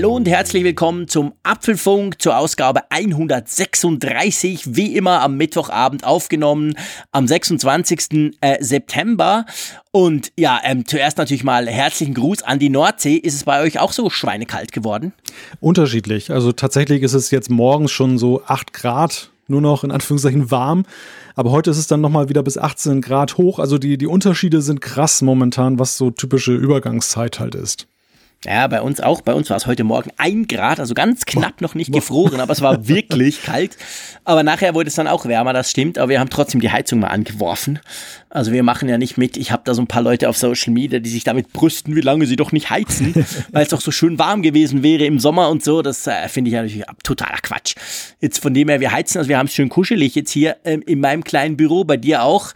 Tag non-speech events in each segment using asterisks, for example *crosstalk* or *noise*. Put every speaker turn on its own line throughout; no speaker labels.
Hallo und herzlich willkommen zum Apfelfunk zur Ausgabe 136, wie immer am Mittwochabend aufgenommen, am 26. Äh, September. Und ja, ähm, zuerst natürlich mal herzlichen Gruß an die Nordsee. Ist es bei euch auch so schweinekalt geworden?
Unterschiedlich. Also tatsächlich ist es jetzt morgens schon so 8 Grad nur noch in Anführungszeichen warm. Aber heute ist es dann nochmal wieder bis 18 Grad hoch. Also die, die Unterschiede sind krass momentan, was so typische Übergangszeit halt ist.
Ja, bei uns auch. Bei uns war es heute Morgen ein Grad, also ganz knapp noch nicht gefroren, aber es war wirklich *laughs* kalt. Aber nachher wurde es dann auch wärmer, das stimmt. Aber wir haben trotzdem die Heizung mal angeworfen. Also wir machen ja nicht mit. Ich habe da so ein paar Leute auf Social Media, die sich damit brüsten, wie lange sie doch nicht heizen, *laughs* weil es doch so schön warm gewesen wäre im Sommer und so. Das äh, finde ich ja natürlich totaler Quatsch. Jetzt von dem her, wir heizen, also wir haben es schön kuschelig jetzt hier ähm, in meinem kleinen Büro, bei dir auch.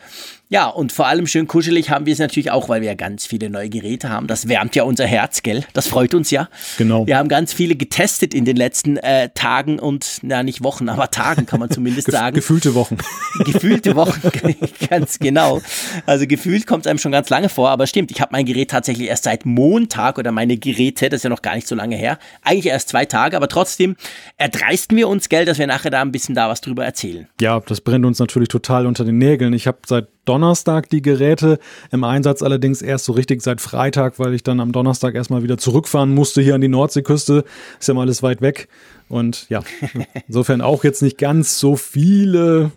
Ja, und vor allem schön kuschelig haben wir es natürlich auch, weil wir ja ganz viele neue Geräte haben. Das wärmt ja unser Herz, gell? Das freut uns ja.
Genau.
Wir haben ganz viele getestet in den letzten äh, Tagen und, na, nicht Wochen, aber Tagen kann man zumindest *laughs* sagen.
Gefühlte Wochen. *laughs*
Gefühlte Wochen, *laughs* ganz genau. Also gefühlt kommt es einem schon ganz lange vor, aber stimmt, ich habe mein Gerät tatsächlich erst seit Montag oder meine Geräte, das ist ja noch gar nicht so lange her, eigentlich erst zwei Tage, aber trotzdem erdreisten wir uns, gell, dass wir nachher da ein bisschen da was drüber erzählen.
Ja, das brennt uns natürlich total unter den Nägeln. Ich habe seit Donnerstag die Geräte im Einsatz, allerdings erst so richtig seit Freitag, weil ich dann am Donnerstag erstmal wieder zurückfahren musste hier an die Nordseeküste. Ist ja mal alles weit weg. Und ja, *laughs* insofern auch jetzt nicht ganz so viele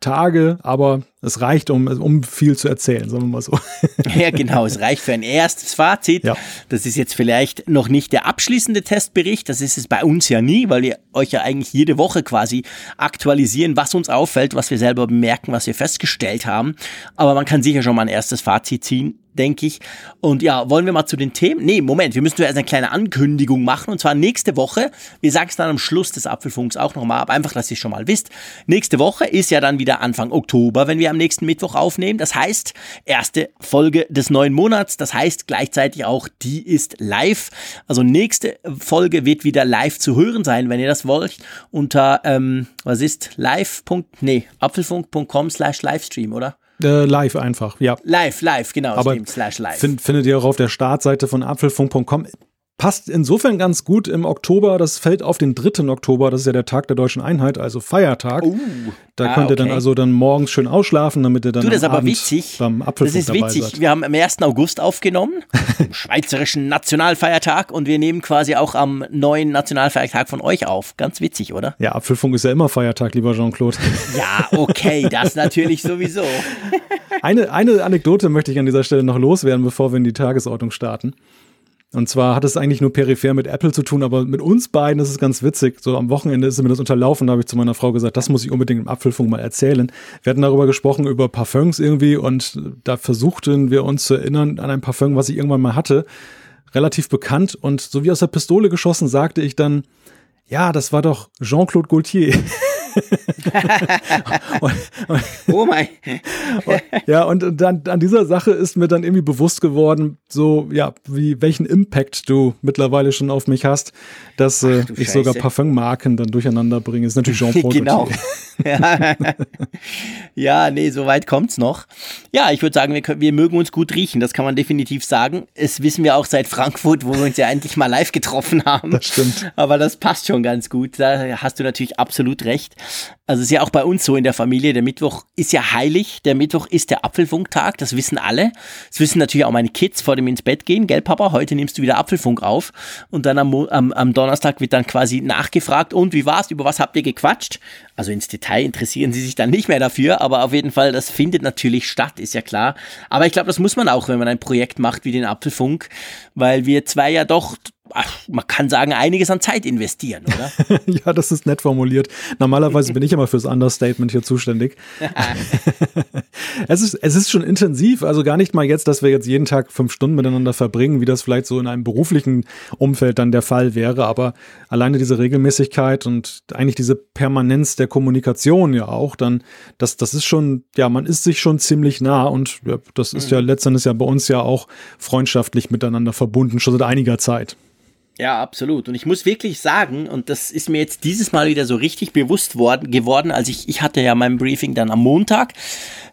Tage, aber es reicht, um, um viel zu erzählen, sagen wir mal so. *laughs*
Ja, genau, es reicht für ein erstes Fazit. Ja. Das ist jetzt vielleicht noch nicht der abschließende Testbericht, das ist es bei uns ja nie, weil wir euch ja eigentlich jede Woche quasi aktualisieren, was uns auffällt, was wir selber bemerken, was wir festgestellt haben. Aber man kann sicher schon mal ein erstes Fazit ziehen denke ich. Und ja, wollen wir mal zu den Themen? Nee, Moment, wir müssen erst eine kleine Ankündigung machen. Und zwar nächste Woche, wir sagen es dann am Schluss des Apfelfunks auch nochmal, aber einfach, dass ihr schon mal wisst. Nächste Woche ist ja dann wieder Anfang Oktober, wenn wir am nächsten Mittwoch aufnehmen. Das heißt, erste Folge des neuen Monats. Das heißt gleichzeitig auch, die ist live. Also nächste Folge wird wieder live zu hören sein, wenn ihr das wollt. Unter, ähm, was ist, live. Nee, apfelfunk.com slash Livestream, oder?
Äh, live einfach, ja.
Live, live, genau,
Aber stimmt, slash live. Find, findet ihr auch auf der Startseite von apfelfunk.com passt insofern ganz gut im Oktober. Das fällt auf den 3. Oktober. Das ist ja der Tag der deutschen Einheit, also Feiertag. Uh, da ah, könnt ihr okay. dann also dann morgens schön ausschlafen, damit ihr dann
du, das ist aber witzig. beim Apfelfunk Das ist witzig. Seid. Wir haben am 1. August aufgenommen, *laughs* schweizerischen Nationalfeiertag und wir nehmen quasi auch am neuen Nationalfeiertag von euch auf. Ganz witzig, oder?
Ja, Apfelfunk ist ja immer Feiertag, lieber Jean-Claude.
ja, okay, das natürlich sowieso.
eine, eine Anekdote möchte ich an dieser Stelle noch loswerden, bevor wir in die Tagesordnung starten. Und zwar hat es eigentlich nur peripher mit Apple zu tun, aber mit uns beiden ist es ganz witzig. So am Wochenende ist mir das unterlaufen, da habe ich zu meiner Frau gesagt, das muss ich unbedingt im Apfelfunk mal erzählen. Wir hatten darüber gesprochen, über Parfums irgendwie und da versuchten wir uns zu erinnern an ein Parfum, was ich irgendwann mal hatte. Relativ bekannt und so wie aus der Pistole geschossen sagte ich dann, ja, das war doch Jean-Claude Gaultier. *laughs* *laughs*
und, und, oh mein.
ja, und dann an dieser Sache ist mir dann irgendwie bewusst geworden, so, ja, wie, welchen Impact du mittlerweile schon auf mich hast, dass Ach, äh, ich Scheiße. sogar Parfummarken dann durcheinander bringe. Ist natürlich Jean-Paul. *laughs*
genau. *laughs* ja. ja, nee, so weit kommt's noch. Ja, ich würde sagen, wir, können, wir mögen uns gut riechen, das kann man definitiv sagen. Es wissen wir auch seit Frankfurt, wo wir uns ja endlich mal live getroffen haben.
Das stimmt.
Aber das passt schon ganz gut. Da hast du natürlich absolut recht. Also ist ja auch bei uns so in der Familie, der Mittwoch ist ja heilig, der Mittwoch ist der Apfelfunktag, das wissen alle. Das wissen natürlich auch meine Kids vor dem ins Bett gehen, gell Papa, heute nimmst du wieder Apfelfunk auf und dann am, am, am Donnerstag wird dann quasi nachgefragt und wie war's, über was habt ihr gequatscht? Also ins Detail interessieren sie sich dann nicht mehr dafür, aber auf jeden Fall, das findet natürlich statt, ist ja klar. Aber ich glaube, das muss man auch, wenn man ein Projekt macht wie den Apfelfunk, weil wir zwei ja doch ach, man kann sagen, einiges an Zeit investieren, oder? *laughs*
ja, das ist nett formuliert. Normalerweise bin ich immer fürs Understatement hier zuständig. *laughs* es, ist, es ist schon intensiv, also gar nicht mal jetzt, dass wir jetzt jeden Tag fünf Stunden miteinander verbringen, wie das vielleicht so in einem beruflichen Umfeld dann der Fall wäre, aber alleine diese Regelmäßigkeit und eigentlich diese Permanenz der Kommunikation ja auch, dann, das, das ist schon, ja, man ist sich schon ziemlich nah und ja, das ist mhm. ja letztendlich ja bei uns ja auch freundschaftlich miteinander verbunden, schon seit einiger Zeit.
Ja, absolut. Und ich muss wirklich sagen, und das ist mir jetzt dieses Mal wieder so richtig bewusst worden, geworden, als ich, ich hatte ja mein Briefing dann am Montag.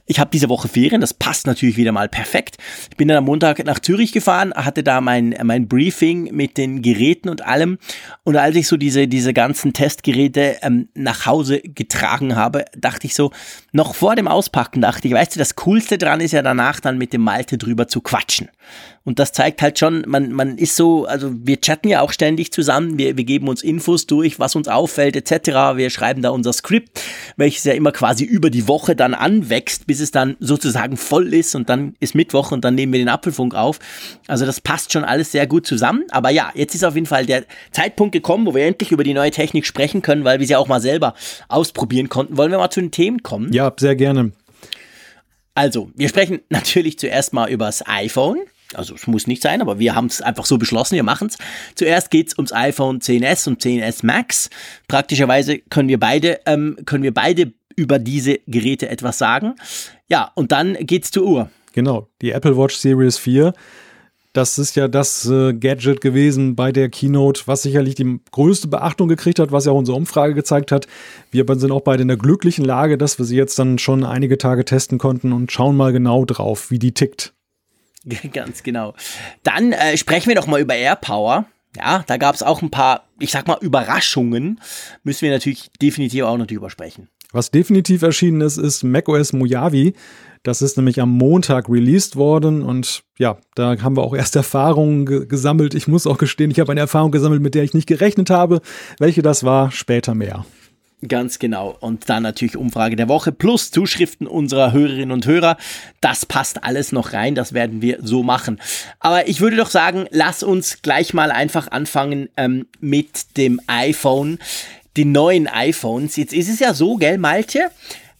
Ich habe diese Woche Ferien, das passt natürlich wieder mal perfekt. Ich bin dann am Montag nach Zürich gefahren, hatte da mein, mein Briefing mit den Geräten und allem. Und als ich so diese, diese ganzen Testgeräte ähm, nach Hause getragen habe, dachte ich so, noch vor dem Auspacken dachte ich, weißt du, das Coolste dran ist ja danach dann mit dem Malte drüber zu quatschen. Und das zeigt halt schon, man, man ist so, also wir chatten ja auch ständig zusammen, wir, wir geben uns Infos durch, was uns auffällt etc. Wir schreiben da unser Skript, welches ja immer quasi über die Woche dann anwächst, bis es dann sozusagen voll ist und dann ist Mittwoch und dann nehmen wir den Apfelfunk auf. Also das passt schon alles sehr gut zusammen. Aber ja, jetzt ist auf jeden Fall der Zeitpunkt gekommen, wo wir endlich über die neue Technik sprechen können, weil wir sie auch mal selber ausprobieren konnten. Wollen wir mal zu den Themen kommen?
Ja, sehr gerne.
Also, wir sprechen natürlich zuerst mal über das iPhone. Also es muss nicht sein, aber wir haben es einfach so beschlossen, wir machen es. Zuerst geht es ums iPhone 10s und 10s Max. Praktischerweise können wir beide, ähm, können wir beide über diese Geräte etwas sagen. Ja, und dann geht's zur Uhr.
Genau, die Apple Watch Series 4. Das ist ja das äh, Gadget gewesen bei der Keynote, was sicherlich die größte Beachtung gekriegt hat, was ja auch unsere Umfrage gezeigt hat. Wir sind auch beide in der glücklichen Lage, dass wir sie jetzt dann schon einige Tage testen konnten und schauen mal genau drauf, wie die tickt. *laughs*
Ganz genau. Dann äh, sprechen wir doch mal über AirPower. Ja, da gab es auch ein paar, ich sag mal, Überraschungen. Müssen wir natürlich definitiv auch noch drüber sprechen.
Was definitiv erschienen ist, ist macOS Mojave. Das ist nämlich am Montag released worden und ja, da haben wir auch erst *laughs* Erfahrungen ge gesammelt. Ich muss auch gestehen, ich habe eine Erfahrung gesammelt, mit der ich nicht gerechnet habe. Welche das war, später mehr.
Ganz genau. Und dann natürlich Umfrage der Woche plus Zuschriften unserer Hörerinnen und Hörer. Das passt alles noch rein. Das werden wir so machen. Aber ich würde doch sagen, lass uns gleich mal einfach anfangen ähm, mit dem iPhone. Die neuen iPhones. Jetzt ist es ja so, gell, Malte?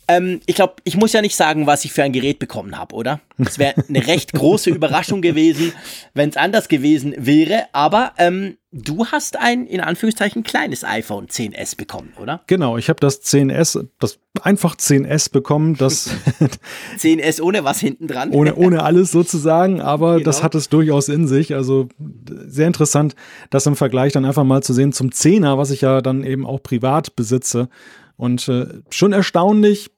Ähm, ich glaube, ich muss ja nicht sagen, was ich für ein Gerät bekommen habe, oder? Es wäre eine recht große Überraschung gewesen, wenn es anders gewesen wäre. Aber ähm, du hast ein, in Anführungszeichen, kleines iPhone 10s bekommen, oder?
Genau, ich habe das 10s, das einfach 10s bekommen, das *laughs*
10s ohne was hinten dran.
Ohne, ohne *laughs* alles sozusagen, aber genau. das hat es durchaus in sich. Also sehr interessant, das im Vergleich dann einfach mal zu sehen zum 10er, was ich ja dann eben auch privat besitze. Und äh, schon erstaunlich,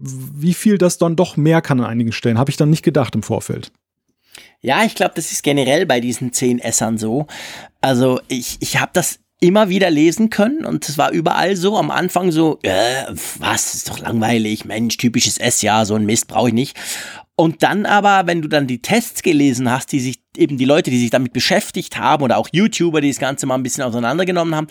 wie viel das dann doch mehr kann an einigen Stellen. Habe ich dann nicht gedacht im Vorfeld.
Ja, ich glaube, das ist generell bei diesen 10 Essern so. Also ich, ich habe das immer wieder lesen können und es war überall so am Anfang so, äh, was, ist doch langweilig, Mensch, typisches S-Jahr, so ein Mist brauche ich nicht. Und dann aber, wenn du dann die Tests gelesen hast, die sich eben die Leute, die sich damit beschäftigt haben oder auch YouTuber, die das Ganze mal ein bisschen auseinandergenommen haben,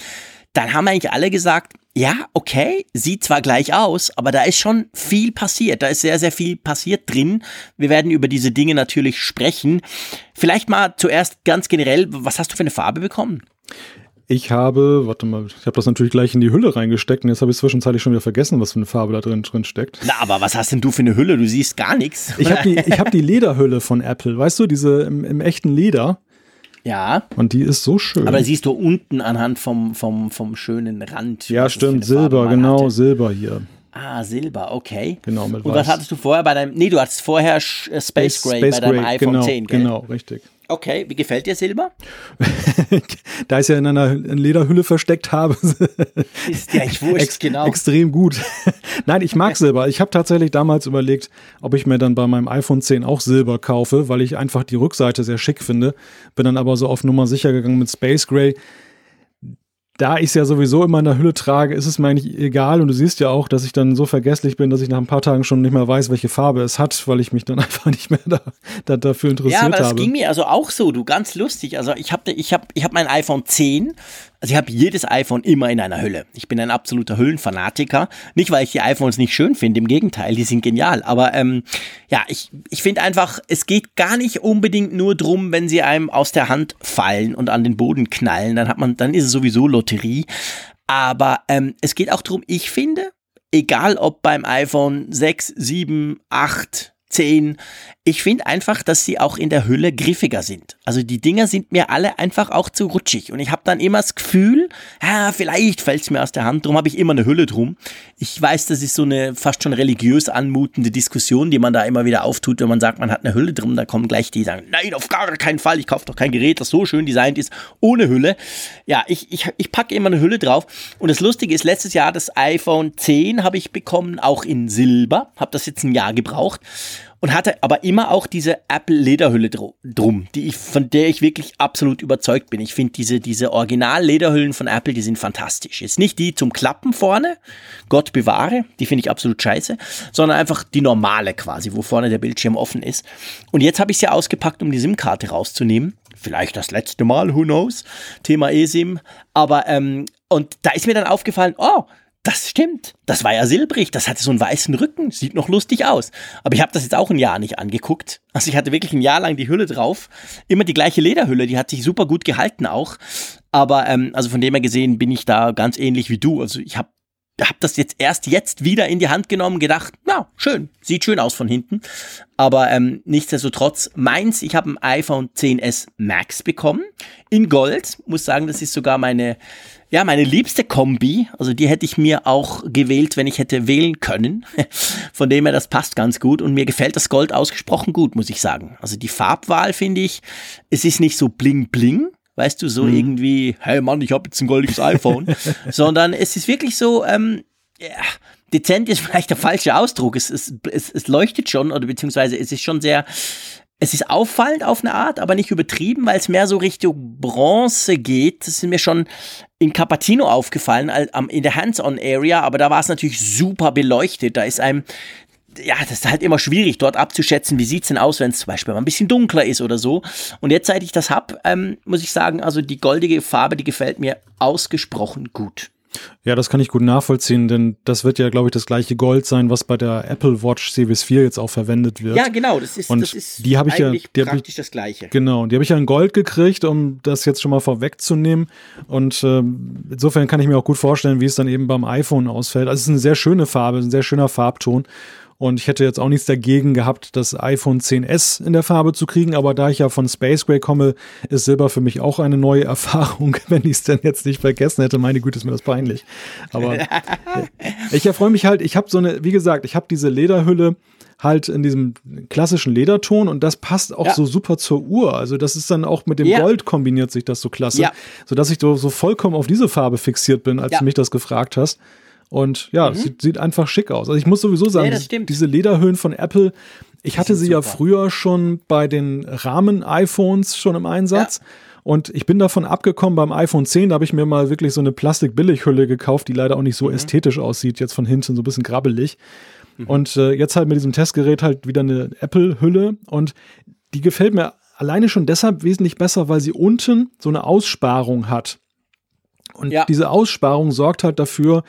dann haben eigentlich alle gesagt, ja, okay, sieht zwar gleich aus, aber da ist schon viel passiert. Da ist sehr, sehr viel passiert drin. Wir werden über diese Dinge natürlich sprechen. Vielleicht mal zuerst ganz generell, was hast du für eine Farbe bekommen?
Ich habe, warte mal, ich habe das natürlich gleich in die Hülle reingesteckt und jetzt habe ich zwischenzeitlich schon wieder vergessen, was für eine Farbe da drin, drin steckt.
Na, aber was hast denn du für eine Hülle? Du siehst gar nichts.
Ich habe die, hab die Lederhülle von Apple, weißt du, diese im, im echten Leder.
Ja.
Und die ist so schön.
Aber siehst du unten anhand vom, vom, vom schönen Rand.
Ja, stimmt, Silber, genau, hatte. Silber hier.
Ah, Silber, okay.
Genau,
mit Und was hattest du vorher bei deinem, nee, du hattest vorher äh, Space, Gray Space bei deinem Gray, iPhone
genau,
10,
gell? Genau, richtig.
Okay, wie gefällt dir Silber? *laughs*
da ich ja in einer Lederhülle versteckt habe, *laughs*
ist ja echt wurscht,
ex
genau.
extrem gut. *laughs* Nein, ich mag Silber. Ich habe tatsächlich damals überlegt, ob ich mir dann bei meinem iPhone 10 auch Silber kaufe, weil ich einfach die Rückseite sehr schick finde. Bin dann aber so auf Nummer sicher gegangen mit Space Gray da ich es ja sowieso immer in der Hülle trage, ist es mir eigentlich egal. Und du siehst ja auch, dass ich dann so vergesslich bin, dass ich nach ein paar Tagen schon nicht mehr weiß, welche Farbe es hat, weil ich mich dann *laughs* einfach nicht mehr da, da dafür interessiert habe. Ja, aber das
habe. ging mir also auch so, du, ganz lustig. Also ich habe ich hab, ich hab mein iPhone 10 also ich habe jedes iPhone immer in einer Hülle. Ich bin ein absoluter Hüllenfanatiker. Nicht, weil ich die iPhones nicht schön finde, im Gegenteil, die sind genial. Aber ähm, ja, ich, ich finde einfach, es geht gar nicht unbedingt nur drum, wenn sie einem aus der Hand fallen und an den Boden knallen, dann hat man, dann ist es sowieso Lotterie. Aber ähm, es geht auch drum, ich finde, egal ob beim iPhone 6, 7, 8, 10. Ich finde einfach, dass sie auch in der Hülle griffiger sind. Also die Dinger sind mir alle einfach auch zu rutschig. Und ich habe dann immer das Gefühl, ja, vielleicht fällt es mir aus der Hand. Darum habe ich immer eine Hülle drum. Ich weiß, das ist so eine fast schon religiös anmutende Diskussion, die man da immer wieder auftut, wenn man sagt, man hat eine Hülle drum. Da kommen gleich die, die sagen, nein, auf gar keinen Fall. Ich kaufe doch kein Gerät, das so schön designt ist, ohne Hülle. Ja, ich, ich, ich packe immer eine Hülle drauf. Und das Lustige ist, letztes Jahr das iPhone 10 habe ich bekommen, auch in Silber. Habe das jetzt ein Jahr gebraucht und hatte aber immer auch diese Apple Lederhülle drum, die ich, von der ich wirklich absolut überzeugt bin. Ich finde diese, diese Original Lederhüllen von Apple, die sind fantastisch. Jetzt nicht die zum Klappen vorne, Gott bewahre, die finde ich absolut scheiße, sondern einfach die normale quasi, wo vorne der Bildschirm offen ist. Und jetzt habe ich sie ausgepackt, um die SIM-Karte rauszunehmen. Vielleicht das letzte Mal, who knows? Thema eSIM. Aber, ähm, und da ist mir dann aufgefallen, oh, das stimmt. Das war ja silbrig. Das hatte so einen weißen Rücken. Sieht noch lustig aus. Aber ich habe das jetzt auch ein Jahr nicht angeguckt. Also ich hatte wirklich ein Jahr lang die Hülle drauf. Immer die gleiche Lederhülle. Die hat sich super gut gehalten auch. Aber ähm, also von dem her gesehen bin ich da ganz ähnlich wie du. Also ich habe hab das jetzt erst jetzt wieder in die Hand genommen, gedacht, na, schön, sieht schön aus von hinten. Aber ähm, nichtsdestotrotz, meins, ich habe ein iPhone 10s Max bekommen. In Gold. Muss sagen, das ist sogar meine ja, meine liebste Kombi, also die hätte ich mir auch gewählt, wenn ich hätte wählen können. *laughs* Von dem her, das passt ganz gut und mir gefällt das Gold ausgesprochen gut, muss ich sagen. Also die Farbwahl finde ich, es ist nicht so bling bling, weißt du, so mhm. irgendwie, hey Mann, ich habe jetzt ein goldiges iPhone, *laughs* sondern es ist wirklich so, ähm, ja, dezent ist vielleicht der falsche Ausdruck. Es, es, es, es leuchtet schon oder beziehungsweise es ist schon sehr es ist auffallend auf eine Art, aber nicht übertrieben, weil es mehr so Richtung Bronze geht. Das ist mir schon in Capatino aufgefallen, in der Hands-on-Area, aber da war es natürlich super beleuchtet. Da ist einem, ja, das ist halt immer schwierig, dort abzuschätzen, wie sieht's denn aus, wenn es zum Beispiel mal ein bisschen dunkler ist oder so. Und jetzt, seit ich das hab, ähm, muss ich sagen, also die goldige Farbe, die gefällt mir ausgesprochen gut.
Ja, das kann ich gut nachvollziehen, denn das wird ja, glaube ich, das gleiche Gold sein, was bei der Apple Watch Series 4 jetzt auch verwendet wird.
Ja, genau, das ist,
und
das ist
die habe ich ja,
die praktisch ich, das gleiche.
Genau, die habe ich ja in Gold gekriegt, um das jetzt schon mal vorwegzunehmen. Und äh, insofern kann ich mir auch gut vorstellen, wie es dann eben beim iPhone ausfällt. Also es ist eine sehr schöne Farbe, ein sehr schöner Farbton. Und ich hätte jetzt auch nichts dagegen gehabt, das iPhone 10s in der Farbe zu kriegen, aber da ich ja von Space Gray komme, ist Silber für mich auch eine neue *laughs* Erfahrung, wenn ich es denn jetzt nicht vergessen hätte. Meine Güte, ist mir das peinlich. Aber *laughs* ich erfreue mich halt, ich habe so eine, wie gesagt, ich habe diese Lederhülle halt in diesem klassischen Lederton und das passt auch ja. so super zur Uhr. Also das ist dann auch mit dem ja. Gold kombiniert sich das so klasse, ja. sodass ich so, so vollkommen auf diese Farbe fixiert bin, als du mich das gefragt hast. Und ja, mhm. sieht, sieht, einfach schick aus. Also ich muss sowieso sagen, ja, diese Lederhöhen von Apple, ich hatte sie super. ja früher schon bei den Rahmen-iPhones schon im Einsatz. Ja. Und ich bin davon abgekommen beim iPhone 10, da habe ich mir mal wirklich so eine Plastik-Billighülle gekauft, die leider auch nicht so mhm. ästhetisch aussieht, jetzt von hinten so ein bisschen grabbelig. Mhm. Und äh, jetzt halt mit diesem Testgerät halt wieder eine Apple-Hülle und die gefällt mir alleine schon deshalb wesentlich besser, weil sie unten so eine Aussparung hat. Und ja. diese Aussparung sorgt halt dafür,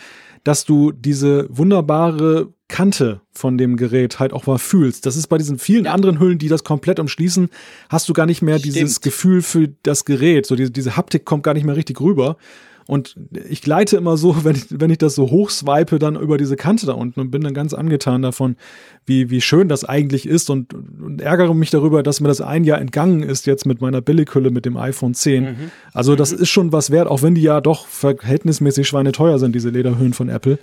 dass du diese wunderbare Kante von dem Gerät halt auch mal fühlst. Das ist bei diesen vielen ja. anderen Hüllen, die das komplett umschließen, hast du gar nicht mehr Stimmt. dieses Gefühl für das Gerät. So diese, diese Haptik kommt gar nicht mehr richtig rüber. Und ich gleite immer so, *laughs* wenn ich, wenn ich das so hochswipe, dann über diese Kante da unten und bin dann ganz angetan davon, wie, wie schön das eigentlich ist und, und ärgere mich darüber, dass mir das ein Jahr entgangen ist jetzt mit meiner Billighülle mit dem iPhone 10. Mhm. Also das mhm. ist schon was wert, auch wenn die ja doch verhältnismäßig schweineteuer sind, diese Lederhüllen von Apple.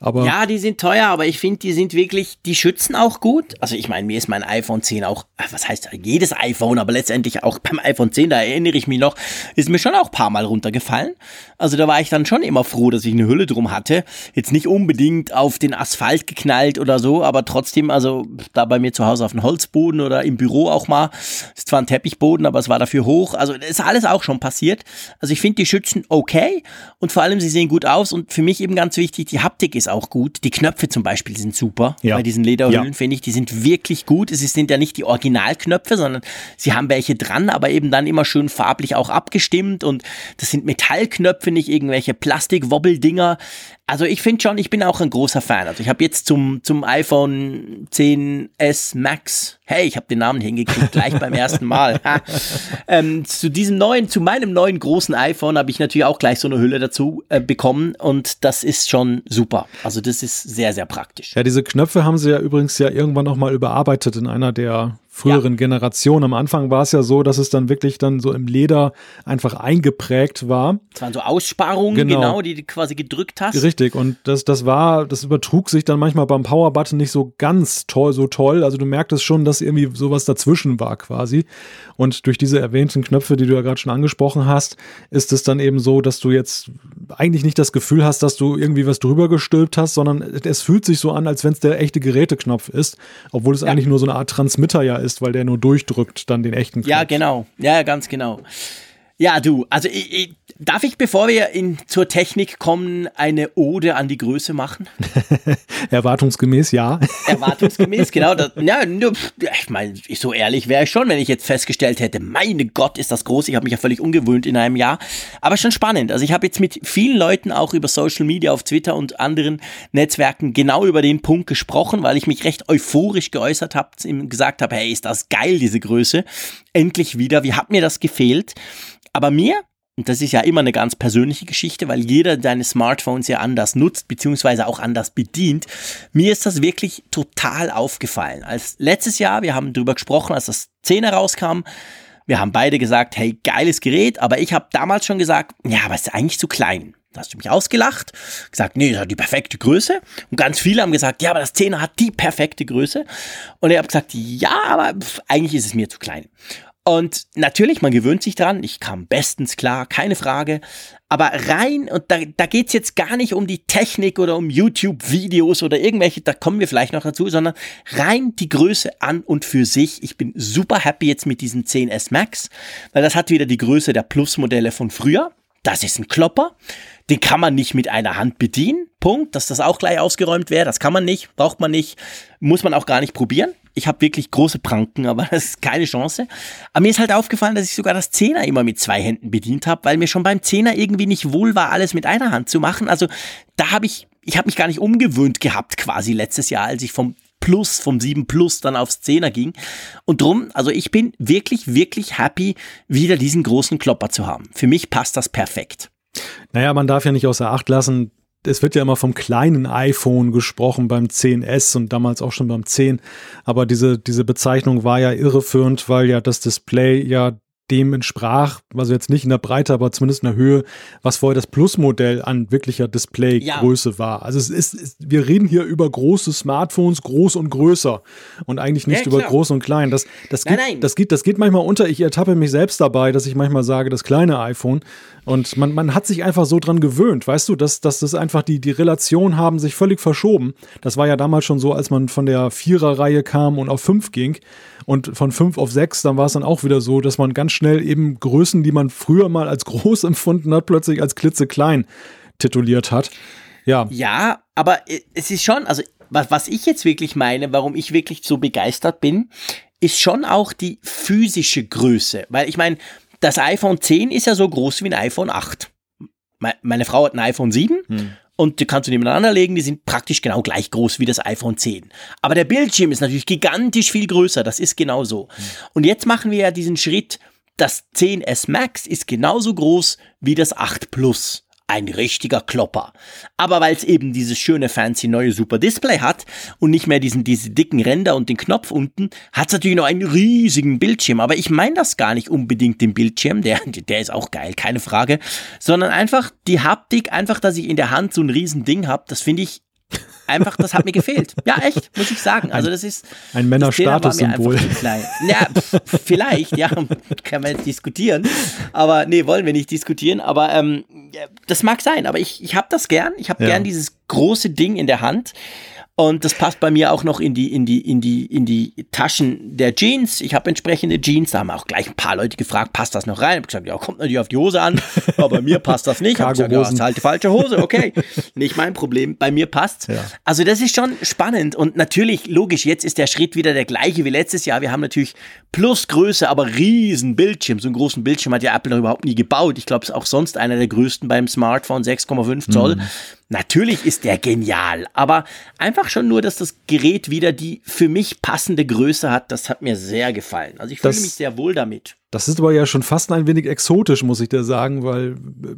Aber
ja, die sind teuer, aber ich finde, die sind wirklich, die schützen auch gut. Also ich meine, mir ist mein iPhone 10 auch, was heißt jedes iPhone, aber letztendlich auch *laughs* beim iPhone 10, da erinnere ich mich noch, ist mir schon auch ein paar Mal runtergefallen. Also da war ich dann schon immer froh, dass ich eine Hülle drum hatte. Jetzt nicht unbedingt auf den Asphalt geknallt oder so, aber trotzdem, also da bei mir zu Hause auf dem Holzboden oder im Büro auch mal. Ist zwar ein Teppichboden, aber es war dafür hoch. Also ist alles auch schon passiert. Also ich finde die Schützen okay und vor allem sie sehen gut aus und für mich eben ganz wichtig, die Haptik ist auch gut. Die Knöpfe zum Beispiel sind super. Ja. Bei diesen Lederhüllen ja. finde ich, die sind wirklich gut. Es sind ja nicht die Originalknöpfe, sondern sie haben welche dran, aber eben dann immer schön farblich auch abgestimmt und das sind Metallknöpfe, nicht irgendwelche Plastik-Wobbeldinger. Also ich finde schon, ich bin auch ein großer Fan. Also ich habe jetzt zum, zum iPhone 10s Max Hey, ich habe den Namen hingekriegt, gleich beim ersten Mal. ähm, zu diesem neuen, zu meinem neuen großen iPhone habe ich natürlich auch gleich so eine Hülle dazu äh, bekommen und das ist schon super. Also das ist sehr, sehr praktisch.
Ja, diese Knöpfe haben sie ja übrigens ja irgendwann noch mal überarbeitet in einer der früheren ja. Generationen. Am Anfang war es ja so, dass es dann wirklich dann so im Leder einfach eingeprägt war.
Das waren so Aussparungen, genau, genau die du quasi gedrückt hast.
Richtig, und das, das war, das übertrug sich dann manchmal beim Powerbutton nicht so ganz toll, so toll. Also du merktest schon, dass irgendwie sowas dazwischen war quasi. Und durch diese erwähnten Knöpfe, die du ja gerade schon angesprochen hast, ist es dann eben so, dass du jetzt eigentlich nicht das Gefühl hast, dass du irgendwie was drüber gestülpt hast, sondern es fühlt sich so an, als wenn es der echte Geräteknopf ist, obwohl es ja. eigentlich nur so eine Art Transmitter ja ist ist, weil der nur durchdrückt dann den echten Knopf.
Ja, genau. Ja, ganz genau. Ja, du, also ich, ich, darf ich, bevor wir in, zur Technik kommen, eine Ode an die Größe machen? *laughs*
Erwartungsgemäß, ja. *laughs*
Erwartungsgemäß, genau. Das, ja, ich meine, so ehrlich wäre ich schon, wenn ich jetzt festgestellt hätte, meine Gott, ist das groß. Ich habe mich ja völlig ungewöhnt in einem Jahr. Aber schon spannend. Also ich habe jetzt mit vielen Leuten auch über Social Media auf Twitter und anderen Netzwerken genau über den Punkt gesprochen, weil ich mich recht euphorisch geäußert habe, gesagt habe, hey, ist das geil, diese Größe. Endlich wieder. Wie hat mir das gefehlt? Aber mir, und das ist ja immer eine ganz persönliche Geschichte, weil jeder seine Smartphones ja anders nutzt, beziehungsweise auch anders bedient. Mir ist das wirklich total aufgefallen. Als letztes Jahr, wir haben darüber gesprochen, als das 10er rauskam, wir haben beide gesagt, hey, geiles Gerät, aber ich habe damals schon gesagt, ja, aber es ist eigentlich zu klein. Da hast du mich ausgelacht, gesagt, nee, das hat die perfekte Größe. Und ganz viele haben gesagt, ja, aber das 10er hat die perfekte Größe. Und ich habe gesagt, ja, aber eigentlich ist es mir zu klein. Und natürlich, man gewöhnt sich dran, ich kam bestens klar, keine Frage. Aber rein, und da, da geht's jetzt gar nicht um die Technik oder um YouTube-Videos oder irgendwelche, da kommen wir vielleicht noch dazu, sondern rein die Größe an und für sich. Ich bin super happy jetzt mit diesem 10S Max, weil das hat wieder die Größe der Plus-Modelle von früher. Das ist ein Klopper. Den kann man nicht mit einer Hand bedienen. Punkt. Dass das auch gleich ausgeräumt wäre, das kann man nicht, braucht man nicht, muss man auch gar nicht probieren. Ich habe wirklich große Pranken, aber *laughs* das ist keine Chance. Aber mir ist halt aufgefallen, dass ich sogar das Zehner immer mit zwei Händen bedient habe, weil mir schon beim Zehner irgendwie nicht wohl war, alles mit einer Hand zu machen. Also da habe ich, ich habe mich gar nicht umgewöhnt gehabt quasi letztes Jahr, als ich vom Plus, vom 7 Plus dann aufs 10er ging. Und drum, also ich bin wirklich, wirklich happy, wieder diesen großen Klopper zu haben. Für mich passt das perfekt.
Naja, man darf ja nicht außer Acht lassen, es wird ja immer vom kleinen iPhone gesprochen beim 10S und damals auch schon beim 10. Aber diese, diese Bezeichnung war ja irreführend, weil ja das Display ja dem entsprach, also jetzt nicht in der Breite, aber zumindest in der Höhe, was vorher das Plus-Modell an wirklicher Displaygröße ja. war. Also es ist, ist, wir reden hier über große Smartphones, groß und größer und eigentlich nicht ja, über groß und klein. Das, das, nein, geht, nein. das, geht, das geht manchmal unter. Ich ertappe mich selbst dabei, dass ich manchmal sage, das kleine iPhone. Und man, man hat sich einfach so dran gewöhnt, weißt du, dass, dass das einfach die, die Relationen haben sich völlig verschoben. Das war ja damals schon so, als man von der Vierer-Reihe kam und auf fünf ging und von fünf auf sechs, dann war es dann auch wieder so, dass man ganz schnell eben Größen, die man früher mal als groß *laughs* empfunden hat, plötzlich als klitzeklein tituliert hat. Ja.
Ja, aber es ist schon, also was, was ich jetzt wirklich meine, warum ich wirklich so begeistert bin, ist schon auch die physische Größe. Weil ich meine, das iPhone 10 ist ja so groß wie ein iPhone 8. Meine Frau hat ein iPhone 7 hm und die kannst du nebeneinander legen, die sind praktisch genau gleich groß wie das iPhone 10. Aber der Bildschirm ist natürlich gigantisch viel größer, das ist genau so. Mhm. Und jetzt machen wir ja diesen Schritt, das 10S Max ist genauso groß wie das 8 Plus ein richtiger Klopper. Aber weil es eben dieses schöne fancy neue Super Display hat und nicht mehr diesen diese dicken Ränder und den Knopf unten, hat es natürlich noch einen riesigen Bildschirm. Aber ich meine das gar nicht unbedingt den Bildschirm, der der ist auch geil, keine Frage, sondern einfach die Haptik, einfach, dass ich in der Hand so ein riesen Ding habe, das finde ich einfach, das hat mir gefehlt. Ja, echt, muss ich sagen. Also das ist
ein Männerstatussymbol.
Ja, vielleicht, ja, *laughs* kann man jetzt diskutieren. Aber nee, wollen wir nicht diskutieren. Aber ähm, das mag sein. Aber ich, ich habe das gern. Ich habe ja. gern dieses große Ding in der Hand. Und das passt bei mir auch noch in die, in die, in die, in die Taschen der Jeans. Ich habe entsprechende Jeans. Da haben auch gleich ein paar Leute gefragt, passt das noch rein? Ich habe gesagt, ja, kommt natürlich auf die Hose an. *laughs* Aber bei mir passt das nicht. Ich habe gesagt, ja, ist halt die falsche Hose. Okay. nicht mein Problem. Bei mir passt. Ja. Also das ist schon spannend. Und natürlich, logisch, jetzt ist der Schritt wieder der gleiche wie letztes Jahr. Wir haben natürlich plus Größe, aber riesen Bildschirm. So einen großen Bildschirm hat ja Apple noch überhaupt nie gebaut. Ich glaube, es ist auch sonst einer der größten beim Smartphone, 6,5 Zoll. Mhm. Natürlich ist der genial, aber einfach schon nur, dass das Gerät wieder die für mich passende Größe hat, das hat mir sehr gefallen. Also ich fühle mich sehr wohl damit.
Das ist aber ja schon fast ein wenig exotisch, muss ich dir sagen, weil äh,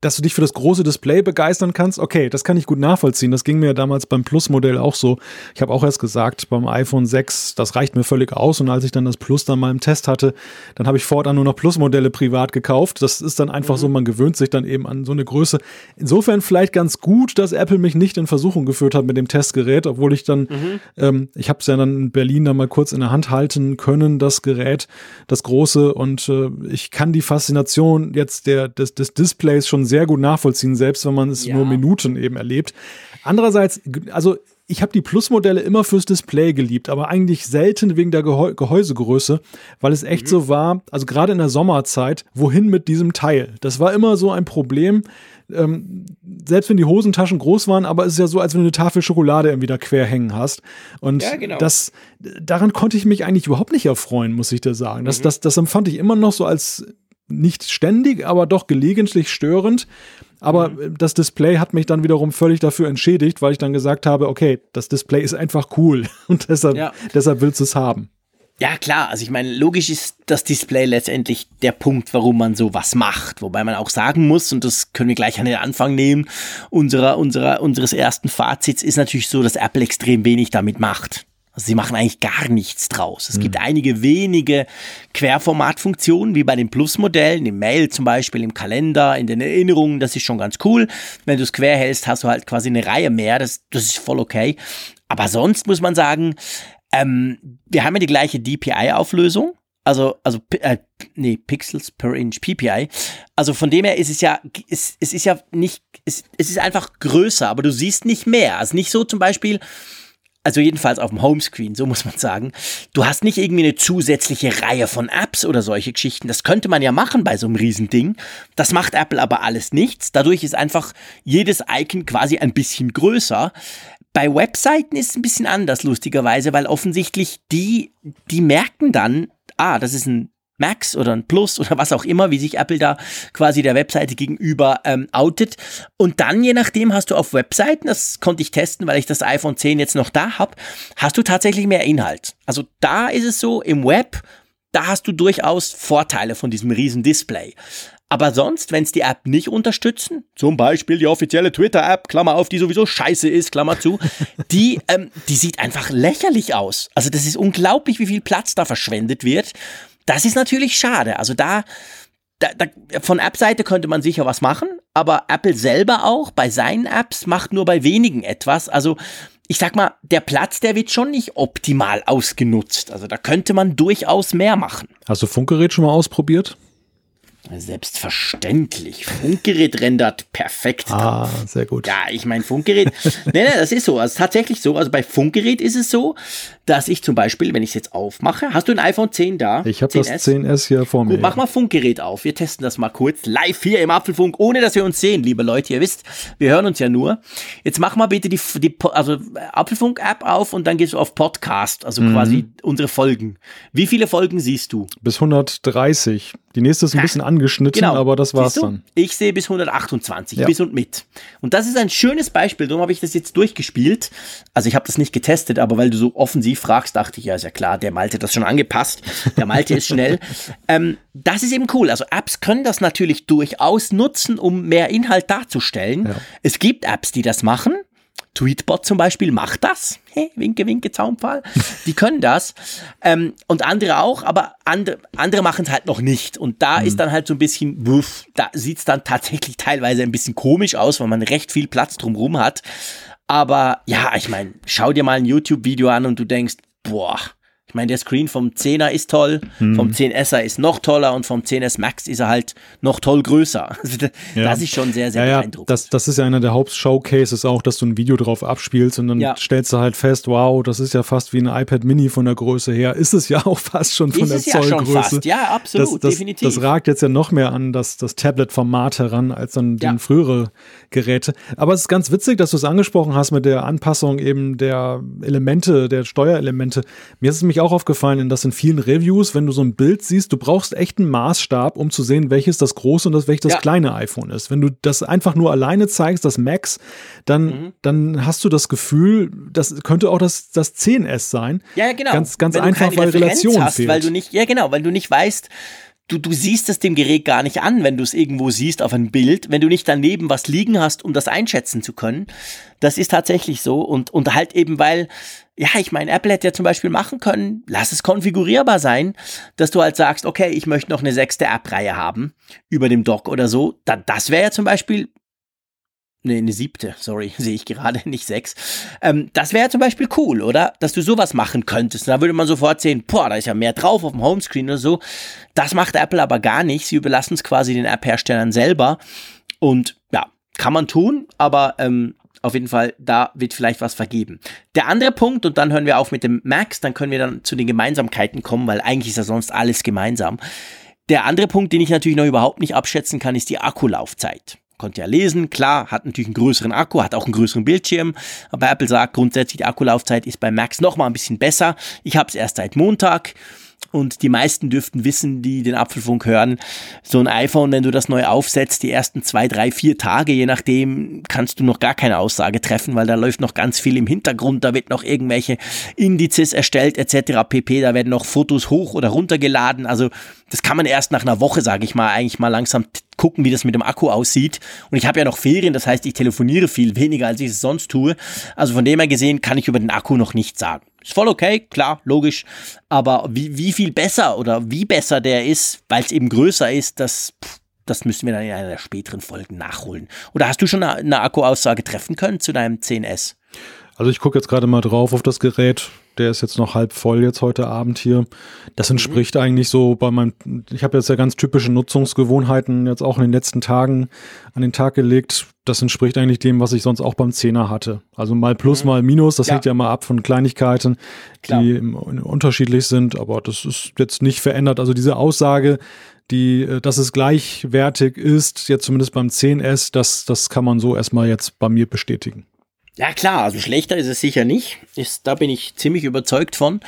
dass du dich für das große Display begeistern kannst, okay, das kann ich gut nachvollziehen. Das ging mir damals beim Plus-Modell auch so. Ich habe auch erst gesagt, beim iPhone 6, das reicht mir völlig aus. Und als ich dann das Plus dann mal im Test hatte, dann habe ich fortan nur noch Plus-Modelle privat gekauft. Das ist dann einfach mhm. so, man gewöhnt sich dann eben an so eine Größe. Insofern vielleicht ganz gut, dass Apple mich nicht in Versuchung geführt hat mit dem Testgerät, obwohl ich dann, mhm. ähm, ich habe es ja dann in Berlin dann mal kurz in der Hand halten können, das Gerät, das große Größe und äh, ich kann die Faszination jetzt der, des, des Displays schon sehr gut nachvollziehen, selbst wenn man es ja. nur Minuten eben erlebt. Andererseits, also ich habe die Plus-Modelle immer fürs Display geliebt, aber eigentlich selten wegen der Gehäu Gehäusegröße, weil es echt mhm. so war, also gerade in der Sommerzeit, wohin mit diesem Teil? Das war immer so ein Problem ähm, selbst wenn die Hosentaschen groß waren, aber es ist ja so, als wenn du eine Tafel Schokolade irgendwie da quer hängen hast. Und ja, genau. das, daran konnte ich mich eigentlich überhaupt nicht erfreuen, muss ich dir sagen. Das, mhm. das, das empfand ich immer noch so als nicht ständig, aber doch gelegentlich störend. Aber mhm. das Display hat mich dann wiederum völlig dafür entschädigt, weil ich dann gesagt habe, okay, das Display ist einfach cool *laughs* und deshalb, ja. deshalb willst du es haben.
Ja, klar. Also ich meine, logisch ist das Display letztendlich der Punkt, warum man sowas macht. Wobei man auch sagen muss, und das können wir gleich an den Anfang nehmen, unserer, unserer, unseres ersten Fazits ist natürlich so, dass Apple extrem wenig damit macht. Also sie machen eigentlich gar nichts draus. Es mhm. gibt einige wenige Querformatfunktionen, wie bei den Plus-Modellen, im Mail zum Beispiel, im Kalender, in den Erinnerungen, das ist schon ganz cool. Wenn du es quer hältst, hast du halt quasi eine Reihe mehr, das, das ist voll okay. Aber sonst muss man sagen, ähm, wir haben ja die gleiche DPI-Auflösung. Also, also, äh, nee, Pixels per Inch, PPI. Also von dem her ist es ja, es, es ist ja nicht, es, es ist einfach größer, aber du siehst nicht mehr. Also nicht so zum Beispiel, also jedenfalls auf dem Homescreen, so muss man sagen. Du hast nicht irgendwie eine zusätzliche Reihe von Apps oder solche Geschichten. Das könnte man ja machen bei so einem Riesending. Das macht Apple aber alles nichts. Dadurch ist einfach jedes Icon quasi ein bisschen größer. Bei Webseiten ist es ein bisschen anders, lustigerweise, weil offensichtlich die, die merken dann, ah, das ist ein Max oder ein Plus oder was auch immer, wie sich Apple da quasi der Webseite gegenüber ähm, outet. Und dann, je nachdem, hast du auf Webseiten, das konnte ich testen, weil ich das iPhone 10 jetzt noch da habe, hast du tatsächlich mehr Inhalt. Also da ist es so, im Web, da hast du durchaus Vorteile von diesem riesen Display. Aber sonst, wenn es die App nicht unterstützen, zum Beispiel die offizielle Twitter-App, Klammer auf, die sowieso scheiße ist, Klammer zu, *laughs* die, ähm, die sieht einfach lächerlich aus. Also das ist unglaublich, wie viel Platz da verschwendet wird. Das ist natürlich schade. Also da, da, da von App-Seite könnte man sicher was machen, aber Apple selber auch bei seinen Apps macht nur bei wenigen etwas. Also ich sag mal, der Platz, der wird schon nicht optimal ausgenutzt. Also da könnte man durchaus mehr machen.
Hast du Funkgerät schon mal ausprobiert?
Selbstverständlich. Funkgerät rendert perfekt.
Ah, sehr gut.
Ja, ich meine, Funkgerät. nee, nee, das ist so. Also tatsächlich so. Also bei Funkgerät ist es so, dass ich zum Beispiel, wenn ich es jetzt aufmache, hast du ein iPhone 10 da?
Ich habe das 10S hier vor mir.
Gut, mach mal Funkgerät auf. Wir testen das mal kurz live hier im Apfelfunk, ohne dass wir uns sehen, liebe Leute. Ihr wisst, wir hören uns ja nur. Jetzt mach mal bitte die, die also Apfelfunk-App auf und dann gehst du auf Podcast, also mhm. quasi unsere Folgen. Wie viele Folgen siehst du?
Bis 130. Die nächste ist ein bisschen angeschnitten, genau. aber das war's dann.
Ich sehe bis 128, ja. bis und mit. Und das ist ein schönes Beispiel, darum habe ich das jetzt durchgespielt. Also ich habe das nicht getestet, aber weil du so offensiv fragst, dachte ich, ja, ist ja klar, der Malte hat das schon angepasst. Der Malte ist schnell. *laughs* Ähm, das ist eben cool. Also Apps können das natürlich durchaus nutzen, um mehr Inhalt darzustellen. Ja. Es gibt Apps, die das machen. Tweetbot zum Beispiel macht das. Hey, winke, winke, Zaunpfahl. Die können das. Ähm, und andere auch, aber andere, andere machen es halt noch nicht. Und da mhm. ist dann halt so ein bisschen, wuff, da sieht es dann tatsächlich teilweise ein bisschen komisch aus, weil man recht viel Platz drumherum hat. Aber ja, ich meine, schau dir mal ein YouTube-Video an und du denkst, boah, ich meine, der Screen vom 10er ist toll, hm. vom 10S er ist noch toller und vom 10S Max ist er halt noch toll größer. Also *laughs* das ja. ist schon sehr, sehr ja, beeindruckend.
Ja, das, das ist ja einer der Hauptshowcases auch, dass du ein Video drauf abspielst und dann ja. stellst du halt fest, wow, das ist ja fast wie ein iPad Mini von der Größe her. Ist es ja *laughs* auch fast schon von ist der Zollgröße. Ja, schon fast.
ja, absolut,
das, das,
definitiv.
Das ragt jetzt ja noch mehr an das, das Tablet-Format heran als dann den frühere Geräte. Aber es ist ganz witzig, dass du es angesprochen hast mit der Anpassung eben der Elemente, der Steuerelemente. Mir ist es mich mich auch aufgefallen, dass in vielen Reviews, wenn du so ein Bild siehst, du brauchst echt einen Maßstab, um zu sehen, welches das große und das, welches das ja. kleine iPhone ist. Wenn du das einfach nur alleine zeigst, das Max, dann, mhm. dann hast du das Gefühl, das könnte auch das, das 10S sein.
Ja, genau.
Ganz, ganz einfach, weil Referenz Relation hast, fehlt.
Weil du nicht, ja genau, weil du nicht weißt, du, du siehst es dem Gerät gar nicht an, wenn du es irgendwo siehst auf ein Bild, wenn du nicht daneben was liegen hast, um das einschätzen zu können. Das ist tatsächlich so und, und halt eben, weil, ja, ich meine, Apple hätte ja zum Beispiel machen können, lass es konfigurierbar sein, dass du halt sagst, okay, ich möchte noch eine sechste App-Reihe haben über dem Dock oder so. Da, das wäre ja zum Beispiel Nee, eine siebte, sorry, *laughs* sehe ich gerade, nicht sechs. Ähm, das wäre zum Beispiel cool, oder? Dass du sowas machen könntest. Da würde man sofort sehen, boah, da ist ja mehr drauf auf dem Homescreen oder so. Das macht Apple aber gar nicht. Sie überlassen es quasi den App-Herstellern selber. Und ja, kann man tun, aber ähm, auf jeden Fall, da wird vielleicht was vergeben. Der andere Punkt, und dann hören wir auf mit dem Max, dann können wir dann zu den Gemeinsamkeiten kommen, weil eigentlich ist ja sonst alles gemeinsam. Der andere Punkt, den ich natürlich noch überhaupt nicht abschätzen kann, ist die Akkulaufzeit konnte ja lesen, klar, hat natürlich einen größeren Akku, hat auch einen größeren Bildschirm, aber Apple sagt grundsätzlich, die Akkulaufzeit ist bei Max noch mal ein bisschen besser. Ich habe es erst seit Montag und die meisten dürften wissen, die den Apfelfunk hören, so ein iPhone, wenn du das neu aufsetzt, die ersten zwei, drei, vier Tage, je nachdem, kannst du noch gar keine Aussage treffen, weil da läuft noch ganz viel im Hintergrund, da wird noch irgendwelche Indizes erstellt etc. pp, da werden noch Fotos hoch oder runtergeladen, also das kann man erst nach einer Woche, sage ich mal, eigentlich mal langsam gucken, wie das mit dem Akku aussieht. Und ich habe ja noch Ferien, das heißt, ich telefoniere viel weniger, als ich es sonst tue. Also von dem her gesehen kann ich über den Akku noch nichts sagen. Ist voll okay, klar, logisch. Aber wie, wie viel besser oder wie besser der ist, weil es eben größer ist, das, das müssen wir dann in einer der späteren Folgen nachholen. Oder hast du schon eine, eine Akkuaussage treffen können zu deinem 10S?
Also ich gucke jetzt gerade mal drauf auf das Gerät. Der ist jetzt noch halb voll jetzt heute Abend hier. Das entspricht mhm. eigentlich so bei meinem, ich habe jetzt ja ganz typische Nutzungsgewohnheiten jetzt auch in den letzten Tagen an den Tag gelegt. Das entspricht eigentlich dem, was ich sonst auch beim Zehner hatte. Also mal plus, mhm. mal minus. Das ja. hängt ja mal ab von Kleinigkeiten, Klar. die unterschiedlich sind. Aber das ist jetzt nicht verändert. Also diese Aussage, die, äh, dass es gleichwertig ist, jetzt zumindest beim 10S, das, das kann man so erstmal jetzt bei mir bestätigen.
Ja klar, also schlechter ist es sicher nicht. Ist, da bin ich ziemlich überzeugt von.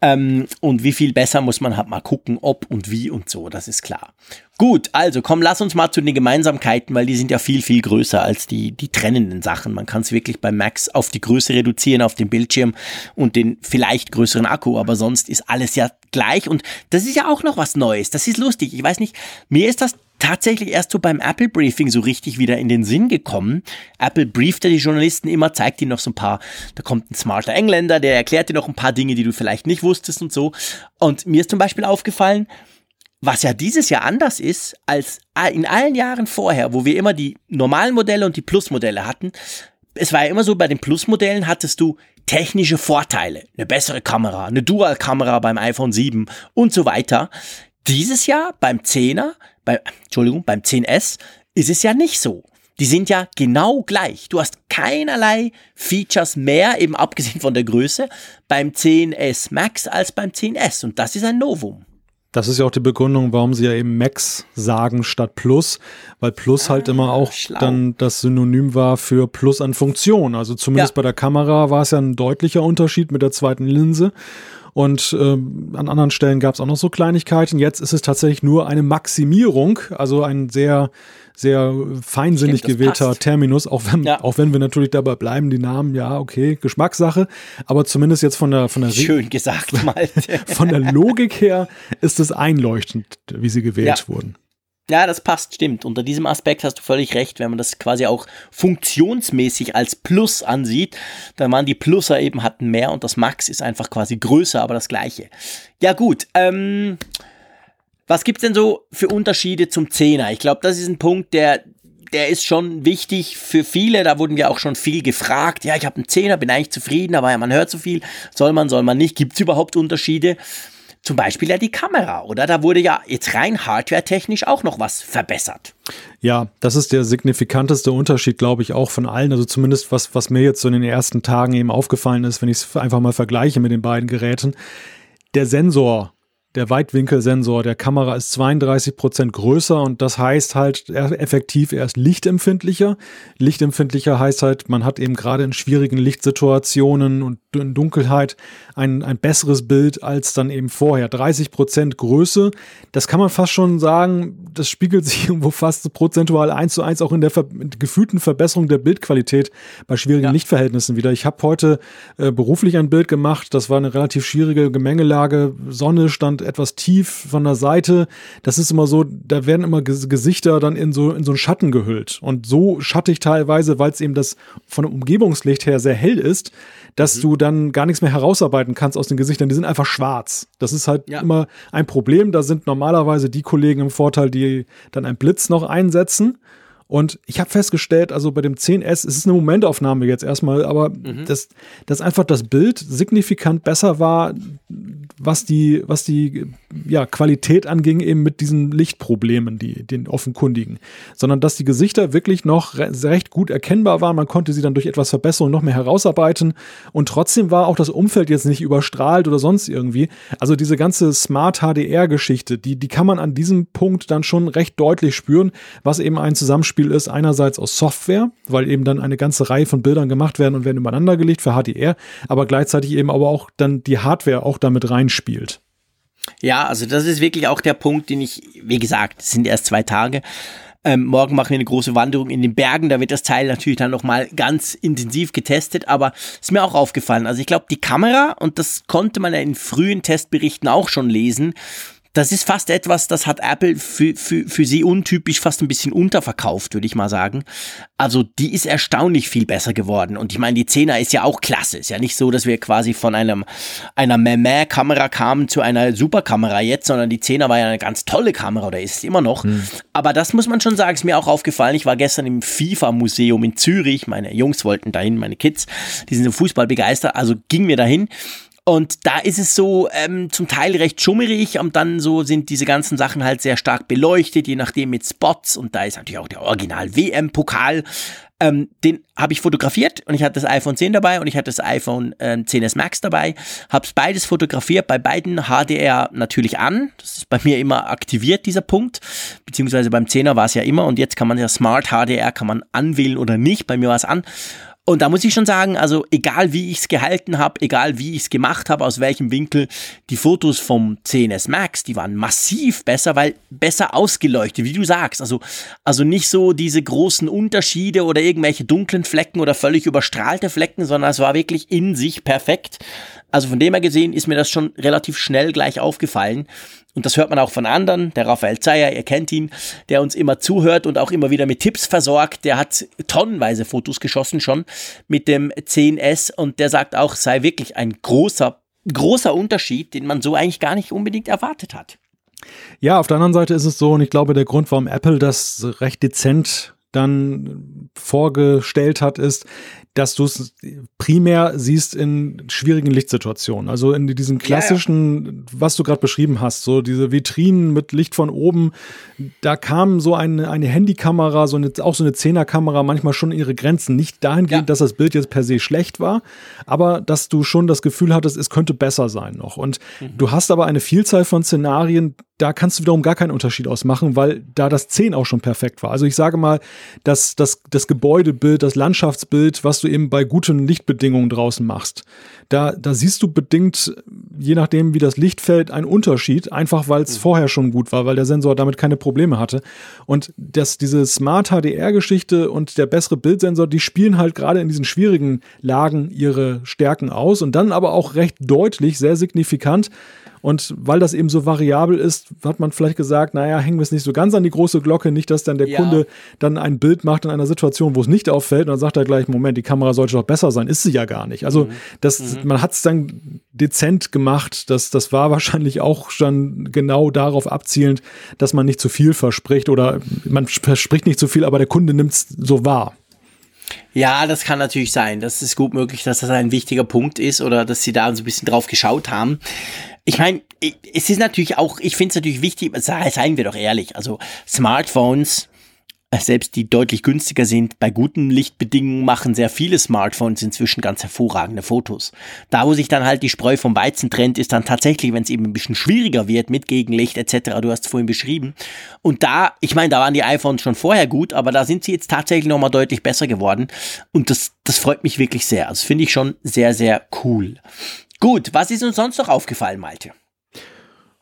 Ähm, und wie viel besser muss man halt mal gucken, ob und wie und so, das ist klar. Gut, also komm, lass uns mal zu den Gemeinsamkeiten, weil die sind ja viel, viel größer als die, die trennenden Sachen. Man kann es wirklich bei Max auf die Größe reduzieren, auf den Bildschirm und den vielleicht größeren Akku, aber sonst ist alles ja gleich. Und das ist ja auch noch was Neues. Das ist lustig. Ich weiß nicht, mir ist das tatsächlich erst so beim Apple Briefing so richtig wieder in den Sinn gekommen. Apple brieft ja die Journalisten immer, zeigt ihnen noch so ein paar, da kommt ein smarter Engländer, der erklärt dir noch ein paar Dinge, die du vielleicht nicht wusstest und so. Und mir ist zum Beispiel aufgefallen, was ja dieses Jahr anders ist als in allen Jahren vorher, wo wir immer die normalen Modelle und die Plus-Modelle hatten. Es war ja immer so, bei den Plus-Modellen hattest du technische Vorteile, eine bessere Kamera, eine Dual-Kamera beim iPhone 7 und so weiter. Dieses Jahr beim 10er bei, Entschuldigung, beim 10S ist es ja nicht so. Die sind ja genau gleich. Du hast keinerlei Features mehr, eben abgesehen von der Größe, beim 10S Max als beim 10S. Und das ist ein Novum.
Das ist ja auch die Begründung, warum sie ja eben Max sagen statt Plus, weil Plus halt ah, halt immer auch schlau. dann das Synonym war für Plus an Funktion. Also zumindest ja. bei der Kamera war es ja ein deutlicher Unterschied mit der zweiten Linse. Und ähm, an anderen Stellen gab es auch noch so Kleinigkeiten. Jetzt ist es tatsächlich nur eine Maximierung, also ein sehr, sehr feinsinnig Stimmt, gewählter passt. Terminus, auch wenn, ja. auch wenn wir natürlich dabei bleiben, die Namen, ja, okay, Geschmackssache, aber zumindest jetzt von der, von der,
Schön gesagt, *laughs* Malte.
von der Logik her ist es einleuchtend, wie sie gewählt ja. wurden.
Ja, das passt, stimmt. Unter diesem Aspekt hast du völlig recht, wenn man das quasi auch funktionsmäßig als Plus ansieht, dann waren die Pluser eben hatten mehr und das Max ist einfach quasi größer, aber das gleiche. Ja gut, ähm, was gibt's denn so für Unterschiede zum Zehner? Ich glaube, das ist ein Punkt, der der ist schon wichtig für viele. Da wurden wir auch schon viel gefragt. Ja, ich habe einen Zehner, bin eigentlich zufrieden, aber ja, man hört so viel. Soll man, soll man nicht? Gibt's überhaupt Unterschiede? Zum Beispiel ja die Kamera, oder? Da wurde ja jetzt rein hardware-technisch auch noch was verbessert.
Ja, das ist der signifikanteste Unterschied, glaube ich, auch von allen. Also zumindest was, was mir jetzt so in den ersten Tagen eben aufgefallen ist, wenn ich es einfach mal vergleiche mit den beiden Geräten. Der Sensor der Weitwinkelsensor der Kamera ist 32 Prozent größer und das heißt halt effektiv erst lichtempfindlicher. Lichtempfindlicher heißt halt, man hat eben gerade in schwierigen Lichtsituationen und in Dunkelheit ein, ein besseres Bild als dann eben vorher. 30 Prozent Größe, das kann man fast schon sagen, das spiegelt *laughs* sich irgendwo fast prozentual eins zu eins auch in der ver gefühlten Verbesserung der Bildqualität bei schwierigen ja. Lichtverhältnissen wieder. Ich habe heute äh, beruflich ein Bild gemacht, das war eine relativ schwierige Gemengelage, Sonne stand etwas tief von der Seite. Das ist immer so, da werden immer Gesichter dann in so, in so einen Schatten gehüllt. Und so schattig teilweise, weil es eben das von dem Umgebungslicht her sehr hell ist, dass mhm. du dann gar nichts mehr herausarbeiten kannst aus den Gesichtern. Die sind einfach schwarz. Das ist halt ja. immer ein Problem. Da sind normalerweise die Kollegen im Vorteil, die dann einen Blitz noch einsetzen. Und ich habe festgestellt, also bei dem 10S, es ist eine Momentaufnahme jetzt erstmal, aber mhm. dass, dass einfach das Bild signifikant besser war, was die, was die ja, Qualität anging, eben mit diesen Lichtproblemen, die, den offenkundigen. Sondern dass die Gesichter wirklich noch re recht gut erkennbar waren. Man konnte sie dann durch etwas Verbesserung noch mehr herausarbeiten. Und trotzdem war auch das Umfeld jetzt nicht überstrahlt oder sonst irgendwie. Also diese ganze Smart HDR-Geschichte, die, die kann man an diesem Punkt dann schon recht deutlich spüren, was eben ein Zusammenspiel ist. Einerseits aus Software, weil eben dann eine ganze Reihe von Bildern gemacht werden und werden übereinander gelegt für HDR, aber gleichzeitig eben aber auch dann die Hardware auch damit reinspielt.
Ja, also das ist wirklich auch der Punkt, den ich, wie gesagt, es sind erst zwei Tage. Ähm, morgen machen wir eine große Wanderung in den Bergen. Da wird das Teil natürlich dann nochmal ganz intensiv getestet. Aber ist mir auch aufgefallen. Also ich glaube, die Kamera, und das konnte man ja in frühen Testberichten auch schon lesen, das ist fast etwas, das hat Apple für, für, für sie untypisch fast ein bisschen unterverkauft, würde ich mal sagen. Also die ist erstaunlich viel besser geworden. Und ich meine, die 10er ist ja auch klasse. Ist ja nicht so, dass wir quasi von einem, einer Meh-Kamera kamen zu einer Superkamera jetzt, sondern die 10er war ja eine ganz tolle Kamera oder ist es immer noch. Hm. Aber das muss man schon sagen, ist mir auch aufgefallen. Ich war gestern im FIFA-Museum in Zürich. Meine Jungs wollten dahin, meine Kids. Die sind so Fußball begeistert. Also ging mir dahin. Und da ist es so ähm, zum Teil recht schummerig und dann so sind diese ganzen Sachen halt sehr stark beleuchtet, je nachdem mit Spots. Und da ist natürlich auch der Original-WM-Pokal. Ähm, den habe ich fotografiert und ich hatte das iPhone 10 dabei und ich hatte das iPhone äh, 10s Max dabei. Habe beides fotografiert, bei beiden HDR natürlich an. Das ist bei mir immer aktiviert, dieser Punkt. Beziehungsweise beim 10er war es ja immer und jetzt kann man ja Smart HDR kann man anwählen oder nicht. Bei mir war es an. Und da muss ich schon sagen, also egal wie ich es gehalten habe, egal wie ich es gemacht habe, aus welchem Winkel, die Fotos vom 10S Max, die waren massiv besser, weil besser ausgeleuchtet, wie du sagst. Also, also nicht so diese großen Unterschiede oder irgendwelche dunklen Flecken oder völlig überstrahlte Flecken, sondern es war wirklich in sich perfekt. Also von dem her gesehen ist mir das schon relativ schnell gleich aufgefallen. Und das hört man auch von anderen. Der Raphael Zeyer, ihr kennt ihn, der uns immer zuhört und auch immer wieder mit Tipps versorgt. Der hat tonnenweise Fotos geschossen schon mit dem 10S und der sagt auch, sei wirklich ein großer, großer Unterschied, den man so eigentlich gar nicht unbedingt erwartet hat.
Ja, auf der anderen Seite ist es so, und ich glaube, der Grund, warum Apple das recht dezent dann vorgestellt hat, ist, dass du es primär siehst in schwierigen Lichtsituationen. Also in diesen klassischen, ja, ja. was du gerade beschrieben hast, so diese Vitrinen mit Licht von oben, da kam so eine, eine Handykamera, so eine, auch so eine Zehnerkamera manchmal schon ihre Grenzen. Nicht dahingehend, ja. dass das Bild jetzt per se schlecht war, aber dass du schon das Gefühl hattest, es könnte besser sein noch. Und mhm. du hast aber eine Vielzahl von Szenarien, da kannst du wiederum gar keinen Unterschied ausmachen, weil da das 10 auch schon perfekt war. Also ich sage mal, dass das, das Gebäudebild, das Landschaftsbild, was du eben bei guten Lichtbedingungen draußen machst, da, da siehst du bedingt, je nachdem wie das Licht fällt, einen Unterschied, einfach weil es mhm. vorher schon gut war, weil der Sensor damit keine Probleme hatte. Und das, diese Smart HDR-Geschichte und der bessere Bildsensor, die spielen halt gerade in diesen schwierigen Lagen ihre Stärken aus und dann aber auch recht deutlich, sehr signifikant und weil das eben so variabel ist, hat man vielleicht gesagt, naja, hängen wir es nicht so ganz an die große Glocke, nicht, dass dann der ja. Kunde dann ein Bild macht in einer Situation, wo es nicht auffällt und dann sagt er gleich, Moment, die Kamera sollte doch besser sein, ist sie ja gar nicht. Also mhm. das, mhm. man hat es dann dezent gemacht, das, das war *laughs* wahrscheinlich auch schon genau darauf abzielend, dass man nicht zu viel verspricht oder man verspricht nicht zu viel, aber der Kunde nimmt es so wahr.
Ja, das kann natürlich sein. Das ist gut möglich, dass das ein wichtiger Punkt ist oder dass sie da so ein bisschen drauf geschaut haben. Ich meine, es ist natürlich auch, ich finde es natürlich wichtig, seien wir doch ehrlich, also Smartphones selbst die deutlich günstiger sind, bei guten Lichtbedingungen machen sehr viele Smartphones inzwischen ganz hervorragende Fotos. Da, wo sich dann halt die Spreu vom Weizen trennt, ist dann tatsächlich, wenn es eben ein bisschen schwieriger wird mit Gegenlicht etc., du hast es vorhin beschrieben. Und da, ich meine, da waren die iPhones schon vorher gut, aber da sind sie jetzt tatsächlich nochmal deutlich besser geworden. Und das, das freut mich wirklich sehr. Also finde ich schon sehr, sehr cool. Gut, was ist uns sonst noch aufgefallen, Malte?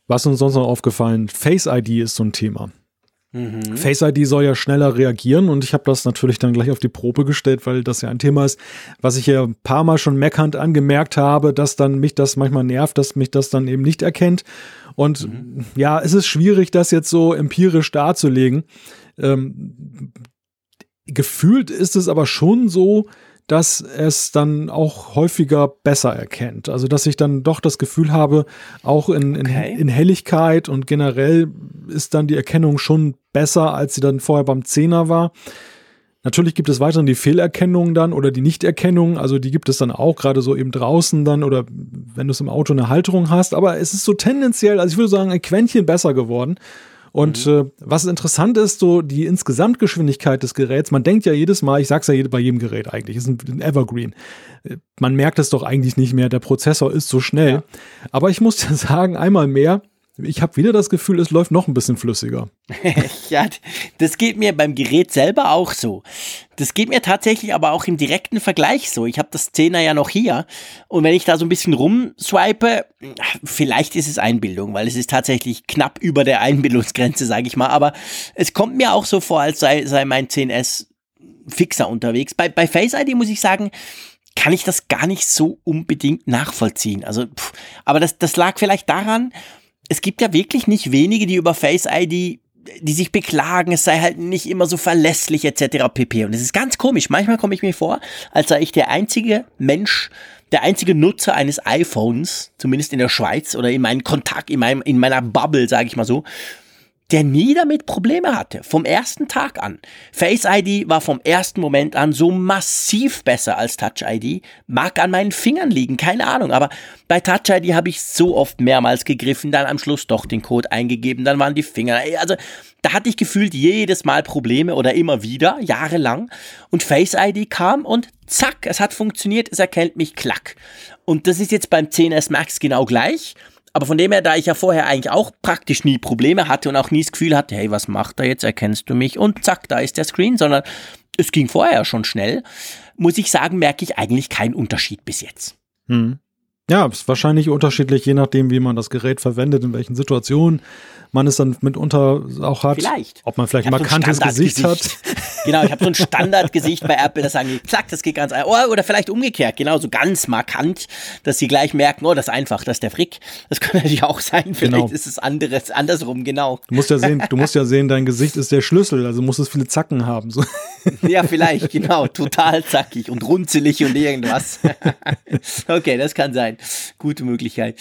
Was uns sonst noch aufgefallen? Face ID ist so ein Thema. Mhm. Face ID soll ja schneller reagieren und ich habe das natürlich dann gleich auf die Probe gestellt, weil das ja ein Thema ist, was ich ja ein paar Mal schon meckernd angemerkt habe, dass dann mich das manchmal nervt, dass mich das dann eben nicht erkennt. Und mhm. ja, es ist schwierig, das jetzt so empirisch darzulegen. Ähm, gefühlt ist es aber schon so, dass es dann auch häufiger besser erkennt. Also dass ich dann doch das Gefühl habe, auch in, in, okay. in Helligkeit und generell ist dann die Erkennung schon besser, als sie dann vorher beim Zehner war. Natürlich gibt es weiterhin die Fehlerkennung dann oder die Nichterkennung, also die gibt es dann auch gerade so eben draußen dann oder wenn du es im Auto eine Halterung hast, aber es ist so tendenziell, also ich würde sagen, ein Quäntchen besser geworden. Und mhm. äh, was interessant ist, so die Insgesamtgeschwindigkeit des Geräts, man denkt ja jedes Mal, ich sag's ja bei jedem Gerät eigentlich, ist ein, ein Evergreen. Äh, man merkt es doch eigentlich nicht mehr, der Prozessor ist so schnell. Ja. Aber ich muss *laughs* dir sagen, einmal mehr, ich habe wieder das Gefühl, es läuft noch ein bisschen flüssiger. *laughs*
ja, das geht mir beim Gerät selber auch so. Das geht mir tatsächlich aber auch im direkten Vergleich so. Ich habe das 10er ja noch hier und wenn ich da so ein bisschen rumswipe, vielleicht ist es Einbildung, weil es ist tatsächlich knapp über der Einbildungsgrenze, sage ich mal, aber es kommt mir auch so vor, als sei, sei mein 10S fixer unterwegs. Bei, bei Face ID muss ich sagen, kann ich das gar nicht so unbedingt nachvollziehen. Also, pff, aber das, das lag vielleicht daran, es gibt ja wirklich nicht wenige, die über Face ID die sich beklagen, es sei halt nicht immer so verlässlich etc. pp. Und es ist ganz komisch. Manchmal komme ich mir vor, als sei ich der einzige Mensch, der einzige Nutzer eines iPhones, zumindest in der Schweiz oder in meinem Kontakt, in, meinem, in meiner Bubble, sage ich mal so, der nie damit Probleme hatte, vom ersten Tag an. Face ID war vom ersten Moment an so massiv besser als Touch ID, mag an meinen Fingern liegen, keine Ahnung, aber bei Touch ID habe ich so oft mehrmals gegriffen, dann am Schluss doch den Code eingegeben, dann waren die Finger, also da hatte ich gefühlt jedes Mal Probleme oder immer wieder, jahrelang und Face ID kam und zack, es hat funktioniert, es erkennt mich klack. Und das ist jetzt beim 10S Max genau gleich. Aber von dem her, da ich ja vorher eigentlich auch praktisch nie Probleme hatte und auch nie das Gefühl hatte, hey, was macht er jetzt? Erkennst du mich? Und zack, da ist der Screen, sondern es ging vorher schon schnell, muss ich sagen, merke ich eigentlich keinen Unterschied bis jetzt.
Hm. Ja, ist wahrscheinlich unterschiedlich, je nachdem, wie man das Gerät verwendet, in welchen Situationen man es dann mitunter auch hat.
Vielleicht.
Ob man vielleicht ein markantes so Gesicht hat.
Genau, ich habe so ein Standardgesicht bei Apple, das sagen die, zack, das geht ganz einfach. Oh, oder vielleicht umgekehrt, genau, so ganz markant, dass sie gleich merken, oh, das ist einfach, das ist der Frick. Das kann natürlich auch sein, vielleicht genau. ist es anderes, andersrum, genau.
Du musst ja sehen, du musst ja sehen, dein Gesicht ist der Schlüssel, also muss es viele Zacken haben. So.
Ja, vielleicht, genau, total zackig und runzelig und irgendwas. *laughs* Okay, das kann sein. *laughs* Gute Möglichkeit.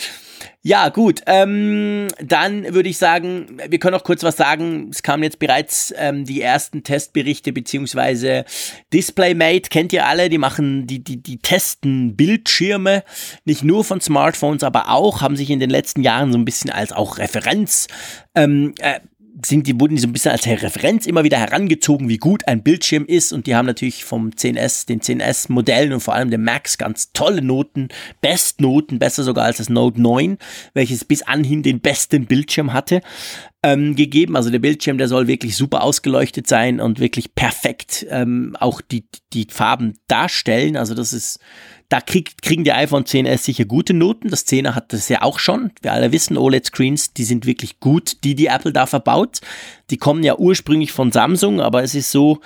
Ja, gut. Ähm, dann würde ich sagen, wir können auch kurz was sagen. Es kamen jetzt bereits ähm, die ersten Testberichte beziehungsweise DisplayMate kennt ihr alle. Die machen, die die die testen Bildschirme nicht nur von Smartphones, aber auch haben sich in den letzten Jahren so ein bisschen als auch Referenz ähm, äh, sind die, wurden die so ein bisschen als Referenz immer wieder herangezogen, wie gut ein Bildschirm ist. Und die haben natürlich vom 10S, den 10S-Modellen und vor allem dem Max ganz tolle Noten, Bestnoten, besser sogar als das Note 9, welches bis anhin den besten Bildschirm hatte, ähm, gegeben. Also der Bildschirm, der soll wirklich super ausgeleuchtet sein und wirklich perfekt ähm, auch die, die Farben darstellen. Also das ist da krieg, kriegen die iPhone 10s sicher gute Noten. Das 10er hat das ja auch schon. Wir alle wissen, OLED-Screens, die sind wirklich gut, die die Apple da verbaut. Die kommen ja ursprünglich von Samsung, aber es ist so,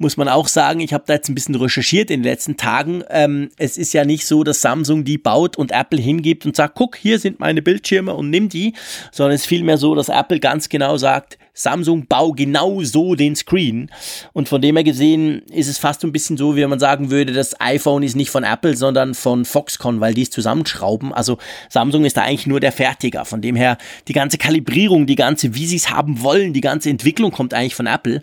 muss man auch sagen, ich habe da jetzt ein bisschen recherchiert in den letzten Tagen. Ähm, es ist ja nicht so, dass Samsung die baut und Apple hingibt und sagt, guck, hier sind meine Bildschirme und nimm die, sondern es ist vielmehr so, dass Apple ganz genau sagt, Samsung bau genau so den Screen. Und von dem her gesehen ist es fast ein bisschen so, wie man sagen würde, das iPhone ist nicht von Apple, sondern von Foxconn, weil die es zusammenschrauben. Also Samsung ist da eigentlich nur der Fertiger. Von dem her die ganze Kalibrierung, die ganze, wie sie es haben wollen, die ganze Entwicklung kommt eigentlich von Apple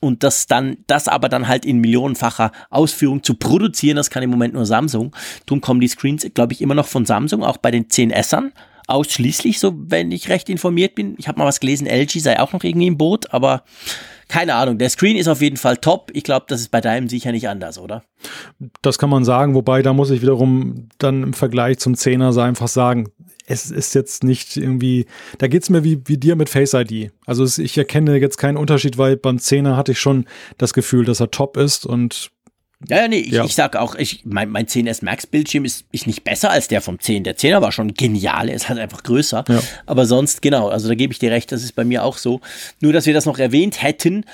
und das dann, das aber dann halt in millionenfacher Ausführung zu produzieren, das kann im Moment nur Samsung. Drum kommen die Screens, glaube ich, immer noch von Samsung, auch bei den 10Sern. Ausschließlich, so wenn ich recht informiert bin. Ich habe mal was gelesen, LG sei auch noch irgendwie im Boot, aber keine Ahnung. Der Screen ist auf jeden Fall top. Ich glaube, das ist bei deinem sicher nicht anders, oder?
Das kann man sagen, wobei da muss ich wiederum dann im Vergleich zum 10er so einfach sagen, es ist jetzt nicht irgendwie, da geht es mir wie, wie dir mit Face ID. Also es, ich erkenne jetzt keinen Unterschied, weil beim 10er hatte ich schon das Gefühl, dass er top ist und
ja, ja, nee, ich, ja. ich sag auch, ich, mein, mein 10S Max Bildschirm ist, ist nicht besser als der vom 10. Der 10er war schon genial, er ist halt einfach größer. Ja. Aber sonst, genau, also da gebe ich dir recht, das ist bei mir auch so. Nur, dass wir das noch erwähnt hätten.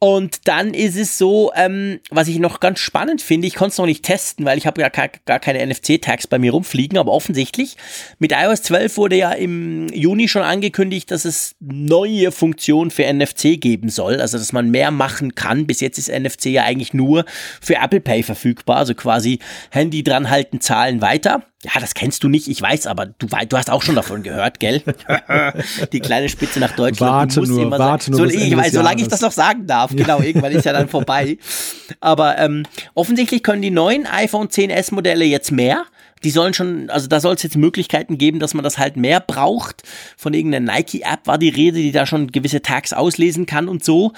Und dann ist es so, ähm, was ich noch ganz spannend finde, ich konnte es noch nicht testen, weil ich habe ja gar, gar keine NFC-Tags bei mir rumfliegen, aber offensichtlich mit iOS 12 wurde ja im Juni schon angekündigt, dass es neue Funktionen für NFC geben soll, also dass man mehr machen kann. Bis jetzt ist NFC ja eigentlich nur für Apple Pay verfügbar, also quasi Handy dran halten, zahlen weiter. Ja, das kennst du nicht, ich weiß, aber du, du hast auch schon davon gehört, gell? *laughs* Die kleine Spitze nach Deutschland.
Warte nur, immer warte
nur. So, ich weiß, solange ich das noch sagen darf, ja. genau, irgendwann ist ja dann vorbei. Aber ähm, offensichtlich können die neuen iPhone 10s Modelle jetzt mehr die sollen schon, also da soll es jetzt Möglichkeiten geben, dass man das halt mehr braucht. Von irgendeiner Nike-App war die Rede, die da schon gewisse Tags auslesen kann und so.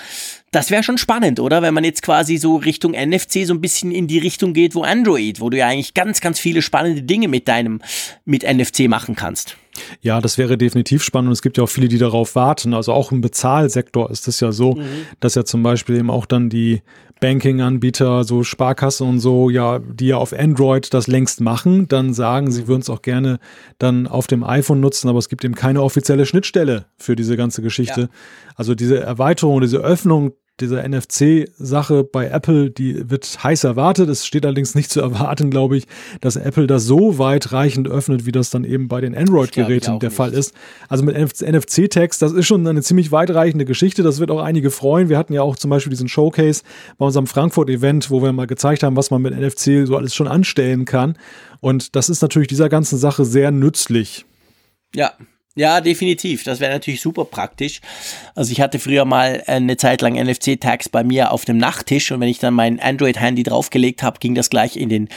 Das wäre schon spannend, oder? Wenn man jetzt quasi so Richtung NFC so ein bisschen in die Richtung geht, wo Android, wo du ja eigentlich ganz, ganz viele spannende Dinge mit deinem, mit NFC machen kannst.
Ja, das wäre definitiv spannend und es gibt ja auch viele, die darauf warten. Also auch im Bezahlsektor ist es ja so, mhm. dass ja zum Beispiel eben auch dann die Banking-Anbieter, so Sparkasse und so, ja, die ja auf Android das längst machen, dann sagen, sie würden es auch gerne dann auf dem iPhone nutzen, aber es gibt eben keine offizielle Schnittstelle für diese ganze Geschichte. Ja. Also diese Erweiterung, diese Öffnung diese NFC-Sache bei Apple, die wird heiß erwartet. Es steht allerdings nicht zu erwarten, glaube ich, dass Apple das so weitreichend öffnet, wie das dann eben bei den Android-Geräten der nicht. Fall ist. Also mit NFC-Tags, das ist schon eine ziemlich weitreichende Geschichte. Das wird auch einige freuen. Wir hatten ja auch zum Beispiel diesen Showcase bei unserem Frankfurt-Event, wo wir mal gezeigt haben, was man mit NFC so alles schon anstellen kann. Und das ist natürlich dieser ganzen Sache sehr nützlich.
Ja, ja, definitiv. Das wäre natürlich super praktisch. Also ich hatte früher mal eine Zeit lang NFC-Tags bei mir auf dem Nachttisch und wenn ich dann mein Android-Handy draufgelegt habe, ging das gleich in den,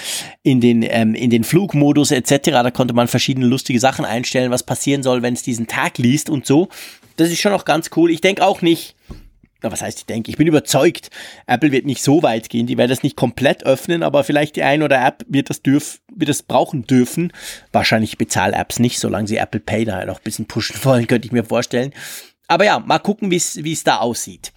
in den, ähm, in den Flugmodus etc. Da konnte man verschiedene lustige Sachen einstellen, was passieren soll, wenn es diesen Tag liest und so. Das ist schon noch ganz cool. Ich denke auch nicht, na, was heißt, ich denke, ich bin überzeugt, Apple wird nicht so weit gehen, die werden das nicht komplett öffnen, aber vielleicht die ein oder App wird das dürf, wird das brauchen dürfen. Wahrscheinlich Bezahl-Apps nicht, solange sie Apple Pay da noch ein bisschen pushen wollen, könnte ich mir vorstellen. Aber ja, mal gucken, wie es da aussieht.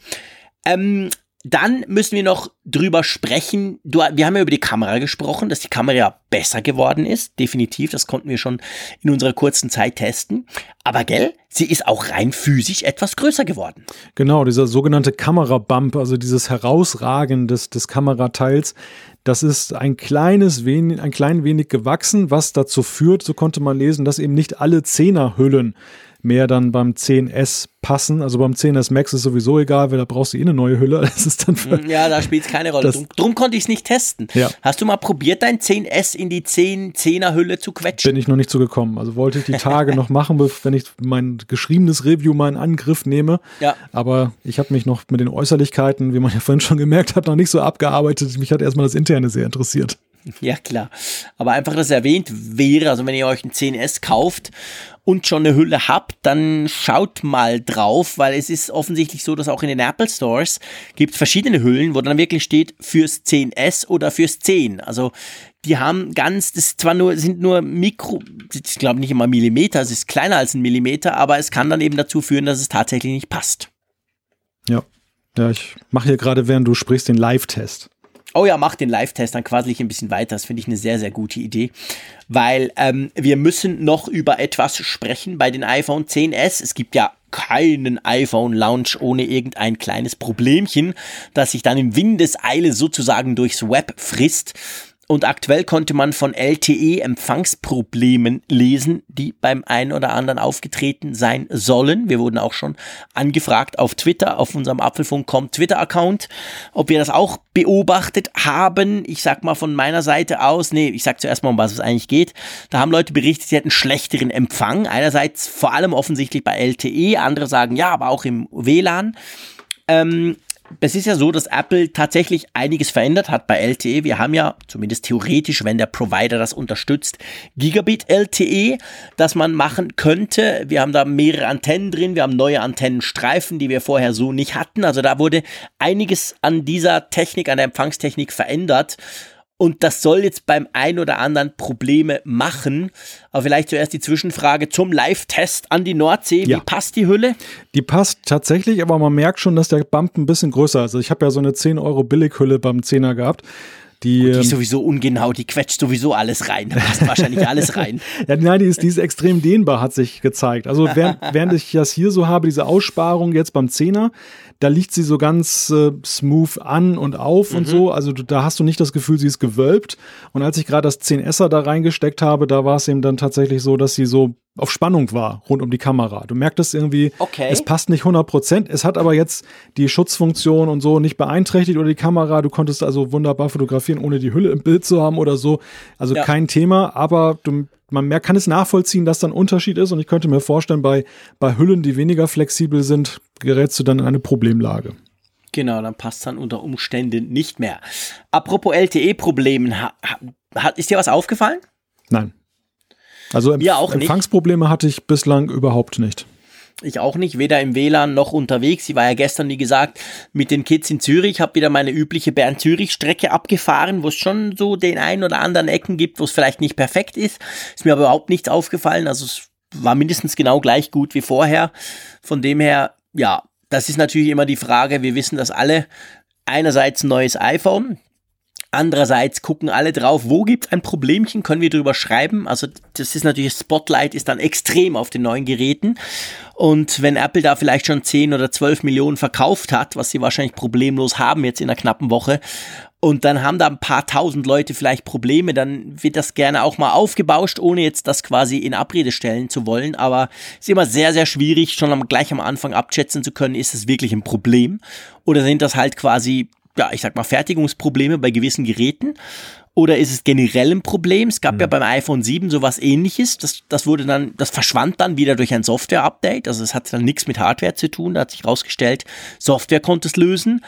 Ähm, dann müssen wir noch drüber sprechen. Du, wir haben ja über die Kamera gesprochen, dass die Kamera besser geworden ist. Definitiv, das konnten wir schon in unserer kurzen Zeit testen. Aber gell, sie ist auch rein physisch etwas größer geworden.
Genau, dieser sogenannte Kamerabump, also dieses Herausragen des, des Kamerateils, das ist ein kleines wenig, ein klein wenig gewachsen, was dazu führt, so konnte man lesen, dass eben nicht alle Zehnerhüllen mehr dann beim 10S passen. Also beim 10S Max ist sowieso egal, weil da brauchst du eh eine neue Hülle. *laughs* Das ist dann
mm, ja, da spielt es keine Rolle. Drum, drum, konnte ich es nicht testen. Ja. Hast du mal probiert, dein 10S in die 10 10er Hülle zu quetschen?
Bin ich noch nicht so gekommen. Also wollte ich die Tage noch machen, wenn ich mein geschriebenes Review mal in Angriff nehme. Ja. Aber ich habe mich noch mit den Äußerlichkeiten, wie man ja vorhin schon gemerkt hat, noch nicht so abgearbeitet. Mich hat erstmal das Interne sehr interessiert. *laughs*
Ja, klar. Aber einfach, dass erwähnt wäre, also wenn ihr euch ein 10S kauft und schon eine Hülle habt, dann schaut mal drauf, weil es ist offensichtlich so, dass auch in den Apple Stores gibt verschiedene Hüllen, wo dann wirklich steht fürs 10S oder fürs 10. Also die haben ganz, das zwar nur, sind nur Mikro, ich glaube nicht immer Millimeter, es ist kleiner als ein Millimeter, aber es kann dann eben dazu führen, dass es tatsächlich nicht passt.
Ja. Ja, ich mache hier gerade, während du sprichst, den Live-Test.
Oh ja, mach den Live-Test, dann quasi ein bisschen weiter. Das finde ich eine sehr, sehr gute Idee. Weil ähm, wir müssen noch über etwas sprechen bei den iPhone 10s. Es gibt ja keinen iPhone-Launch ohne irgendein kleines Problemchen, das sich dann in Windeseile sozusagen durchs Web frisst. Und aktuell konnte man von LTE-Empfangsproblemen lesen, die beim einen oder anderen aufgetreten sein sollen. Wir wurden auch schon angefragt auf Twitter, auf unserem Apfelfunk.com Twitter-Account, ob wir das auch beobachtet haben. Ich sag mal von meiner Seite aus, nee, ich sag zuerst mal, um was es eigentlich geht. Da haben Leute berichtet, sie hätten schlechteren Empfang. Einerseits vor allem offensichtlich bei LTE, andere sagen ja, aber auch im WLAN. Ähm, es ist ja so, dass Apple tatsächlich einiges verändert hat bei LTE. Wir haben ja, zumindest theoretisch, wenn der Provider das unterstützt, Gigabit LTE, das man machen könnte. Wir haben da mehrere Antennen drin, wir haben neue Antennenstreifen, die wir vorher so nicht hatten. Also da wurde einiges an dieser Technik, an der Empfangstechnik verändert. Und das soll jetzt beim ein oder anderen Probleme machen. Aber vielleicht zuerst die Zwischenfrage zum Live-Test an die Nordsee. Ja. Wie passt die Hülle?
Die passt tatsächlich, aber man merkt schon, dass der Bump ein bisschen größer ist. Also ich habe ja so eine 10 Euro Billighülle beim 10er gehabt.
Die, die ist ähm, sowieso ungenau, die quetscht sowieso alles rein. Da passt wahrscheinlich alles rein. *laughs*
ja, nein, die ist, die ist extrem dehnbar, hat sich gezeigt. Also während, *laughs* während ich das hier so habe, diese Aussparung jetzt beim Zehner, da liegt sie so ganz äh, smooth an und auf mhm. und so. Also da hast du nicht das Gefühl, sie ist gewölbt. Und als ich gerade das 10S da reingesteckt habe, da war es eben dann tatsächlich so, dass sie so auf Spannung war rund um die Kamera. Du merktest irgendwie, okay. es passt nicht 100 Prozent. Es hat aber jetzt die Schutzfunktion und so nicht beeinträchtigt oder die Kamera. Du konntest also wunderbar fotografieren, ohne die Hülle im Bild zu haben oder so. Also ja. kein Thema, aber du man mehr kann es nachvollziehen, dass da ein Unterschied ist. Und ich könnte mir vorstellen, bei, bei Hüllen, die weniger flexibel sind, gerätst du dann in eine Problemlage.
Genau, dann passt dann unter Umständen nicht mehr. Apropos LTE-Problemen, ist dir was aufgefallen?
Nein. Also Empf Empfangsprobleme hatte ich bislang überhaupt nicht.
Ich auch nicht, weder im WLAN noch unterwegs. Ich war ja gestern, wie gesagt, mit den Kids in Zürich, habe wieder meine übliche Bern-Zürich-Strecke abgefahren, wo es schon so den einen oder anderen Ecken gibt, wo es vielleicht nicht perfekt ist. Ist mir aber überhaupt nichts aufgefallen. Also es war mindestens genau gleich gut wie vorher. Von dem her, ja, das ist natürlich immer die Frage. Wir wissen das alle. Einerseits ein neues iPhone, Andererseits gucken alle drauf, wo gibt es ein Problemchen, können wir drüber schreiben. Also das ist natürlich, Spotlight ist dann extrem auf den neuen Geräten. Und wenn Apple da vielleicht schon 10 oder 12 Millionen verkauft hat, was sie wahrscheinlich problemlos haben jetzt in einer knappen Woche, und dann haben da ein paar tausend Leute vielleicht Probleme, dann wird das gerne auch mal aufgebauscht, ohne jetzt das quasi in Abrede stellen zu wollen. Aber es ist immer sehr, sehr schwierig, schon gleich am Anfang abschätzen zu können, ist es wirklich ein Problem oder sind das halt quasi ja, ich sag mal, Fertigungsprobleme bei gewissen Geräten? Oder ist es generell ein Problem? Es gab mhm. ja beim iPhone 7 sowas ähnliches. Das, das wurde dann, das verschwand dann wieder durch ein Software-Update. Also es hat dann nichts mit Hardware zu tun. Da hat sich rausgestellt, Software konnte es lösen.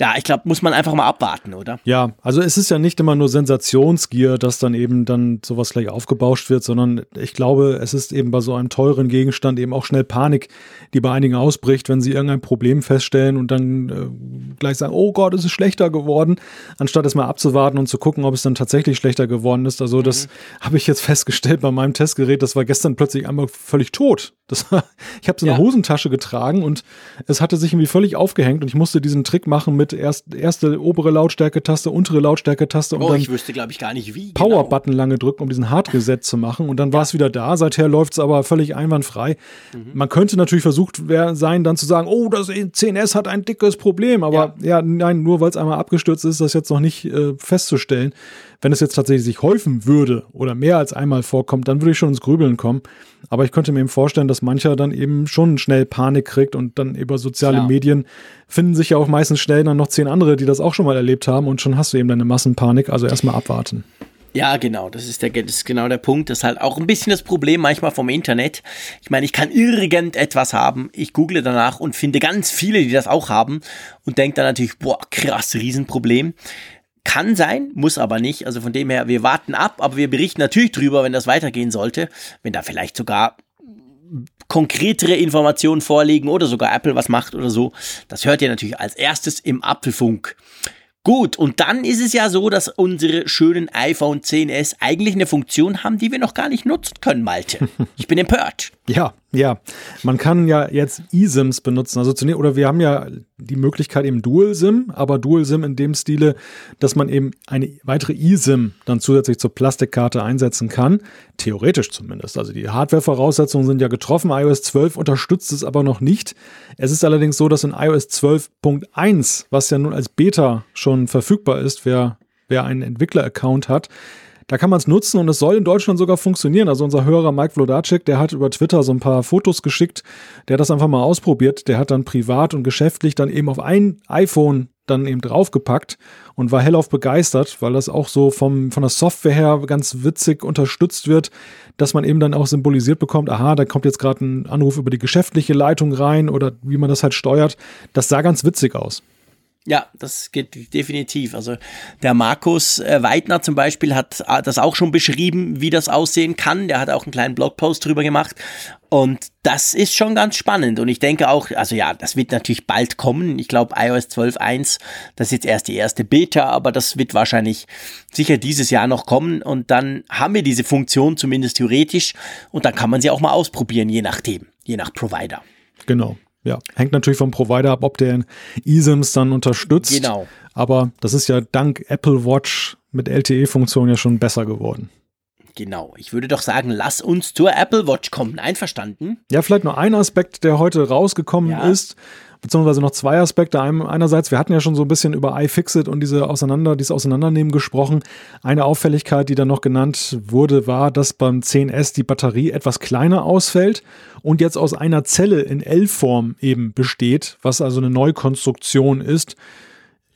Ja, ich glaube, muss man einfach mal abwarten, oder?
Ja, also es ist ja nicht immer nur Sensationsgier, dass dann eben dann sowas gleich aufgebauscht wird, sondern ich glaube, es ist eben bei so einem teuren Gegenstand eben auch schnell Panik, die bei einigen ausbricht, wenn sie irgendein Problem feststellen und dann äh, gleich sagen, oh Gott, es ist schlechter geworden, anstatt es mal abzuwarten und zu gucken, ob es dann tatsächlich schlechter geworden ist. Also das mhm. habe ich jetzt festgestellt bei meinem Testgerät, das war gestern plötzlich einmal völlig tot. Das war, *laughs* ich habe es in ja. der Hosentasche getragen und es hatte sich irgendwie völlig aufgehängt und ich musste diesen Trick machen mit erst erste obere Lautstärke-Taste, untere Lautstärke-Taste und oh, dann
ich wüsste, glaube ich, gar nicht wie.
Power-Button genau. lange drücken, um diesen Hard-Reset zu machen und dann war es wieder da. Seither läuft es aber völlig einwandfrei. Mhm. Man könnte natürlich versucht sein, dann zu sagen, oh, das 10S hat ein dickes Problem, aber ja, ja nein, nur weil es einmal abgestürzt ist, ist das jetzt noch nicht äh, festzustellen. Wenn es jetzt tatsächlich sich häufen würde oder mehr als einmal vorkommt, dann würde ich schon ins Grübeln kommen. Aber ich könnte mir eben vorstellen, dass mancher dann eben schon schnell Panik kriegt und dann über soziale Klar. Medien finden sich ja auch meistens schnell dann noch zehn andere, die das auch schon mal erlebt haben und schon hast du eben deine Massenpanik. Also erstmal abwarten.
Ja, genau, das ist, der, das ist genau der Punkt. Das ist halt auch ein bisschen das Problem manchmal vom Internet. Ich meine, ich kann irgendetwas haben, ich google danach und finde ganz viele, die das auch haben und denke dann natürlich, boah, krass, Riesenproblem. Kann sein, muss aber nicht. Also von dem her, wir warten ab, aber wir berichten natürlich drüber, wenn das weitergehen sollte. Wenn da vielleicht sogar konkretere Informationen vorliegen oder sogar Apple was macht oder so. Das hört ihr natürlich als erstes im Apfelfunk. Gut, und dann ist es ja so, dass unsere schönen iPhone 10s eigentlich eine Funktion haben, die wir noch gar nicht nutzen können, Malte. Ich bin empört.
Ja, ja, man kann ja jetzt eSIMs benutzen. Also zunächst, oder wir haben ja die Möglichkeit eben Dual-SIM, aber Dual-SIM in dem Stile, dass man eben eine weitere eSIM dann zusätzlich zur Plastikkarte einsetzen kann. Theoretisch zumindest. Also die Hardware-Voraussetzungen sind ja getroffen. iOS 12 unterstützt es aber noch nicht. Es ist allerdings so, dass in iOS 12.1, was ja nun als Beta schon verfügbar ist, wer, wer einen Entwickler-Account hat, da kann man es nutzen und es soll in Deutschland sogar funktionieren. Also unser Hörer Mike Vlodacek, der hat über Twitter so ein paar Fotos geschickt. Der hat das einfach mal ausprobiert. Der hat dann privat und geschäftlich dann eben auf ein iPhone dann eben draufgepackt und war hellauf begeistert, weil das auch so vom, von der Software her ganz witzig unterstützt wird, dass man eben dann auch symbolisiert bekommt, aha, da kommt jetzt gerade ein Anruf über die geschäftliche Leitung rein oder wie man das halt steuert. Das sah ganz witzig aus.
Ja, das geht definitiv. Also der Markus äh, Weidner zum Beispiel hat äh, das auch schon beschrieben, wie das aussehen kann. Der hat auch einen kleinen Blogpost drüber gemacht. Und das ist schon ganz spannend. Und ich denke auch, also ja, das wird natürlich bald kommen. Ich glaube, iOS 12.1, das ist jetzt erst die erste Beta, aber das wird wahrscheinlich sicher dieses Jahr noch kommen. Und dann haben wir diese Funktion zumindest theoretisch. Und dann kann man sie auch mal ausprobieren, je nachdem, je nach Provider.
Genau. Ja, hängt natürlich vom Provider ab, ob der eSIMs dann unterstützt.
Genau.
Aber das ist ja dank Apple Watch mit LTE-Funktion ja schon besser geworden.
Genau. Ich würde doch sagen, lass uns zur Apple Watch kommen. Einverstanden?
Ja, vielleicht nur ein Aspekt, der heute rausgekommen ja. ist beziehungsweise noch zwei Aspekte. Einerseits, wir hatten ja schon so ein bisschen über iFixit und diese Auseinander, dieses Auseinandernehmen gesprochen. Eine Auffälligkeit, die dann noch genannt wurde, war, dass beim 10S die Batterie etwas kleiner ausfällt und jetzt aus einer Zelle in L-Form eben besteht, was also eine Neukonstruktion ist.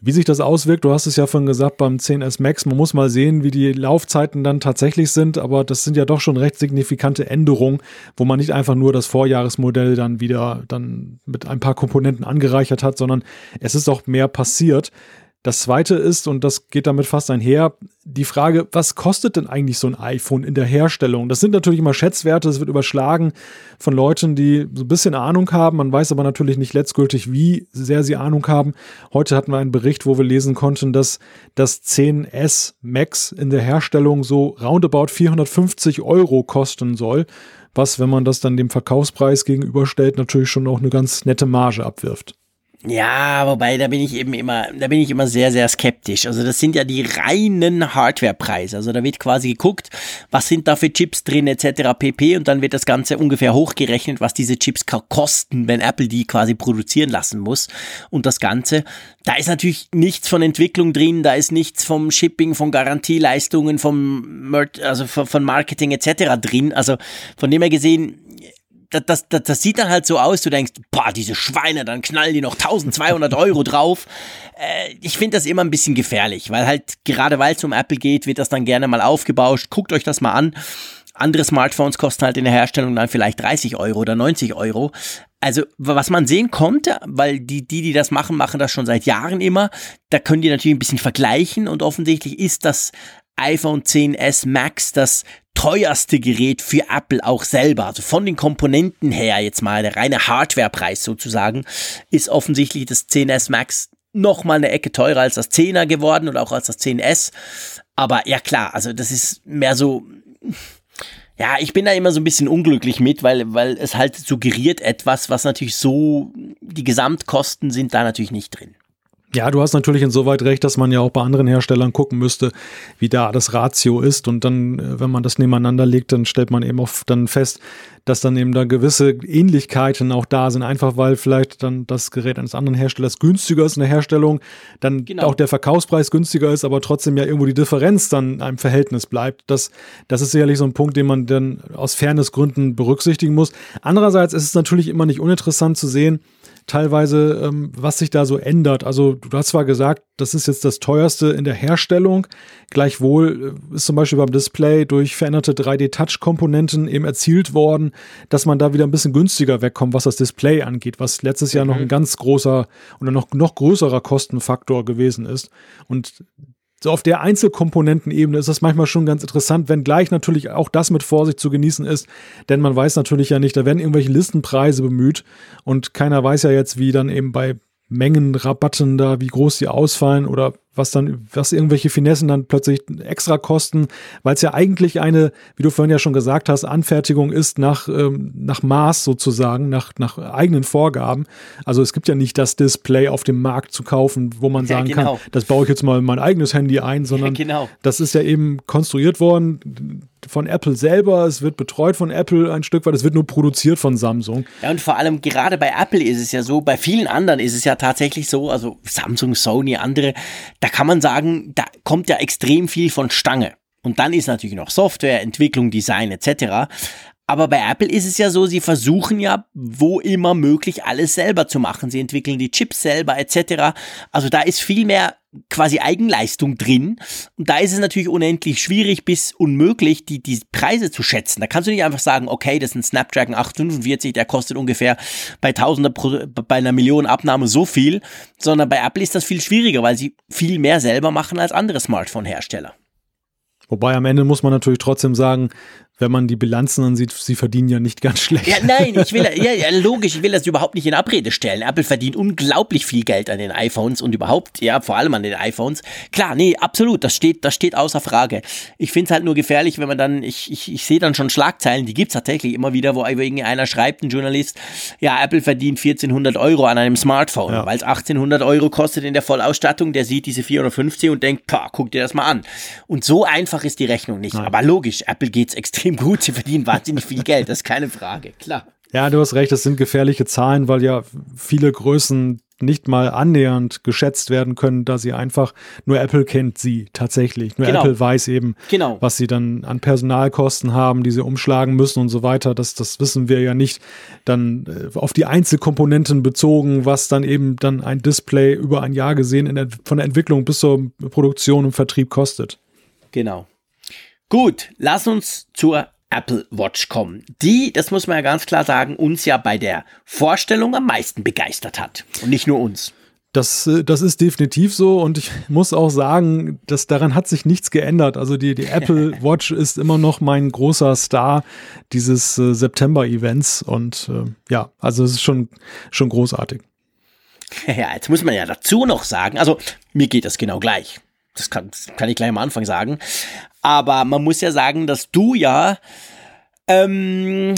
Wie sich das auswirkt, du hast es ja vorhin gesagt beim 10S Max, man muss mal sehen, wie die Laufzeiten dann tatsächlich sind, aber das sind ja doch schon recht signifikante Änderungen, wo man nicht einfach nur das Vorjahresmodell dann wieder dann mit ein paar Komponenten angereichert hat, sondern es ist auch mehr passiert. Das zweite ist, und das geht damit fast einher, die Frage, was kostet denn eigentlich so ein iPhone in der Herstellung? Das sind natürlich immer Schätzwerte, es wird überschlagen von Leuten, die so ein bisschen Ahnung haben. Man weiß aber natürlich nicht letztgültig, wie sehr sie Ahnung haben. Heute hatten wir einen Bericht, wo wir lesen konnten, dass das 10S Max in der Herstellung so roundabout 450 Euro kosten soll, was, wenn man das dann dem Verkaufspreis gegenüberstellt, natürlich schon auch eine ganz nette Marge abwirft.
Ja, wobei, da bin ich eben immer, da bin ich immer sehr, sehr skeptisch. Also das sind ja die reinen Hardwarepreise. Also da wird quasi geguckt, was sind da für Chips drin etc. pp. Und dann wird das Ganze ungefähr hochgerechnet, was diese Chips kosten, wenn Apple die quasi produzieren lassen muss. Und das Ganze, da ist natürlich nichts von Entwicklung drin, da ist nichts vom Shipping, von Garantieleistungen, vom, also von Marketing etc. drin. Also von dem her gesehen, das, das, das sieht dann halt so aus, du denkst, boah, diese Schweine, dann knallen die noch 1200 Euro drauf. Äh, ich finde das immer ein bisschen gefährlich, weil halt, gerade weil es um Apple geht, wird das dann gerne mal aufgebauscht. Guckt euch das mal an. Andere Smartphones kosten halt in der Herstellung dann vielleicht 30 Euro oder 90 Euro. Also, was man sehen konnte, weil die, die, die das machen, machen das schon seit Jahren immer. Da können die natürlich ein bisschen vergleichen und offensichtlich ist das iPhone 10s Max das teuerste Gerät für Apple auch selber. Also von den Komponenten her jetzt mal der reine Hardwarepreis sozusagen ist offensichtlich das 10s Max noch mal eine Ecke teurer als das 10er geworden und auch als das 10s. Aber ja klar, also das ist mehr so ja, ich bin da immer so ein bisschen unglücklich mit, weil, weil es halt suggeriert etwas, was natürlich so, die Gesamtkosten sind da natürlich nicht drin.
Ja, du hast natürlich insoweit recht, dass man ja auch bei anderen Herstellern gucken müsste, wie da das Ratio ist. Und dann, äh, wenn man das nebeneinander legt, dann stellt man eben auch dann fest, dass dann eben da gewisse Ähnlichkeiten auch da sind. Einfach weil vielleicht dann das Gerät eines anderen Herstellers günstiger ist in der Herstellung, dann genau. auch der Verkaufspreis günstiger ist, aber trotzdem ja irgendwo die Differenz dann in einem Verhältnis bleibt. Das, das ist sicherlich so ein Punkt, den man dann aus Fairnessgründen berücksichtigen muss. Andererseits ist es natürlich immer nicht uninteressant zu sehen, teilweise, ähm, was sich da so ändert. Also du hast zwar gesagt, das ist jetzt das teuerste in der Herstellung, gleichwohl äh, ist zum Beispiel beim Display durch veränderte 3D-Touch-Komponenten eben erzielt worden, dass man da wieder ein bisschen günstiger wegkommt, was das Display angeht, was letztes Jahr noch mhm. ein ganz großer oder noch, noch größerer Kostenfaktor gewesen ist. Und so auf der Einzelkomponentenebene ist das manchmal schon ganz interessant, wenngleich natürlich auch das mit Vorsicht zu genießen ist, denn man weiß natürlich ja nicht, da werden irgendwelche Listenpreise bemüht und keiner weiß ja jetzt, wie dann eben bei Mengenrabatten da, wie groß die ausfallen oder was dann, was irgendwelche Finessen dann plötzlich extra kosten, weil es ja eigentlich eine, wie du vorhin ja schon gesagt hast, Anfertigung ist nach, ähm, nach Maß sozusagen, nach, nach eigenen Vorgaben. Also es gibt ja nicht das Display auf dem Markt zu kaufen, wo man sagen ja, genau. kann, das baue ich jetzt mal in mein eigenes Handy ein, sondern ja, *laughs* genau. das ist ja eben konstruiert worden von Apple selber, es wird betreut von Apple ein Stück weit, es wird nur produziert von Samsung.
Ja, und vor allem gerade bei Apple ist es ja so, bei vielen anderen ist es ja tatsächlich so, also Samsung, Sony, andere, da kann man sagen, da kommt ja extrem viel von Stange. Und dann ist natürlich noch Software, Entwicklung, Design etc. Aber bei Apple ist es ja so, sie versuchen ja, wo immer möglich, alles selber zu machen. Sie entwickeln die Chips selber etc. Also da ist viel mehr quasi Eigenleistung drin. Und da ist es natürlich unendlich schwierig bis unmöglich, die, die Preise zu schätzen. Da kannst du nicht einfach sagen, okay, das ist ein Snapdragon 845, der kostet ungefähr bei Tausender pro, bei einer Million Abnahme so viel, sondern bei Apple ist das viel schwieriger, weil sie viel mehr selber machen als andere Smartphone-Hersteller.
Wobei am Ende muss man natürlich trotzdem sagen, wenn man die Bilanzen ansieht, sie verdienen ja nicht ganz schlecht.
Ja, nein, ich will, *laughs* ja, ja, logisch, ich will das überhaupt nicht in Abrede stellen. Apple verdient unglaublich viel Geld an den iPhones und überhaupt, ja, vor allem an den iPhones. Klar, nee, absolut, das steht, das steht außer Frage. Ich finde es halt nur gefährlich, wenn man dann, ich, ich, ich sehe dann schon Schlagzeilen, die gibt's tatsächlich immer wieder, wo irgendeiner schreibt, ein Journalist, ja, Apple verdient 1400 Euro an einem Smartphone, ja. weil es 1800 Euro kostet in der Vollausstattung, der sieht diese 450 und denkt, pah, guck dir das mal an. Und so einfach ist die Rechnung nicht. Nein. Aber logisch, Apple geht's extrem extrem gut. Sie verdienen wahnsinnig viel Geld, das ist keine Frage, klar.
Ja, du hast recht, das sind gefährliche Zahlen, weil ja viele Größen nicht mal annähernd geschätzt werden können, da sie einfach, nur Apple kennt sie tatsächlich. Nur genau. Apple weiß eben, genau. was sie dann an Personalkosten haben, die sie umschlagen müssen und so weiter. Das, das wissen wir ja nicht dann äh, auf die Einzelkomponenten bezogen, was dann eben dann ein Display über ein Jahr gesehen der, von der Entwicklung bis zur Produktion und Vertrieb kostet.
Genau. Gut, lass uns zur Apple Watch kommen, die, das muss man ja ganz klar sagen, uns ja bei der Vorstellung am meisten begeistert hat. Und nicht nur uns.
Das, äh, das ist definitiv so und ich *laughs* muss auch sagen, dass daran hat sich nichts geändert. Also die, die Apple *laughs* Watch ist immer noch mein großer Star dieses äh, September-Events und äh, ja, also es ist schon, schon großartig. *laughs*
Ja, jetzt muss man ja dazu noch sagen, also mir geht das genau gleich. Das kann, das kann ich gleich am Anfang sagen. Aber man muss ja sagen, dass du ja ähm,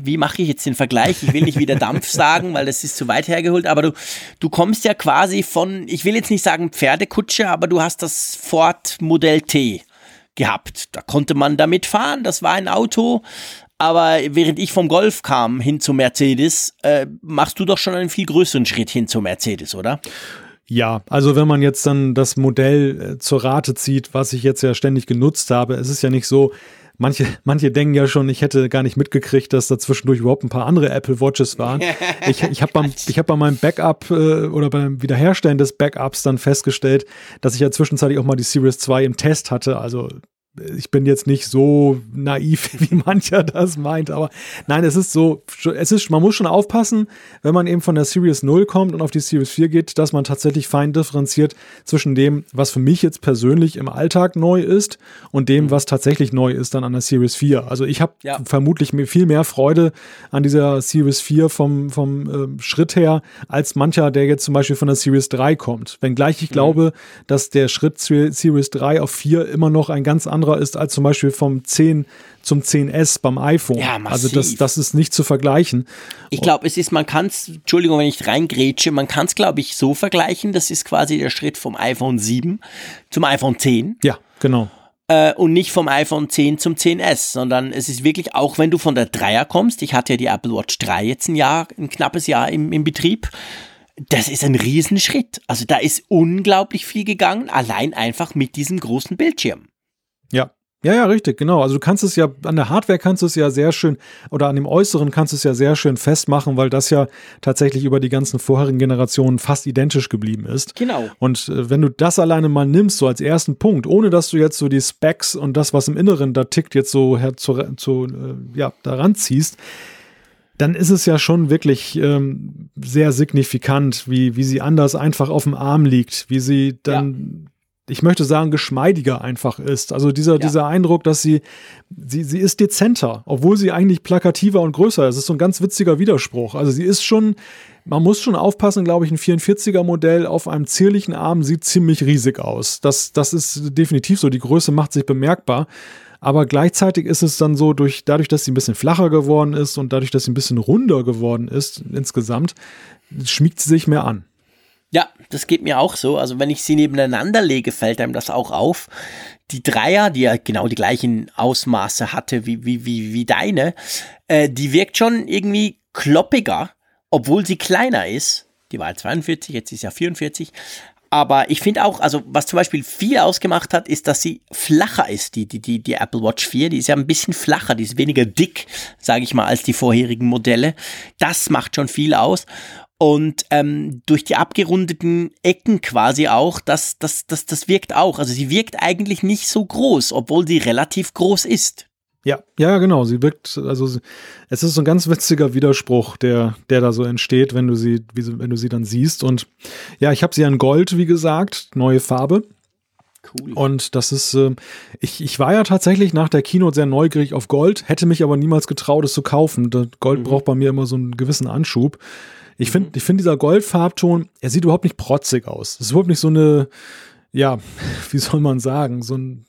wie mache ich jetzt den Vergleich? Ich will nicht wieder Dampf *laughs* sagen, weil das ist zu weit hergeholt, aber du, du kommst ja quasi von, ich will jetzt nicht sagen Pferdekutsche, aber du hast das Ford Modell T gehabt. Da konnte man damit fahren, das war ein Auto, aber während ich vom Golf kam hin zu Mercedes, äh, machst du doch schon einen viel größeren Schritt hin zu Mercedes, oder?
Ja, also wenn man jetzt dann das Modell äh, zur Rate zieht, was ich jetzt ja ständig genutzt habe, es ist ja nicht so, manche, *laughs* manche denken ja schon, ich hätte gar nicht mitgekriegt, dass da zwischendurch überhaupt ein paar andere Apple Watches waren. *laughs* Ich, ich habe beim, ich hab bei meinem Backup äh, oder beim Wiederherstellen des Backups dann festgestellt, dass ich ja zwischenzeitlich auch mal die Series 2 im Test hatte. Also ich bin jetzt nicht so naiv, *laughs* wie mancher das meint, aber nein, es ist so, es ist, man muss schon aufpassen, wenn man eben von der Series 0 kommt und auf die Series 4 geht, dass man tatsächlich fein differenziert zwischen dem, was für mich jetzt persönlich im Alltag neu ist und dem, was tatsächlich neu ist dann an der Series 4. Also ich habe ja. vermutlich viel mehr Freude an dieser Series 4 vom, vom äh, Schritt her, als mancher, der jetzt zum Beispiel von der Series 3 kommt. Wenngleich ich mhm. glaube, dass der Schritt Series 3 auf 4 immer noch ein ganz anderer anderer ist als zum Beispiel vom 10 zum 10S beim iPhone. Ja, massiv. Also das, das ist nicht zu vergleichen.
Ich glaube, es ist, man kann es, Entschuldigung, wenn ich reingrätsche, man kann es, glaube ich, so vergleichen. Das ist quasi der Schritt vom iPhone 7 zum iPhone 10.
Ja, genau.
Äh, und nicht vom iPhone 10 zum 10S, sondern es ist wirklich, auch wenn du von der 3er kommst, ich hatte ja die Apple Watch 3 jetzt ein Jahr, ein knappes Jahr im, im Betrieb, das ist ein Riesenschritt. Also da ist unglaublich viel gegangen, allein einfach mit diesem großen Bildschirm.
Ja. Ja, ja, richtig, genau. Also du kannst es ja, an der Hardware kannst du es ja sehr schön, oder an dem Äußeren kannst du es ja sehr schön festmachen, weil das ja tatsächlich über die ganzen vorherigen Generationen fast identisch geblieben ist.
Genau.
Und äh, wenn du das alleine mal nimmst, so als ersten Punkt, ohne dass du jetzt so die Specs und das, was im Inneren da tickt, jetzt so her, zu, zu äh, ja, daran ziehst, dann ist es ja schon wirklich ähm, sehr signifikant, wie, wie sie anders einfach auf dem Arm liegt, wie sie dann ich möchte sagen, geschmeidiger einfach ist. Also dieser, ja. dieser Eindruck, dass sie, sie, sie ist dezenter, obwohl sie eigentlich plakativer und größer ist. Das ist so ein ganz witziger Widerspruch. Also sie ist schon, man muss schon aufpassen, glaube ich, ein 44er Modell auf einem zierlichen Arm sieht ziemlich riesig aus. Das, das ist definitiv so. Die Größe macht sich bemerkbar. Aber gleichzeitig ist es dann so, durch, dadurch, dass sie ein bisschen flacher geworden ist und dadurch, dass sie ein bisschen runder geworden ist insgesamt, schmiegt sie sich mehr an.
Ja, das geht mir auch so. Also wenn ich sie nebeneinander lege, fällt einem das auch auf. Die Dreier, die ja genau die gleichen Ausmaße hatte wie, wie, wie, wie deine, äh, die wirkt schon irgendwie kloppiger, obwohl sie kleiner ist. Die war 42, jetzt ist ja 44. Aber ich finde auch, also was zum Beispiel viel ausgemacht hat, ist, dass sie flacher ist, die, die, die, die Apple Watch 4. Die ist ja ein bisschen flacher, die ist weniger dick, sage ich mal, als die vorherigen Modelle. Das macht schon viel aus. Und ähm, durch die abgerundeten Ecken quasi auch, das, das, das, das wirkt auch. Also sie wirkt eigentlich nicht so groß, obwohl sie relativ groß ist.
Ja, ja, genau. Sie wirkt, also es ist so ein ganz witziger Widerspruch, der, der da so entsteht, wenn du sie, wenn du sie dann siehst. Und ja, ich habe sie an Gold, wie gesagt, neue Farbe. Cool. Und das ist, äh, ich, ich war ja tatsächlich nach der Keynote sehr neugierig auf Gold, hätte mich aber niemals getraut, es zu kaufen. Gold mhm. braucht bei mir immer so einen gewissen Anschub. Ich finde, mhm. ich finde dieser Goldfarbton, er sieht überhaupt nicht protzig aus. Es ist überhaupt nicht so eine, ja, *laughs* wie soll man sagen, so ein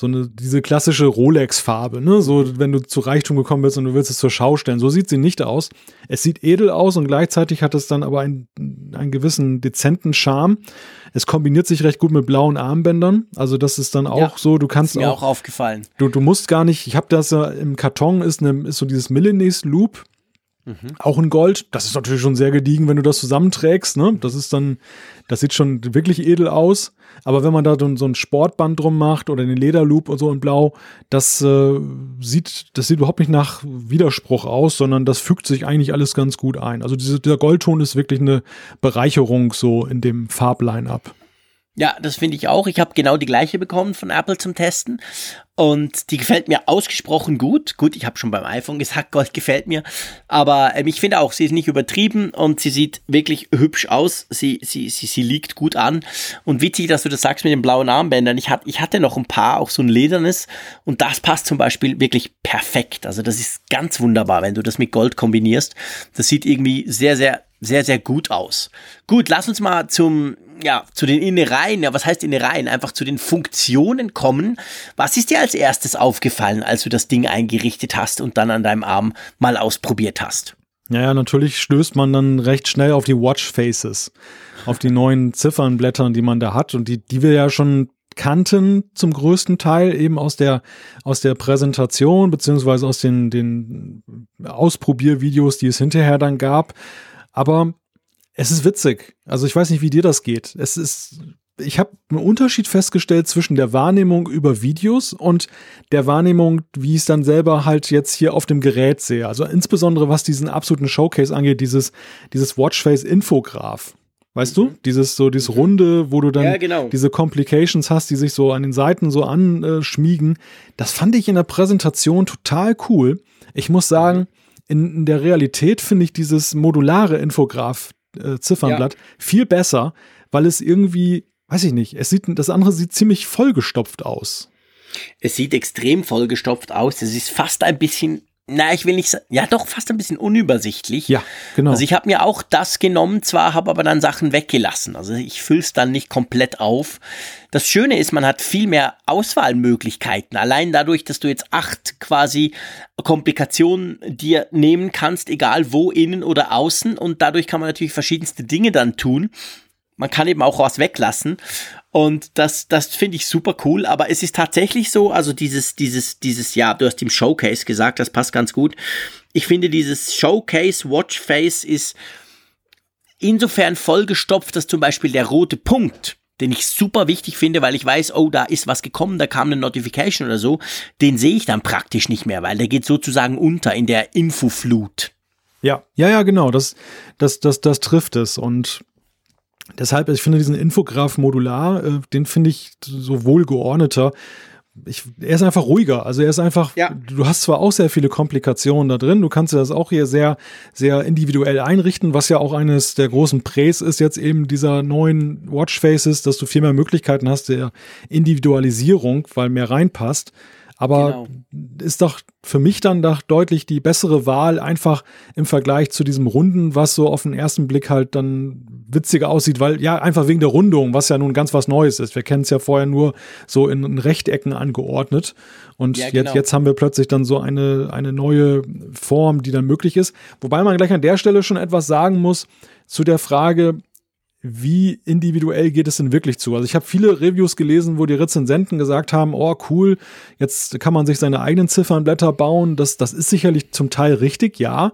so eine, diese klassische Rolex-Farbe, ne? So, wenn du zu Reichtum gekommen bist und du willst es zur Schau stellen. So sieht sie nicht aus. Es sieht edel aus und gleichzeitig hat es dann aber einen, einen gewissen dezenten Charme. Es kombiniert sich recht gut mit blauen Armbändern. Also, das ist dann auch ja, so, du kannst
ist mir auch, auch aufgefallen.
Du, du musst gar nicht, ich habe das ja im Karton, ist, eine, ist so dieses Milanese Loop. Mhm. Auch in Gold. Das ist natürlich schon sehr gediegen, wenn du das zusammenträgst. Ne? Das ist dann, das sieht schon wirklich edel aus. Aber wenn man da so ein Sportband drum macht oder den Lederloop und so in Blau, das äh, sieht, das sieht überhaupt nicht nach Widerspruch aus, sondern das fügt sich eigentlich alles ganz gut ein. Also diese, dieser Goldton ist wirklich eine Bereicherung so in dem Farbline-up.
Ja, das finde ich auch. Ich habe genau die gleiche bekommen von Apple zum Testen und die gefällt mir ausgesprochen gut. Gut, ich habe schon beim iPhone gesagt, *laughs* Gold gefällt mir, aber ähm, ich finde auch, sie ist nicht übertrieben und sie sieht wirklich hübsch aus. Sie, sie, sie, sie liegt gut an und witzig, dass du das sagst mit den blauen Armbändern. Ich, hat, ich hatte noch ein paar, auch so ein ledernes und das passt zum Beispiel wirklich perfekt. Also das ist ganz wunderbar, wenn du das mit Gold kombinierst. Das sieht irgendwie sehr, sehr sehr, sehr gut aus. Gut, lass uns mal zum, ja, zu den Innereien, ja, was heißt Innereien? Einfach zu den Funktionen kommen. Was ist dir als erstes aufgefallen, als du das Ding eingerichtet hast und dann an deinem Arm mal ausprobiert hast?
Ja, ja, natürlich stößt man dann recht schnell auf die Watch Faces, auf die neuen Ziffernblättern, die man da hat und die, die wir ja schon kannten zum größten Teil eben aus der, aus der Präsentation beziehungsweise aus den, den Ausprobiervideos, die es hinterher dann gab. Aber es ist witzig. Also ich weiß nicht, wie dir das geht. Es ist, ich habe einen Unterschied festgestellt zwischen der Wahrnehmung über Videos und der Wahrnehmung, wie ich es dann selber halt jetzt hier auf dem Gerät sehe. Also insbesondere was diesen absoluten Showcase angeht, dieses, dieses Watchface-Infograph. Weißt mhm. du? Dieses so, dieses Runde, wo du dann ja, genau. diese Complications hast, die sich so an den Seiten so anschmiegen. Das fand ich in der Präsentation total cool. Ich muss sagen, mhm in, der Realität finde ich dieses modulare Infograph-Ziffernblatt äh, ja. viel besser, weil es irgendwie, weiß ich nicht, es sieht, das andere sieht ziemlich vollgestopft aus.
Es sieht extrem vollgestopft aus. Es ist fast ein bisschen na, ich will nicht sagen, ja doch, fast ein bisschen unübersichtlich.
Ja, genau.
Also ich habe mir auch das genommen, zwar habe aber dann Sachen weggelassen. Also ich fülle es dann nicht komplett auf. Das Schöne ist, man hat viel mehr Auswahlmöglichkeiten. Allein dadurch, dass du jetzt acht quasi Komplikationen dir nehmen kannst, egal wo, innen oder außen. Und dadurch kann man natürlich verschiedenste Dinge dann tun. Man kann eben auch was weglassen. Und das, das finde ich super cool. Aber es ist tatsächlich so, also dieses, dieses, dieses, ja, du hast im Showcase gesagt, das passt ganz gut. Ich finde dieses Showcase Watchface ist insofern vollgestopft, dass zum Beispiel der rote Punkt, den ich super wichtig finde, weil ich weiß, oh, da ist was gekommen, da kam eine Notification oder so, den sehe ich dann praktisch nicht mehr, weil der geht sozusagen unter in der Infoflut.
Ja, ja, ja, genau, das, das, das, das trifft es. Und Deshalb, ich finde diesen Infograph modular, äh, den finde ich so wohlgeordneter. Ich, er ist einfach ruhiger. Also er ist einfach, ja. du hast zwar auch sehr viele Komplikationen da drin, du kannst das auch hier sehr, sehr individuell einrichten, was ja auch eines der großen Präs ist jetzt eben dieser neuen Watchfaces, dass du viel mehr Möglichkeiten hast der Individualisierung, weil mehr reinpasst. Aber genau. ist doch für mich dann doch deutlich die bessere Wahl, einfach im Vergleich zu diesem Runden, was so auf den ersten Blick halt dann witziger aussieht, weil ja, einfach wegen der Rundung, was ja nun ganz was Neues ist. Wir kennen es ja vorher nur so in, in Rechtecken angeordnet. Und ja, genau. jetzt, jetzt haben wir plötzlich dann so eine, eine neue Form, die dann möglich ist. Wobei man gleich an der Stelle schon etwas sagen muss zu der Frage, wie individuell geht es denn wirklich zu? Also ich habe viele Reviews gelesen, wo die Rezensenten gesagt haben, oh cool, jetzt kann man sich seine eigenen Ziffernblätter bauen. Das, das ist sicherlich zum Teil richtig, ja.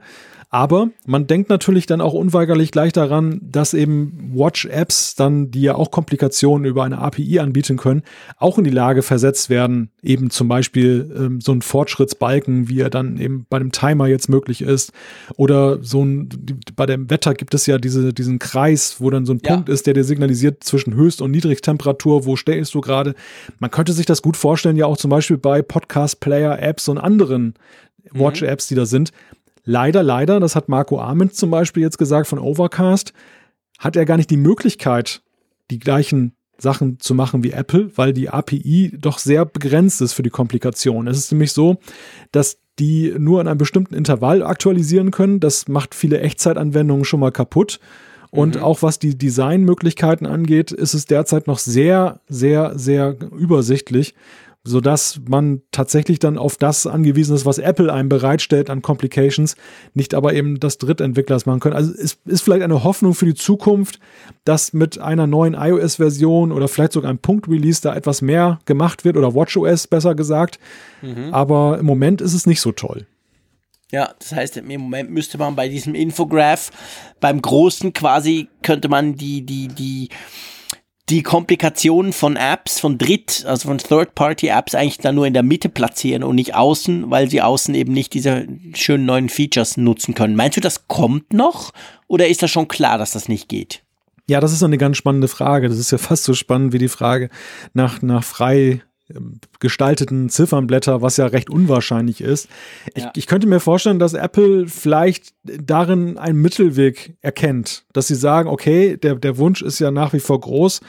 Aber man denkt natürlich dann auch unweigerlich gleich daran, dass eben Watch-Apps dann, die ja auch Komplikationen über eine API anbieten können, auch in die Lage versetzt werden, eben zum Beispiel ähm, so ein Fortschrittsbalken, wie er dann eben bei dem Timer jetzt möglich ist, oder so ein, bei dem Wetter gibt es ja diese, diesen Kreis, wo dann so ein ja. Punkt ist, der dir signalisiert zwischen Höchst- und Niedrigtemperatur, wo stehst du gerade. Man könnte sich das gut vorstellen, ja auch zum Beispiel bei Podcast-Player-Apps und anderen mhm. Watch-Apps, die da sind, Leider, leider, das hat Marco Arment zum Beispiel jetzt gesagt von Overcast, hat er gar nicht die Möglichkeit, die gleichen Sachen zu machen wie Apple, weil die API doch sehr begrenzt ist für die Komplikation. Es ist nämlich so, dass die nur in einem bestimmten Intervall aktualisieren können. Das macht viele Echtzeitanwendungen schon mal kaputt. Und mhm. auch was die Designmöglichkeiten angeht, ist es derzeit noch sehr, sehr, sehr übersichtlich sodass man tatsächlich dann auf das angewiesen ist, was Apple einem bereitstellt an Complications, nicht aber eben das Drittentwickler machen können. Also es ist vielleicht eine Hoffnung für die Zukunft, dass mit einer neuen iOS-Version oder vielleicht sogar einem Punkt-Release da etwas mehr gemacht wird oder WatchOS besser gesagt. Mhm. Aber im Moment ist es nicht so toll.
Ja, das heißt, im Moment müsste man bei diesem Infograph, beim großen quasi, könnte man die, die, die, die Komplikationen von Apps, von Dritt, also von Third-Party-Apps eigentlich dann nur in der Mitte platzieren und nicht außen, weil sie außen eben nicht diese schönen neuen Features nutzen können. Meinst du, das kommt noch oder ist das schon klar, dass das nicht geht?
Ja, das ist eine ganz spannende Frage. Das ist ja fast so spannend wie die Frage nach, nach frei gestalteten Ziffernblätter, was ja recht unwahrscheinlich ist. Ja. Ich, ich, könnte mir vorstellen, dass Apple vielleicht darin einen Mittelweg erkennt, dass sie sagen, okay, der, der Wunsch ist ja nach wie vor groß,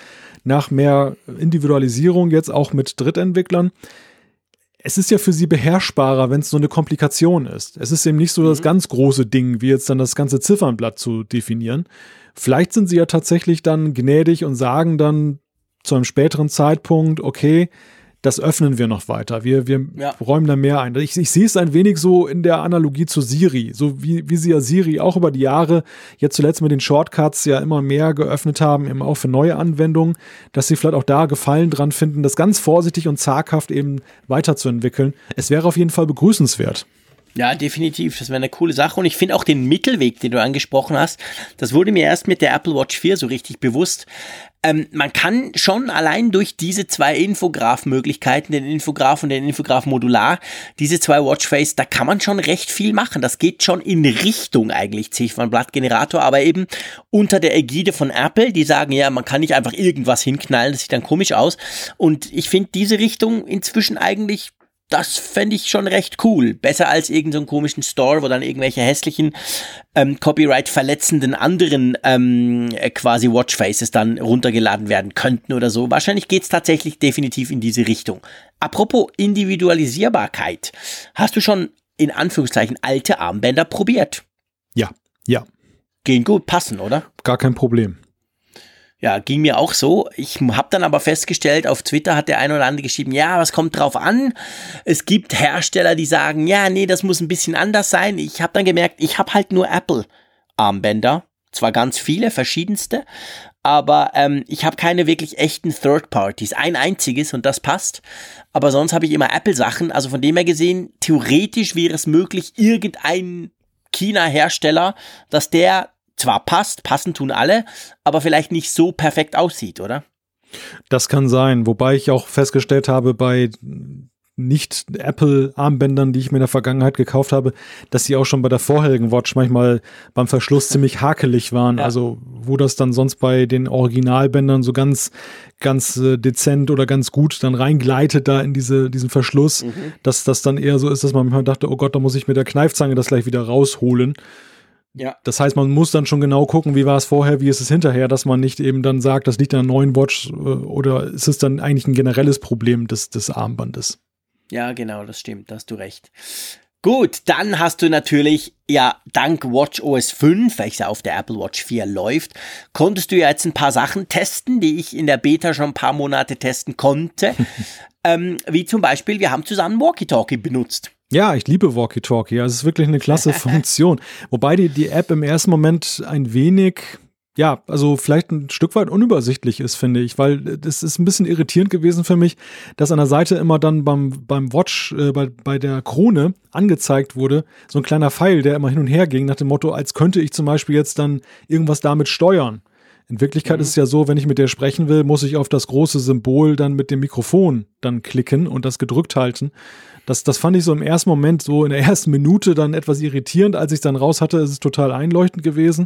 nach mehr Individualisierung jetzt auch mit Drittentwicklern. Es ist ja für sie beherrschbarer, wenn es so eine Komplikation ist. Es ist eben nicht so mhm. das ganz große Ding, wie jetzt dann das ganze Ziffernblatt zu definieren. Vielleicht sind sie ja tatsächlich dann gnädig und sagen dann zu einem späteren Zeitpunkt, okay, das öffnen wir noch weiter. Wir, wir ja. räumen da mehr ein. Ich, ich sehe es ein wenig so in der Analogie zu Siri, so wie, wie sie ja Siri auch über die Jahre, jetzt zuletzt mit den Shortcuts ja immer mehr geöffnet haben, eben auch für neue Anwendungen, dass sie vielleicht auch da Gefallen dran finden, das ganz vorsichtig und zaghaft eben weiterzuentwickeln. Es wäre auf jeden Fall begrüßenswert.
Ja, definitiv. Das wäre eine coole Sache. Und ich finde auch den Mittelweg, den du angesprochen hast, das wurde mir erst mit der Apple Watch 4 so richtig bewusst. Ähm, man kann schon allein durch diese zwei Infograph-Möglichkeiten, den Infograph und den Infograph Modular, diese zwei Watchface, da kann man schon recht viel machen. Das geht schon in Richtung eigentlich Ziffernblattgenerator, aber eben unter der Ägide von Apple, die sagen, ja, man kann nicht einfach irgendwas hinknallen, das sieht dann komisch aus. Und ich finde diese Richtung inzwischen eigentlich das fände ich schon recht cool. Besser als irgendeinen so komischen Store, wo dann irgendwelche hässlichen, ähm, Copyright-verletzenden anderen ähm, äh, quasi Watchfaces dann runtergeladen werden könnten oder so. Wahrscheinlich geht's tatsächlich definitiv in diese Richtung. Apropos Individualisierbarkeit. Hast du schon in Anführungszeichen alte Armbänder probiert?
Ja, ja.
Gehen gut, passen, oder?
Gar kein Problem.
Ja, ging mir auch so. Ich habe dann aber festgestellt, auf Twitter hat der ein oder andere geschrieben, ja, was kommt drauf an? Es gibt Hersteller, die sagen, ja, nee, das muss ein bisschen anders sein. Ich habe dann gemerkt, ich habe halt nur Apple-Armbänder. Zwar ganz viele, verschiedenste, aber ähm, ich habe keine wirklich echten Third Parties. Ein einziges und das passt. Aber sonst habe ich immer Apple-Sachen. Also von dem her gesehen, theoretisch wäre es möglich, irgendein China-Hersteller, dass der zwar passt, passen tun alle, aber vielleicht nicht so perfekt aussieht, oder?
Das kann sein, wobei ich auch festgestellt habe bei nicht Apple-Armbändern, die ich mir in der Vergangenheit gekauft habe, dass sie auch schon bei der vorherigen Watch manchmal beim Verschluss *laughs* ziemlich hakelig waren. Ja. Also wo das dann sonst bei den Originalbändern so ganz, ganz äh, dezent oder ganz gut dann reingleitet da in diese, diesen Verschluss, mhm. dass das dann eher so ist, dass man manchmal dachte, oh Gott, da muss ich mit der Kneifzange das gleich wieder rausholen. Ja. Das heißt, man muss dann schon genau gucken, wie war es vorher, wie ist es hinterher, dass man nicht eben dann sagt, das liegt an einer neuen Watch äh, oder ist es dann eigentlich ein generelles Problem des, des Armbandes.
Ja, genau, das stimmt, da hast du recht. Gut, dann hast du natürlich, ja, dank Watch OS 5, welches auf der Apple Watch 4 läuft, konntest du ja jetzt ein paar Sachen testen, die ich in der Beta schon ein paar Monate testen konnte. *laughs* ähm, wie zum Beispiel, wir haben zusammen Walkie-Talkie benutzt.
Ja, ich liebe Walkie-Talkie. Also es ist wirklich eine klasse *laughs* Funktion. Wobei die, die App im ersten Moment ein wenig ja, also vielleicht ein Stück weit unübersichtlich ist, finde ich, weil es ist ein bisschen irritierend gewesen für mich, dass an der Seite immer dann beim, beim Watch, äh, bei, bei der Krone angezeigt wurde, so ein kleiner Pfeil, der immer hin und her ging, nach dem Motto, als könnte ich zum Beispiel jetzt dann irgendwas damit steuern. In Wirklichkeit mhm. ist es ja so, wenn ich mit der sprechen will, muss ich auf das große Symbol dann mit dem Mikrofon dann klicken und das gedrückt halten. Das, das fand ich so im ersten Moment, so in der ersten Minute dann etwas irritierend. Als ich es dann raus hatte, ist es total einleuchtend gewesen.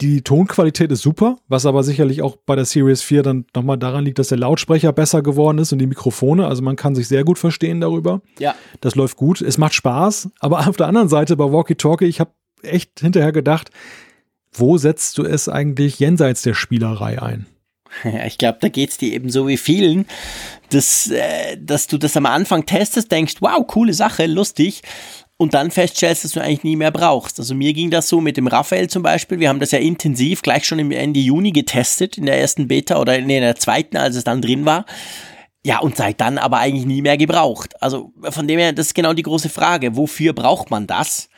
Die Tonqualität ist super, was aber sicherlich auch bei der Series 4 dann nochmal daran liegt, dass der Lautsprecher besser geworden ist und die Mikrofone. Also man kann sich sehr gut verstehen darüber.
Ja.
Das läuft gut. Es macht Spaß. Aber auf der anderen Seite bei Walkie Talkie, ich habe echt hinterher gedacht, wo setzt du es eigentlich jenseits der Spielerei ein?
Ja, ich glaube, da geht es dir eben so wie vielen, dass, äh, dass du das am Anfang testest, denkst, wow, coole Sache, lustig. Und dann feststellst, dass du eigentlich nie mehr brauchst. Also mir ging das so mit dem Raphael zum Beispiel. Wir haben das ja intensiv gleich schon im Ende Juni getestet, in der ersten Beta oder in der zweiten, als es dann drin war. Ja, und seit dann aber eigentlich nie mehr gebraucht. Also von dem her, das ist genau die große Frage. Wofür braucht man das?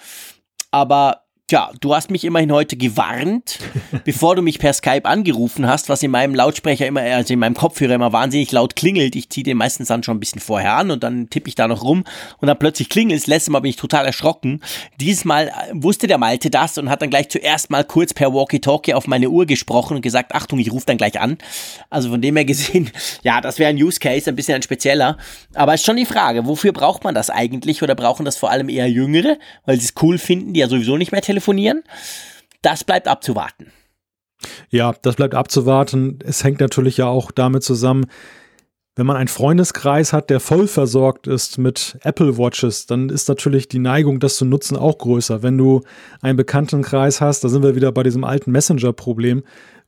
Aber Tja, du hast mich immerhin heute gewarnt, *laughs* bevor du mich per Skype angerufen hast, was in meinem Lautsprecher immer, also in meinem Kopfhörer immer wahnsinnig laut klingelt. Ich ziehe den meistens dann schon ein bisschen vorher an und dann tippe ich da noch rum und dann plötzlich klingelt es. Letztes Mal bin ich total erschrocken. Dieses Mal äh, wusste der Malte das und hat dann gleich zuerst mal kurz per Walkie-Talkie auf meine Uhr gesprochen und gesagt, Achtung, ich rufe dann gleich an. Also von dem her gesehen, *laughs* ja, das wäre ein Use Case, ein bisschen ein spezieller. Aber es ist schon die Frage, wofür braucht man das eigentlich oder brauchen das vor allem eher Jüngere, weil sie es cool finden, die ja sowieso nicht mehr telefonieren telefonieren. Das bleibt abzuwarten.
Ja, das bleibt abzuwarten. Es hängt natürlich ja auch damit zusammen, wenn man einen Freundeskreis hat, der voll versorgt ist mit Apple Watches, dann ist natürlich die Neigung, das zu nutzen, auch größer. Wenn du einen Bekanntenkreis hast, da sind wir wieder bei diesem alten Messenger-Problem,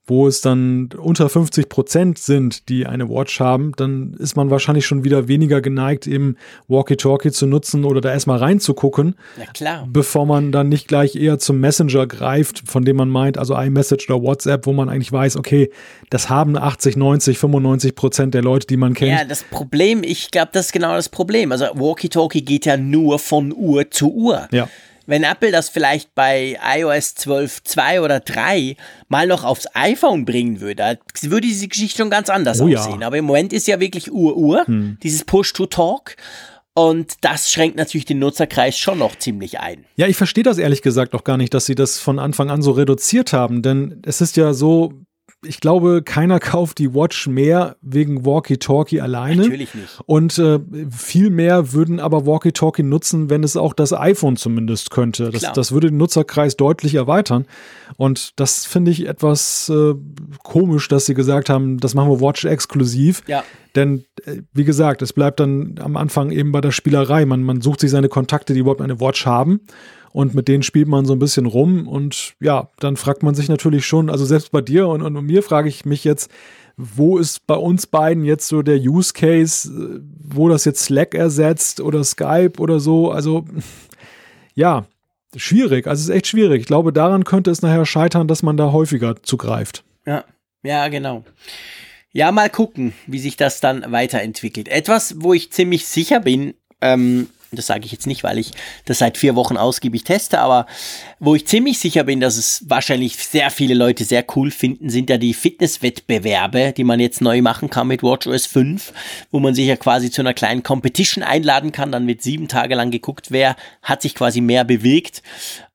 wo es dann unter 50 Prozent sind, die eine Watch haben, dann ist man wahrscheinlich schon wieder weniger geneigt, eben Walkie-Talkie zu nutzen oder da erstmal reinzugucken.
Ja, klar.
Bevor man dann nicht gleich eher zum Messenger greift, von dem man meint, also iMessage oder WhatsApp, wo man eigentlich weiß, okay, das haben 80, 90, 95 Prozent der Leute, die man kennt.
Ja, das Problem, ich glaube, das ist genau das Problem. Also Walkie-Talkie geht ja nur von Uhr zu Uhr.
Ja
wenn Apple das vielleicht bei iOS 12.2 oder 3 mal noch aufs iPhone bringen würde, würde diese Geschichte schon ganz anders oh, aussehen. Ja. Aber im Moment ist ja wirklich Ur-Ur, hm. dieses Push-to-Talk. Und das schränkt natürlich den Nutzerkreis schon noch ziemlich ein.
Ja, ich verstehe das ehrlich gesagt auch gar nicht, dass sie das von Anfang an so reduziert haben. Denn es ist ja so, ich glaube, keiner *laughs* kauft die Watch mehr wegen Walkie-Talkie alleine.
Natürlich nicht.
Und äh, viel mehr würden aber Walkie-Talkie nutzen, wenn es auch das iPhone zumindest könnte. Das, das würde den Nutzerkreis deutlich erweitern. Und das finde ich etwas äh, komisch, dass sie gesagt haben, das machen wir Watch exklusiv.
Ja.
Denn, äh, wie gesagt, es bleibt dann am Anfang eben bei der Spielerei. Man, man sucht sich seine Kontakte, die überhaupt eine Watch haben und mit denen spielt man so ein bisschen rum und ja, dann fragt man sich natürlich schon, also selbst bei dir und, und mir frage ich mich jetzt, wo ist bei uns beiden jetzt so der Use Case, äh, wo das jetzt Slack ersetzt oder Skype oder so, also *laughs* ja, schwierig, also es ist echt schwierig. Ich glaube, daran könnte es nachher scheitern, dass man da häufiger zugreift.
Ja, ja, genau. Ja, mal gucken, wie sich das dann weiterentwickelt. Etwas, wo ich ziemlich sicher bin, ähm, das sage ich jetzt nicht, weil ich das seit vier Wochen ausgiebig teste, aber wo ich ziemlich sicher bin, dass es wahrscheinlich sehr viele Leute sehr cool finden, sind ja die Fitnesswettbewerbe, die man jetzt neu machen kann mit WatchOS 5, wo man sich ja quasi zu einer kleinen Competition einladen kann. Dann wird sieben Tage lang geguckt, wer hat sich quasi mehr bewegt.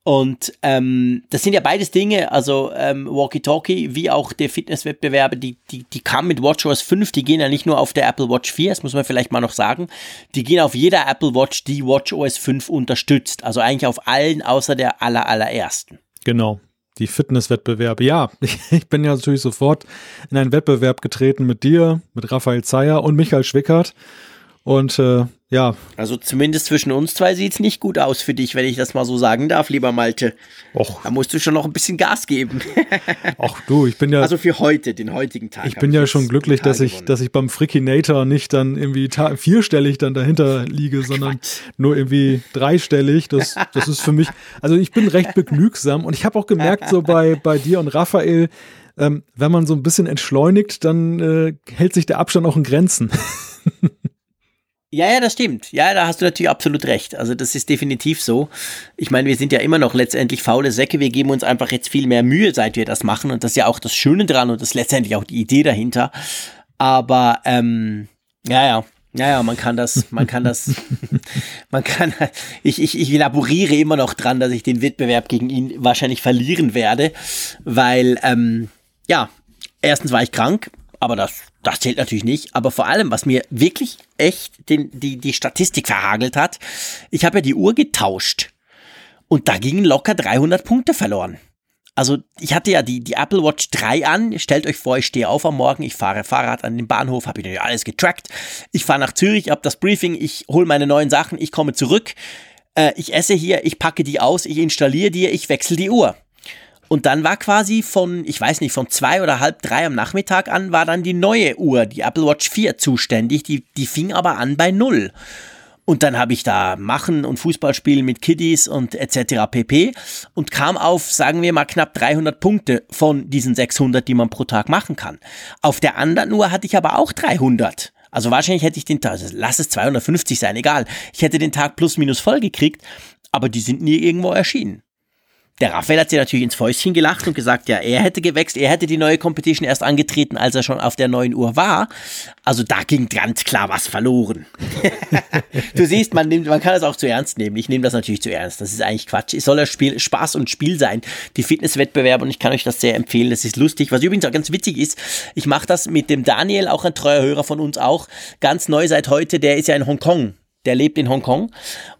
Und ähm, das sind ja beides Dinge, also ähm, Walkie-Talkie wie auch der Fitnesswettbewerbe, die, die, die kamen mit WatchOS 5, die gehen ja nicht nur auf der Apple Watch 4, das muss man vielleicht mal noch sagen, die gehen auf jeder Apple Watch, die WatchOS 5 unterstützt. Also eigentlich auf allen außer der aller, allerersten.
Genau. Die Fitnesswettbewerbe. Ja, *laughs* ich bin ja natürlich sofort in einen Wettbewerb getreten mit dir, mit Raphael Zeyer und Michael Schwickert. Und äh, ja.
Also zumindest zwischen uns zwei sieht es nicht gut aus für dich, wenn ich das mal so sagen darf, lieber Malte. Och. Da musst du schon noch ein bisschen Gas geben. *laughs*
Ach du, ich bin ja.
Also für heute, den heutigen Tag.
Ich bin ja schon glücklich, dass ich, dass ich beim Freakinator nicht dann irgendwie vierstellig dann dahinter liege, sondern Quatsch. nur irgendwie dreistellig. Das, das ist für mich, also ich bin recht begnügsam und ich habe auch gemerkt, so bei, bei dir und Raphael, ähm, wenn man so ein bisschen entschleunigt, dann äh, hält sich der Abstand auch in Grenzen. *laughs*
Ja, ja, das stimmt. Ja, da hast du natürlich absolut recht. Also das ist definitiv so. Ich meine, wir sind ja immer noch letztendlich faule Säcke. Wir geben uns einfach jetzt viel mehr Mühe, seit wir das machen. Und das ist ja auch das Schöne dran und das ist letztendlich auch die Idee dahinter. Aber ähm, ja, ja. Ja, ja, man kann das, man kann das, *laughs* man kann, ich, ich, ich laboriere immer noch dran, dass ich den Wettbewerb gegen ihn wahrscheinlich verlieren werde, weil, ähm, ja, erstens war ich krank, aber das, das zählt natürlich nicht. Aber vor allem, was mir wirklich echt den, die, die Statistik verhagelt hat, ich habe ja die Uhr getauscht und da gingen locker 300 Punkte verloren. Also ich hatte ja die, die Apple Watch 3 an. Stellt euch vor, ich stehe auf am Morgen, ich fahre Fahrrad an den Bahnhof, habe ich alles getrackt. Ich fahre nach Zürich, habe das Briefing, ich hole meine neuen Sachen, ich komme zurück. Äh, ich esse hier, ich packe die aus, ich installiere die, ich wechsle die Uhr. Und dann war quasi von, ich weiß nicht, von zwei oder halb drei am Nachmittag an war dann die neue Uhr, die Apple Watch 4 zuständig. Die, die fing aber an bei null. Und dann habe ich da Machen und Fußballspielen mit Kiddies und etc. pp. Und kam auf, sagen wir mal, knapp 300 Punkte von diesen 600, die man pro Tag machen kann. Auf der anderen Uhr hatte ich aber auch 300. Also wahrscheinlich hätte ich den Tag, also lass es 250 sein, egal. Ich hätte den Tag plus minus voll gekriegt, aber die sind nie irgendwo erschienen. Der Raphael hat sich natürlich ins Fäustchen gelacht und gesagt, ja, er hätte gewächst, er hätte die neue Competition erst angetreten, als er schon auf der neuen Uhr war. Also da ging ganz klar was verloren. *laughs* du siehst, man nimmt, man kann das auch zu ernst nehmen. Ich nehme das natürlich zu ernst. Das ist eigentlich Quatsch. Es soll ja Spiel, Spaß und Spiel sein. Die Fitnesswettbewerbe und ich kann euch das sehr empfehlen. Das ist lustig. Was übrigens auch ganz witzig ist, ich mache das mit dem Daniel, auch ein treuer Hörer von uns auch, ganz neu seit heute. Der ist ja in Hongkong der lebt in Hongkong.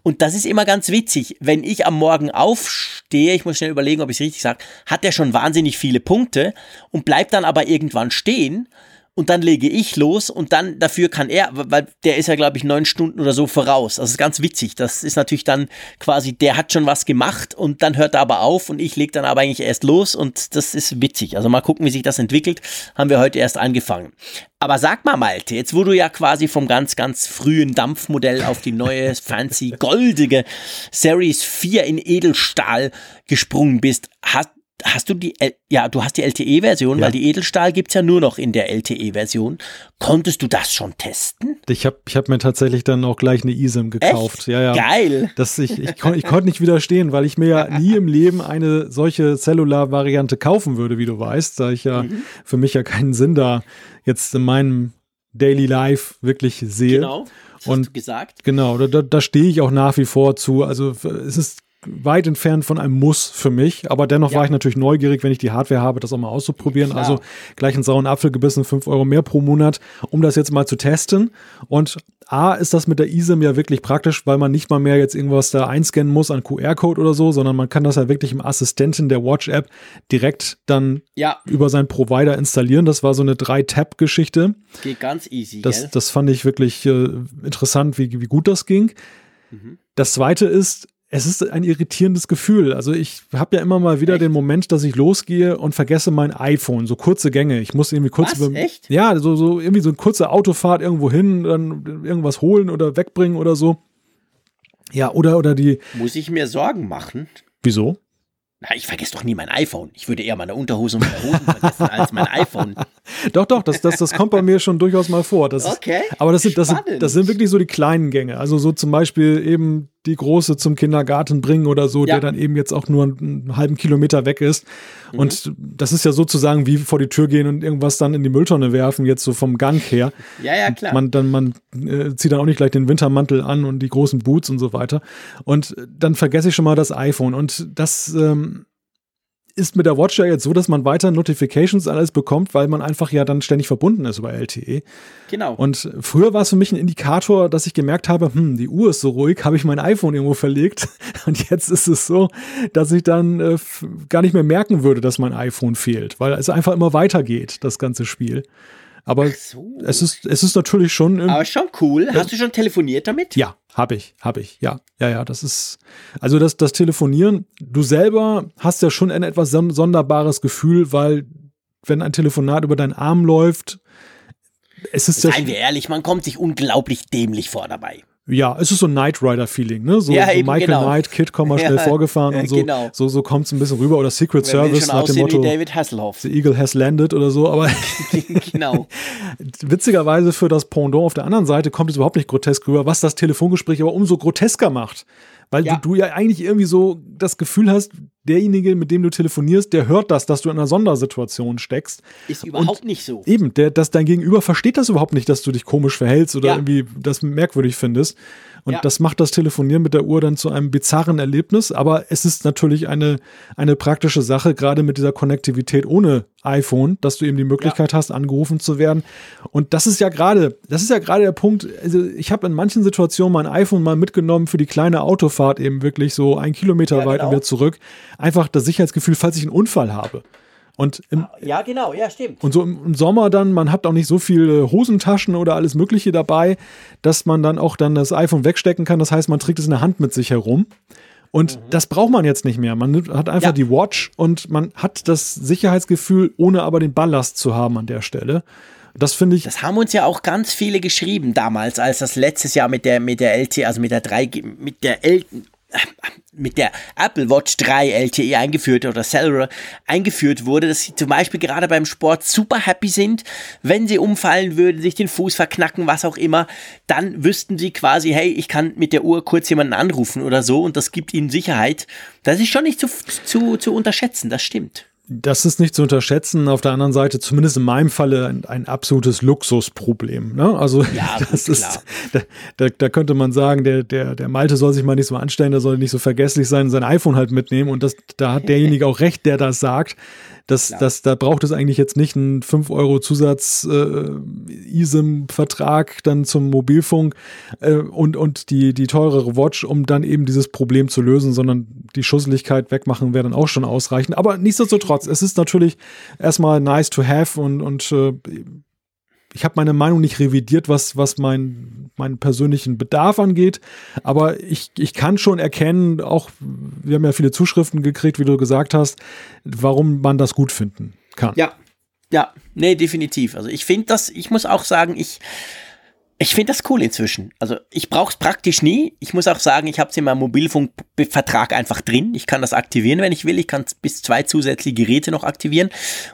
Und das ist immer ganz witzig. Wenn ich am Morgen aufstehe, ich muss schnell überlegen, ob ich es richtig sage, hat er schon wahnsinnig viele Punkte und bleibt dann aber irgendwann stehen und dann lege ich los und dann dafür kann er, weil der ist ja, glaube ich, neun Stunden oder so voraus. Das ist ganz witzig. Das ist natürlich dann quasi, der hat schon was gemacht und dann hört er aber auf und ich lege dann aber eigentlich erst los und das ist witzig. Also mal gucken, wie sich das entwickelt. Haben wir heute erst angefangen. Aber sag mal, Malte, jetzt wo du ja quasi vom ganz, ganz frühen Dampfmodell auf die neue, *laughs* fancy, goldige Series 4 in Edelstahl gesprungen bist, hast, hast du die, ja, du hast die LTE-Version, ja. weil die Edelstahl gibt's ja nur noch in der LTE-Version. Konntest du das schon testen?
Ich habe ich hab mir tatsächlich dann auch gleich eine eSIM gekauft.
Echt?
Ja, ja.
Geil.
Das, ich, ich, kon, ich konnte nicht widerstehen, weil ich mir ja nie im Leben eine solche Cellular-Variante kaufen würde, wie du weißt, da ich ja mhm. für mich ja keinen Sinn da jetzt in meinem Daily Life wirklich sehe.
Genau.
Und
gesagt.
Genau, da, da stehe ich auch nach wie vor zu. Also es ist weit entfernt von einem Muss für mich, aber dennoch ja. war ich natürlich neugierig, wenn ich die Hardware habe, das auch mal auszuprobieren. Klar. Also gleich einen sauren Apfel gebissen, fünf Euro mehr pro Monat, um das jetzt mal zu testen. Und A ist das mit der eSIM ja wirklich praktisch, weil man nicht mal mehr jetzt irgendwas da einscannen muss an QR-Code oder so, sondern man kann das ja wirklich im Assistenten der Watch-App direkt dann
ja.
über seinen Provider installieren. Das war so eine Drei-Tab-Geschichte.
Geht ganz easy.
Das,
gell?
das fand ich wirklich äh, interessant, wie, wie gut das ging. Mhm. Das zweite ist, es ist ein irritierendes Gefühl. Also ich habe ja immer mal wieder Echt? den Moment, dass ich losgehe und vergesse mein iPhone. So kurze Gänge. Ich muss irgendwie kurz.
Was? Echt?
Ja, so, so irgendwie so eine kurze Autofahrt irgendwo hin, dann irgendwas holen oder wegbringen oder so. Ja, oder, oder die.
Muss ich mir Sorgen machen?
Wieso?
Na, ich vergesse doch nie mein iPhone. Ich würde eher meine Unterhose und meine Hosen vergessen als mein iPhone. *laughs*
Doch, doch, das, das, das kommt bei mir schon durchaus mal vor. Das
okay.
Ist, aber das sind, das, sind, das sind wirklich so die kleinen Gänge. Also so zum Beispiel eben die Große zum Kindergarten bringen oder so, ja. der dann eben jetzt auch nur einen halben Kilometer weg ist. Mhm. Und das ist ja sozusagen wie vor die Tür gehen und irgendwas dann in die Mülltonne werfen, jetzt so vom Gang her.
Ja, ja, klar.
Man, dann, man äh, zieht dann auch nicht gleich den Wintermantel an und die großen Boots und so weiter. Und dann vergesse ich schon mal das iPhone. Und das ähm, ist mit der Watch ja jetzt so, dass man weiter Notifications alles bekommt, weil man einfach ja dann ständig verbunden ist über LTE.
Genau.
Und früher war es für mich ein Indikator, dass ich gemerkt habe, hm, die Uhr ist so ruhig, habe ich mein iPhone irgendwo verlegt. *laughs* Und jetzt ist es so, dass ich dann äh, gar nicht mehr merken würde, dass mein iPhone fehlt, weil es einfach immer weitergeht, das ganze Spiel. Aber so. es, ist, es ist natürlich schon.
Aber schon cool. Hast du schon telefoniert damit?
Ja, habe ich, habe ich. Ja, ja, ja. Das ist. Also das, das Telefonieren, du selber hast ja schon ein etwas sonderbares Gefühl, weil wenn ein Telefonat über deinen Arm läuft, es ist
Seien ja. wir ehrlich, man kommt sich unglaublich dämlich vor dabei.
Ja, es ist so ein Knight Rider-Feeling, ne? So,
ja,
so
eben,
Michael
genau.
Knight, Kid, komm mal *laughs* schnell
Ja,
vorgefahren und so.
genau.
So, so kommt es ein bisschen rüber. Oder Secret
will
Service nach dem Motto,
wie David Hasselhoff.
The Eagle has landed oder so. Aber *laughs*
genau. *laughs*
witzigerweise für das Pendant auf der anderen Seite kommt es überhaupt nicht grotesk rüber, was das Telefongespräch aber umso grotesker macht. Weil
Ja.
du, du ja eigentlich irgendwie so das Gefühl hast, derjenige, mit dem du telefonierst, der hört das, dass du in einer Sondersituation steckst.
Ist überhaupt nicht so.
Eben, der, dass dein Gegenüber versteht das überhaupt nicht, dass du dich komisch verhältst oder
Ja.
irgendwie das merkwürdig findest. Und
Ja.
das macht das Telefonieren mit der Uhr dann zu einem bizarren Erlebnis. Aber es ist natürlich eine, eine praktische Sache, gerade mit dieser Konnektivität ohne iPhone, dass du eben die Möglichkeit hast, angerufen zu werden. Und das ist ja gerade, das ist ja gerade der Punkt. Also ich habe in manchen Situationen mein iPhone mal mitgenommen für die kleine Autofahrt eben wirklich so ein Kilometer
Ja,
weit
genau.
und wieder zurück. Einfach das Sicherheitsgefühl, falls ich einen Unfall habe. Und im,
Ja, genau, ja, stimmt.
und so im, im Sommer dann, man hat auch nicht so viele Hosentaschen oder alles Mögliche dabei, dass man dann auch dann das iPhone wegstecken kann. Das heißt, man trägt es in der Hand mit sich herum. Und das braucht man jetzt nicht mehr. Man hat einfach
Ja.
die Watch und man hat das Sicherheitsgefühl, ohne aber den Ballast zu haben an der Stelle. Das finde ich,
Das haben uns ja auch ganz viele geschrieben damals, als das letztes Jahr mit der mit der LTE, also mit der 3 mit der L mit der Apple Watch 3 LTE eingeführt oder Cellular eingeführt wurde, dass sie zum Beispiel gerade beim Sport super happy sind, wenn sie umfallen würden, sich den Fuß verknacken, was auch immer, dann wüssten sie quasi, hey, ich kann mit der Uhr kurz jemanden anrufen oder so und das gibt ihnen Sicherheit. Das ist schon nicht zu, zu, zu unterschätzen, das stimmt.
Das ist nicht zu unterschätzen. Auf der anderen Seite, zumindest in meinem Falle, ein, ein absolutes Luxusproblem. Ne? Also
Ja, *laughs*
das ist,
klar.
da, da, da könnte man sagen, der, der, der Malte soll sich mal nicht so anstellen, der soll nicht so vergesslich sein, sein iPhone halt mitnehmen. Und das, da hat *laughs* derjenige auch recht, der das sagt. Das, das, da braucht es eigentlich jetzt nicht einen 5 Euro Zusatz äh, ISIM-Vertrag dann zum Mobilfunk äh, und, und die, die teurere Watch, um dann eben dieses Problem zu lösen, sondern die Schusseligkeit wegmachen wäre dann auch schon ausreichend. Aber nichtsdestotrotz, es ist natürlich erstmal nice to have und, und äh, ich habe meine Meinung nicht revidiert, was, was mein, meinen persönlichen Bedarf angeht. Aber ich, ich kann schon erkennen, auch wir haben ja viele Zuschriften gekriegt, wie du gesagt hast, warum man das gut finden kann.
Ja, ja, nee, definitiv. Also ich finde das, ich muss auch sagen, ich, ich finde das cool inzwischen. Also ich brauche es praktisch nie. Ich muss auch sagen, ich habe es in meinem Mobilfunkvertrag einfach drin. Ich kann das aktivieren, wenn ich will. Ich kann bis zwei zusätzliche Geräte noch aktivieren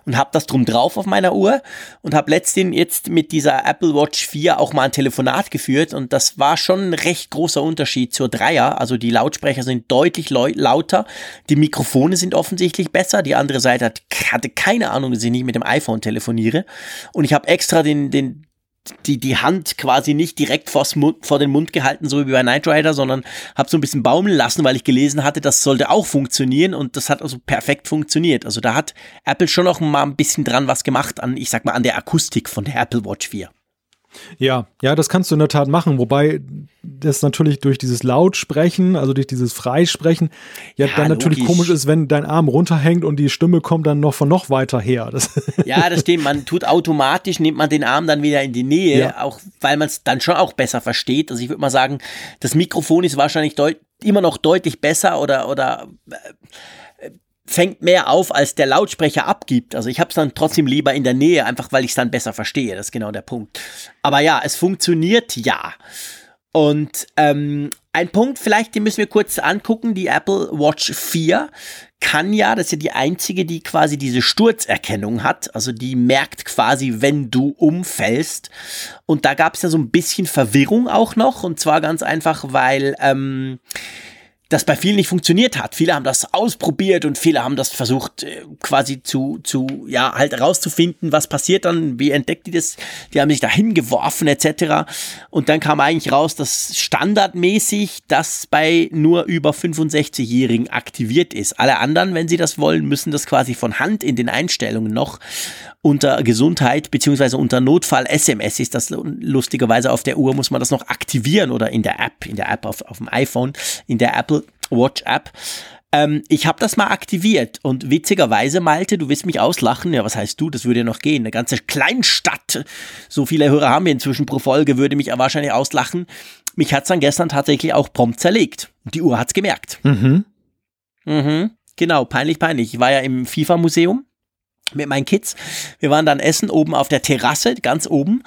und habe das drum drauf auf meiner Uhr und habe letztens jetzt mit dieser Apple Watch 4 auch mal ein Telefonat geführt und das war schon ein recht großer Unterschied zur Dreier. Also die Lautsprecher sind deutlich lau- lauter, die Mikrofone sind offensichtlich besser. Die andere Seite hat, hatte keine Ahnung, dass ich nicht mit dem iPhone telefoniere und ich habe extra den, den die, die Hand quasi nicht direkt Mund, vor den Mund gehalten, so wie bei Knight Rider, sondern habe so ein bisschen baumeln lassen, weil ich gelesen hatte, das sollte auch funktionieren und das hat also perfekt funktioniert. Also da hat Apple schon noch mal ein bisschen dran was gemacht an, ich sag mal, an der Akustik von der Apple Watch 4.
Ja, ja, das kannst du in der Tat machen, wobei das natürlich durch dieses Lautsprechen, also durch dieses Freisprechen, ja,
Ja,
dann natürlich
logisch.
komisch ist, wenn dein Arm runterhängt und die Stimme kommt dann noch von noch weiter her. Das, *laughs*
Ja, das stimmt. Man tut automatisch, nimmt man den Arm dann wieder in die Nähe,
Ja.
auch weil man es dann schon auch besser versteht. Also ich würde mal sagen, das Mikrofon ist wahrscheinlich immer noch deutlich besser oder, oder äh, fängt mehr auf, als der Lautsprecher abgibt. Also ich habe es dann trotzdem lieber in der Nähe, einfach weil ich es dann besser verstehe. Das ist genau der Punkt. Aber ja, es funktioniert ja. Und ähm, ein Punkt, vielleicht, den müssen wir kurz angucken. Die Apple Watch 4 kann ja, das ist ja die einzige, die quasi diese Sturzerkennung hat. Also die merkt quasi, wenn du umfällst. Und da gab es ja so ein bisschen Verwirrung auch noch. Und zwar ganz einfach, weil ähm, das bei vielen nicht funktioniert hat. Viele haben das ausprobiert und viele haben das versucht äh, quasi zu, zu, ja, halt herauszufinden, was passiert dann, wie entdeckt die das, die haben sich da hingeworfen etc. Und dann kam eigentlich raus, dass standardmäßig das bei nur über 65-Jährigen aktiviert ist. Alle anderen, wenn sie das wollen, müssen das quasi von Hand in den Einstellungen noch unter Gesundheit beziehungsweise unter Notfall SMS ist das lustigerweise auf der Uhr muss man das noch aktivieren oder in der App, in der App auf, auf dem iPhone, in der Apple Watch App. Ähm, ich habe das mal aktiviert und witzigerweise, Malte, du wirst mich auslachen. Ja, was heißt du? Das würde ja noch gehen. Eine ganze Kleinstadt, so viele Hörer haben wir inzwischen pro Folge, würde mich wahrscheinlich auslachen. Mich hat's dann gestern tatsächlich auch prompt zerlegt. Die Uhr hat's gemerkt.
mhm.
Mhm, genau, peinlich, peinlich. Ich war ja im FIFA-Museum mit meinen Kids. Wir waren dann essen oben auf der Terrasse, ganz oben.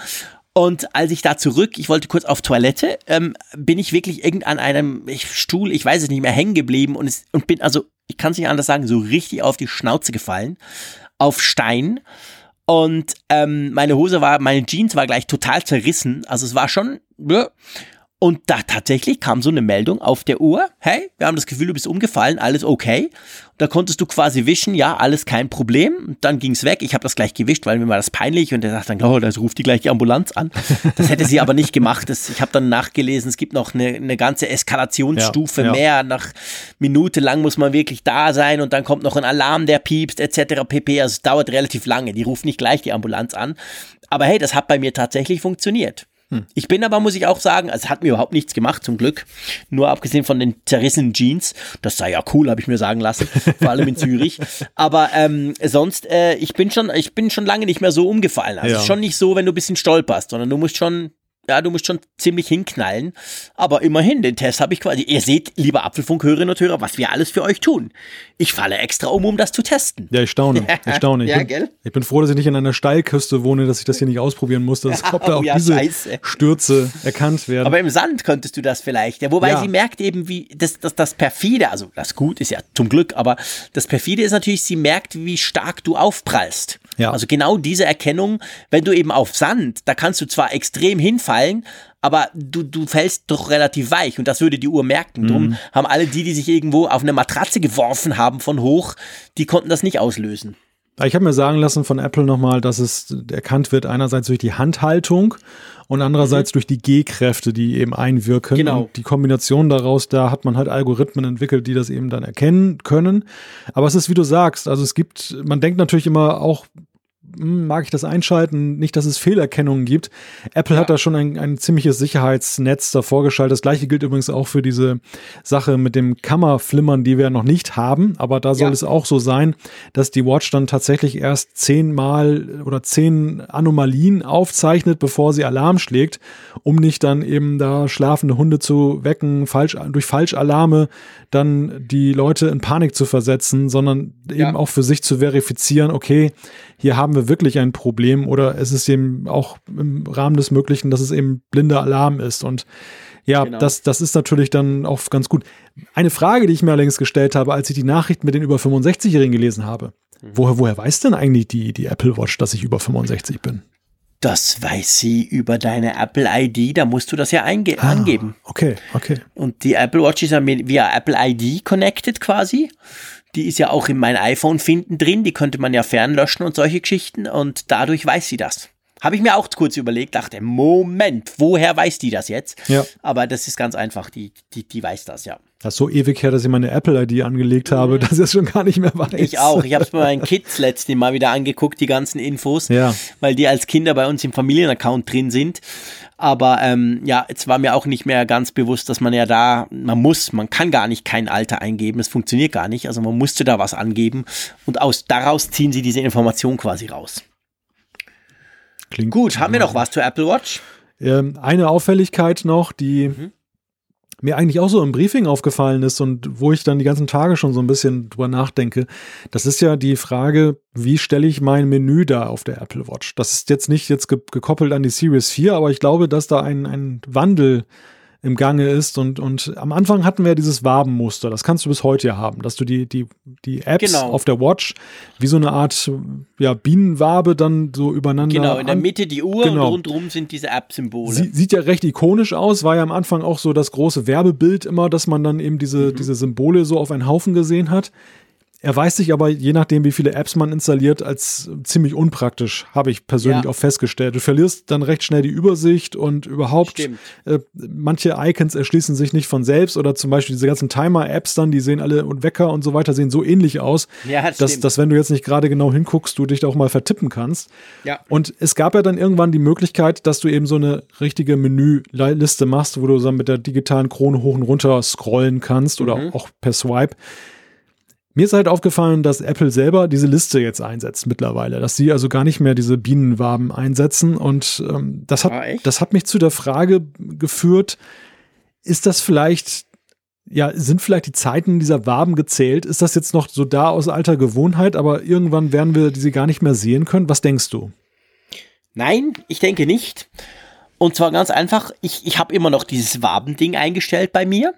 Und als ich da zurück, ich wollte kurz auf Toilette, ähm, bin ich wirklich irgend an einem Stuhl, ich weiß es nicht mehr, hängen geblieben und, und bin also, ich kann es nicht anders sagen, so richtig auf die Schnauze gefallen, auf Stein. Und ähm, meine Hose war, meine Jeans war gleich total zerrissen. Also es war schon, ja, und da tatsächlich kam so eine Meldung auf der Uhr, hey, wir haben das Gefühl, du bist umgefallen, alles okay. Und da konntest du quasi wischen, ja, alles kein Problem. Und dann ging's weg. Ich habe das gleich gewischt, weil mir war das peinlich. Und er sagt dann, oh, das ruft die gleich die Ambulanz an. Das hätte sie aber nicht gemacht. Das, ich habe dann nachgelesen, es gibt noch eine, eine ganze Eskalationsstufe ja, ja. mehr. Nach Minute lang muss man wirklich da sein und dann kommt noch ein Alarm, der piepst, etc. pp. Also es dauert relativ lange. Die ruft nicht gleich die Ambulanz an. Aber hey, das hat bei mir tatsächlich funktioniert. Hm. Ich bin aber, muss ich auch sagen, also es hat mir überhaupt nichts gemacht, zum Glück. Nur abgesehen von den zerrissenen Jeans. Das sei ja cool, habe ich mir sagen lassen. Vor allem in Zürich. *laughs* Aber ähm, sonst, äh, ich bin schon, ich bin schon lange nicht mehr so umgefallen. Also ja. schon nicht so, wenn du ein bisschen stolperst, sondern du musst schon ja, du musst schon ziemlich hinknallen. Aber immerhin, den Test habe ich quasi. Ihr seht, liebe Apfelfunkhörerinnen und Hörer, was wir alles für euch tun. Ich falle extra um, um das zu testen.
Ja, ich staune. *laughs* Ich staune. Ich, ja, bin, gell? ich bin froh, dass ich nicht in einer Steilküste wohne, dass ich das hier nicht ausprobieren muss, dass, *laughs* ob da auch ja, diese Scheiße. Stürze erkannt werden.
Aber im Sand könntest du das vielleicht. Ja, wobei ja. sie merkt eben, wie das, das, das perfide, also das gut ist ja zum Glück, aber das perfide ist natürlich, sie merkt, wie stark du aufprallst. Ja. Also genau diese Erkennung, wenn du eben auf Sand, da kannst du zwar extrem hinfallen, aber du, du fällst doch relativ weich und das würde die Uhr merken. Drum mhm. haben alle die, die sich irgendwo auf eine Matratze geworfen haben von hoch, die konnten das nicht auslösen.
Ich habe mir sagen lassen von Apple nochmal, dass es erkannt wird einerseits durch die Handhaltung und andererseits mhm. durch die G-Kräfte, die eben einwirken. Genau. Und die Kombination daraus, da hat man halt Algorithmen entwickelt, die das eben dann erkennen können. Aber es ist, wie du sagst, also es gibt, man denkt natürlich immer auch mag ich das einschalten, nicht, dass es Fehlerkennungen gibt. Apple ja. hat da schon ein, ein ziemliches Sicherheitsnetz davor geschaltet. Das gleiche gilt übrigens auch für diese Sache mit dem Kammerflimmern, die wir noch nicht haben. Aber da soll ja. es auch so sein, dass die Watch dann tatsächlich erst zehnmal oder zehn Anomalien aufzeichnet, bevor sie Alarm schlägt, um nicht dann eben da schlafende Hunde zu wecken, falsch, durch Falschalarme dann die Leute in Panik zu versetzen, sondern ja. eben auch für sich zu verifizieren, okay, hier haben wir wirklich ein Problem oder es ist eben auch im Rahmen des Möglichen, dass es eben blinder Alarm ist und ja, genau. das, das ist natürlich dann auch ganz gut. Eine Frage, die ich mir allerdings gestellt habe, als ich die Nachricht mit den über 65-Jährigen gelesen habe. Mhm. Woher, woher weiß denn eigentlich die, die Apple Watch, dass ich über 65 bin?
Das weiß sie über deine Apple ID, da musst du das ja ah, angeben.
Okay, okay.
Und die Apple Watch ist ja via Apple ID connected quasi. Die ist ja auch in mein iPhone finden drin, die könnte man ja fernlöschen und solche Geschichten und dadurch weiß sie das. Habe ich mir auch kurz überlegt, dachte, Moment, woher weiß die das jetzt? Ja. Aber das ist ganz einfach, die, die, die weiß das, ja.
Das ist so ewig her, dass ich meine Apple-ID angelegt habe, mhm. dass ich es schon gar nicht mehr weiß.
Ich auch. Ich habe es bei meinen Kids letztens Mal wieder angeguckt, die ganzen Infos, ja. weil die als Kinder bei uns im Familienaccount drin sind. Aber ähm, ja, jetzt war mir auch nicht mehr ganz bewusst, dass man ja da, man muss, man kann gar nicht kein Alter eingeben, es funktioniert gar nicht. Also man musste da was angeben und aus daraus ziehen sie diese Information quasi raus. Klingt gut. Haben wir noch was zur Apple Watch?
Ähm, eine Auffälligkeit noch, die mhm mir eigentlich auch so im Briefing aufgefallen ist und wo ich dann die ganzen Tage schon so ein bisschen drüber nachdenke, das ist ja die Frage, wie stelle ich mein Menü da auf der Apple Watch? Das ist jetzt nicht jetzt gekoppelt an die Series 4, aber ich glaube, dass da ein, ein Wandel im Gange ist. Und, und am Anfang hatten wir dieses Wabenmuster. Das kannst du bis heute ja haben, dass du die, die, die Apps genau. auf der Watch wie so eine Art ja, Bienenwabe dann so übereinander.
Genau, in der Mitte die Uhr genau. und rundherum sind diese App-Symbole. Sie,
sieht ja recht ikonisch aus, war ja am Anfang auch so das große Werbebild immer, dass man dann eben diese, mhm. diese Symbole so auf einen Haufen gesehen hat. Er weiß sich aber, je nachdem, wie viele Apps man installiert, als ziemlich unpraktisch, habe ich persönlich ja. auch festgestellt. Du verlierst dann recht schnell die Übersicht und überhaupt äh, manche Icons erschließen sich nicht von selbst oder zum Beispiel diese ganzen Timer-Apps dann, die sehen alle und Wecker und so weiter sehen so ähnlich aus, ja, das dass, dass wenn du jetzt nicht gerade genau hinguckst, du dich da auch mal vertippen kannst. Ja. Und es gab ja dann irgendwann die Möglichkeit, dass du eben so eine richtige Menüliste machst, wo du dann mit der digitalen Krone hoch und runter scrollen kannst oder mhm. auch per Swipe. Mir ist halt aufgefallen, dass Apple selber diese Liste jetzt einsetzt mittlerweile, dass sie also gar nicht mehr diese Bienenwaben einsetzen. Und ähm, das, hat, ah, das hat mich zu der Frage geführt, ist das vielleicht, ja, sind vielleicht die Zeiten dieser Waben gezählt? Ist das jetzt noch so da aus alter Gewohnheit, aber irgendwann werden wir diese gar nicht mehr sehen können? Was denkst du?
Nein, ich denke nicht. Und zwar ganz einfach, ich, ich habe immer noch dieses Wabending eingestellt bei mir.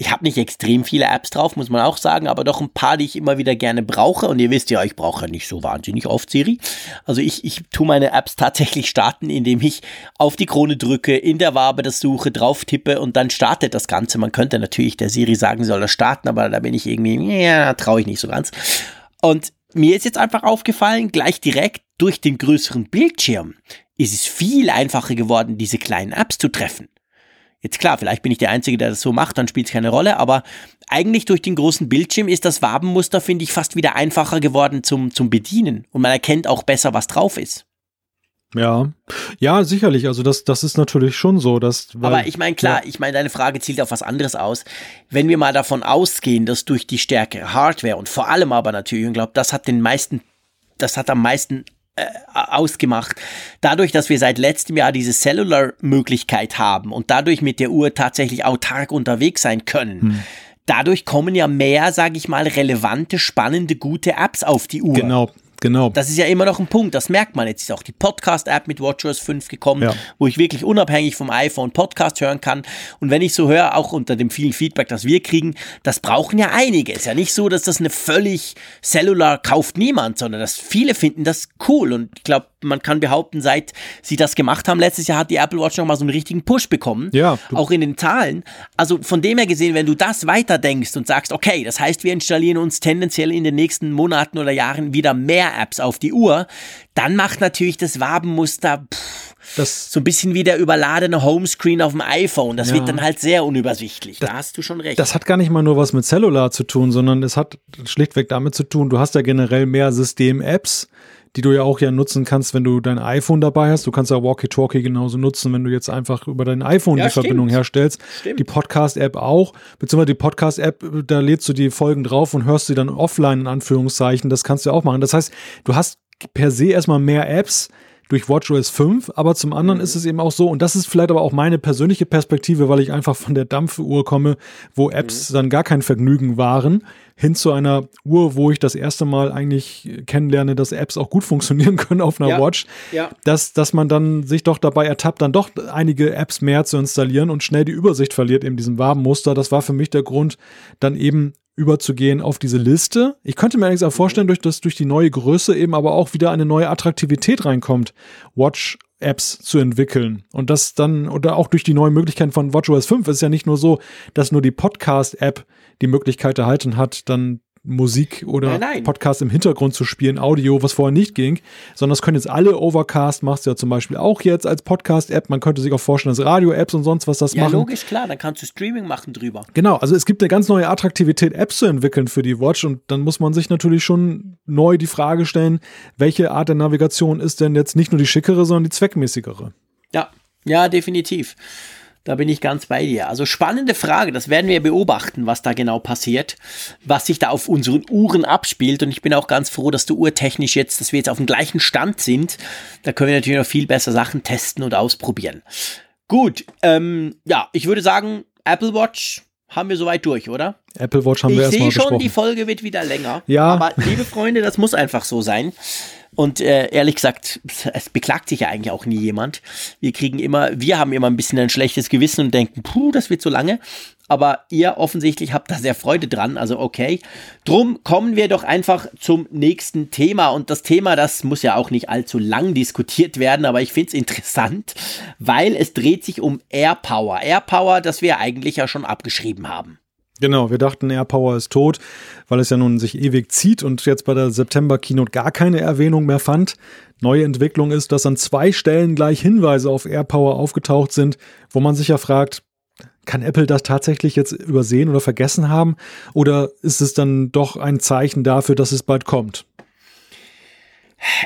Ich habe nicht extrem viele Apps drauf, muss man auch sagen, aber doch ein paar, die ich immer wieder gerne brauche. Und ihr wisst ja, ich brauche ja nicht so wahnsinnig oft Siri. Also ich, ich tue meine Apps tatsächlich starten, indem ich auf die Krone drücke, in der Wabe das suche, drauf tippe und dann startet das Ganze. Man könnte natürlich der Siri sagen, soll er starten, aber da bin ich irgendwie, ja, traue ich nicht so ganz. Und mir ist jetzt einfach aufgefallen, gleich direkt durch den größeren Bildschirm ist es viel einfacher geworden, diese kleinen Apps zu treffen. Jetzt klar, vielleicht bin ich der Einzige, der das so macht, dann spielt es keine Rolle, aber eigentlich durch den großen Bildschirm ist das Wabenmuster, finde ich, fast wieder einfacher geworden zum, zum Bedienen und man erkennt auch besser, was drauf ist.
Ja, ja, sicherlich. Also das, das ist natürlich schon so, dass.
Aber ich meine, klar, ja. ich meine, deine Frage zielt auf was anderes aus. Wenn wir mal davon ausgehen, dass durch die stärkere Hardware und vor allem aber natürlich, ich glaube, das hat den meisten, das hat am meisten ausgemacht. Dadurch, dass wir seit letztem Jahr diese Cellular-Möglichkeit haben und dadurch mit der Uhr tatsächlich autark unterwegs sein können, hm. dadurch kommen ja mehr, sage ich mal, relevante, spannende, gute Apps auf die Uhr.
Genau, Genau.
Das ist ja immer noch ein Punkt, das merkt man. Jetzt ist auch die Podcast-App mit WatchOS 5 gekommen, ja. wo ich wirklich unabhängig vom iPhone Podcast hören kann. Und wenn ich so höre, auch unter dem vielen Feedback, das wir kriegen, das brauchen ja einige. Ist ja nicht so, dass das eine völlig Cellular kauft niemand, sondern dass viele finden das cool. Und ich glaube, man kann behaupten, seit sie das gemacht haben, letztes Jahr hat die Apple Watch noch mal so einen richtigen Push bekommen.
Ja.
Auch in den Zahlen. Also von dem her gesehen, wenn du das weiterdenkst und sagst, okay, das heißt, wir installieren uns tendenziell in den nächsten Monaten oder Jahren wieder mehr Apps auf die Uhr, dann macht natürlich das Wabenmuster pff, das, so ein bisschen wie der überladene Homescreen auf dem iPhone. Das ja. wird dann halt sehr unübersichtlich. Das, da hast du schon recht.
Das hat gar nicht mal nur was mit Cellular zu tun, sondern es hat schlichtweg damit zu tun, du hast ja generell mehr System-Apps die du ja auch ja nutzen kannst, wenn du dein iPhone dabei hast. Du kannst ja Walkie-Talkie genauso nutzen, wenn du jetzt einfach über dein iPhone ja, die stimmt. Verbindung herstellst. Stimmt. Die Podcast-App auch, beziehungsweise die Podcast-App, da lädst du die Folgen drauf und hörst sie dann offline in Anführungszeichen. Das kannst du auch machen. Das heißt, du hast per se erstmal mehr Apps, durch WatchOS 5, aber zum anderen mhm. ist es eben auch so, und das ist vielleicht aber auch meine persönliche Perspektive, weil ich einfach von der Dampfuhr komme, wo Apps mhm. dann gar kein Vergnügen waren, hin zu einer Uhr, wo ich das erste Mal eigentlich kennenlerne, dass Apps auch gut funktionieren können auf einer ja. Watch, ja. Dass, dass man dann sich doch dabei ertappt, dann doch einige Apps mehr zu installieren und schnell die Übersicht verliert in diesem Wabenmuster. Das war für mich der Grund, dann eben überzugehen auf diese Liste. Ich könnte mir allerdings auch vorstellen, durch, dass durch die neue Größe eben aber auch wieder eine neue Attraktivität reinkommt, Watch Apps zu entwickeln. Und das dann, oder auch durch die neuen Möglichkeiten von WatchOS 5 ist ja nicht nur so, dass nur die Podcast-App die Möglichkeit erhalten hat, dann Musik oder nein, nein. Podcast im Hintergrund zu spielen, Audio, was vorher nicht ging, sondern das können jetzt alle Overcast, machst du ja zum Beispiel auch jetzt als Podcast-App. Man könnte sich auch vorstellen, dass Radio-Apps und sonst was das ja, machen. Ja,
logisch, klar, dann kannst du Streaming machen drüber.
Genau, also es gibt eine ganz neue Attraktivität, Apps zu entwickeln für die Watch und dann muss man sich natürlich schon neu die Frage stellen, welche Art der Navigation ist denn jetzt nicht nur die schickere, sondern die zweckmäßigere?
Ja, ja, definitiv. Da bin ich ganz bei dir. Also spannende Frage, das werden wir beobachten, was da genau passiert, was sich da auf unseren Uhren abspielt. Und ich bin auch ganz froh, dass du urtechnisch jetzt, dass wir jetzt auf dem gleichen Stand sind. Da können wir natürlich noch viel besser Sachen testen und ausprobieren. Gut, ähm, ja, ich würde sagen, Apple Watch haben wir soweit durch, oder?
Apple Watch haben
ich
wir erstmal
besprochen. Ich sehe
schon,
die Folge wird wieder länger.
Ja.
Aber liebe Freunde, das muss einfach so sein. Und äh, ehrlich gesagt, es beklagt sich ja eigentlich auch nie jemand. Wir kriegen immer, wir haben immer ein bisschen ein schlechtes Gewissen und denken, puh, das wird so lange. Aber ihr offensichtlich habt da sehr Freude dran, also okay. Drum kommen wir doch einfach zum nächsten Thema. Und das Thema, das muss ja auch nicht allzu lang diskutiert werden, aber ich finde es interessant, weil es dreht sich um AirPower. AirPower, das wir eigentlich ja schon abgeschrieben haben.
Genau, wir dachten, AirPower ist tot, weil es ja nun sich ewig zieht und jetzt bei der September-Keynote gar keine Erwähnung mehr fand. Neue Entwicklung ist, dass an zwei Stellen gleich Hinweise auf AirPower aufgetaucht sind, wo man sich ja fragt, kann Apple das tatsächlich jetzt übersehen oder vergessen haben? Oder ist es dann doch ein Zeichen dafür, dass es bald kommt?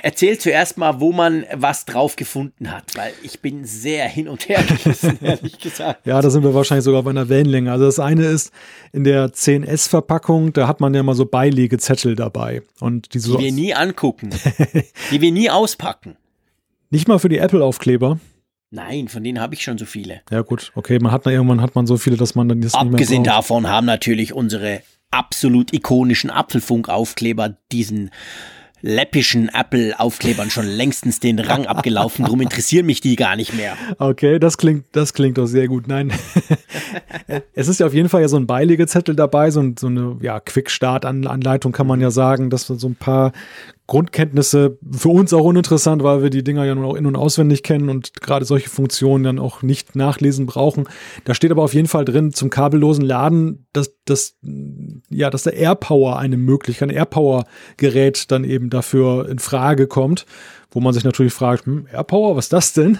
Erzähl zuerst mal, wo man was drauf gefunden hat, weil ich bin sehr hin und her *laughs* gerissen, ehrlich gesagt.
Ja, da sind wir wahrscheinlich sogar auf einer Wellenlänge. Also das eine ist in der 10S-Verpackung, da hat man ja mal so Beilegezettel dabei. Und
die, so die wir nie angucken, *laughs* die wir nie auspacken.
Nicht mal für die Apple-Aufkleber.
Nein, von denen habe ich schon so viele.
Ja gut, okay, man hat irgendwann hat man so viele, dass man dann
das Abgesehen nicht mehr braucht. davon haben natürlich unsere absolut ikonischen Apfelfunk-Aufkleber diesen läppischen Apple-Aufklebern schon längstens den Rang *laughs* abgelaufen. Darum interessieren mich die gar nicht mehr.
Okay, das klingt, das klingt doch sehr gut. Nein, *laughs* es ist ja auf jeden Fall ja so ein Beilegezettel dabei, so, so eine ja, Quick-Start-Anleitung kann man ja sagen, dass so ein paar Grundkenntnisse für uns auch uninteressant, weil wir die Dinger ja nun auch in- und auswendig kennen und gerade solche Funktionen dann auch nicht nachlesen brauchen. Da steht aber auf jeden Fall drin zum kabellosen Laden, dass, dass, ja, dass der AirPower eine Möglichkeit, ein AirPower-Gerät dann eben dafür in Frage kommt, wo man sich natürlich fragt, hm, AirPower, was ist das denn?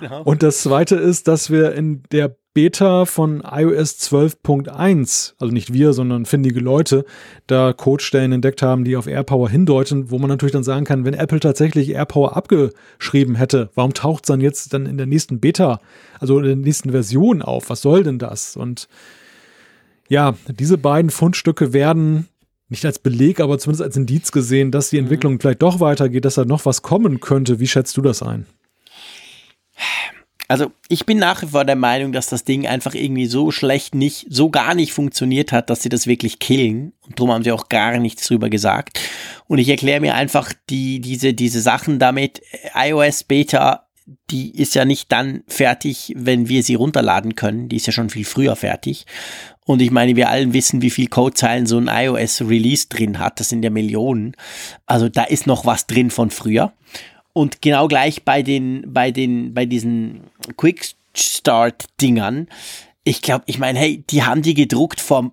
Genau. Und das zweite ist, dass wir in der Beta von iOS 12.1, also nicht wir, sondern findige Leute, da Codestellen entdeckt haben, die auf AirPower hindeuten, wo man natürlich dann sagen kann, wenn Apple tatsächlich AirPower abgeschrieben hätte, warum taucht es dann jetzt dann in der nächsten Beta, also in der nächsten Version auf? Was soll denn das? Und ja, diese beiden Fundstücke werden nicht als Beleg, aber zumindest als Indiz gesehen, dass die mhm. Entwicklung vielleicht doch weitergeht, dass da noch was kommen könnte. Wie schätzt du das ein?
Also ich bin nach wie vor der Meinung, dass das Ding einfach irgendwie so schlecht nicht, so gar nicht funktioniert hat, dass sie das wirklich killen. Und darum haben sie auch gar nichts drüber gesagt. Und ich erkläre mir einfach die, diese, diese Sachen damit. iOS Beta, die ist ja nicht dann fertig, wenn wir sie runterladen können. Die ist ja schon viel früher fertig. Und ich meine, wir allen wissen, wie viel Codezeilen so ein iOS Release drin hat. Das sind ja Millionen. Also da ist noch was drin von früher. Und genau gleich bei den, bei den, bei diesen Quick Start Dingern. Ich glaube, ich meine, hey, die haben die gedruckt vor,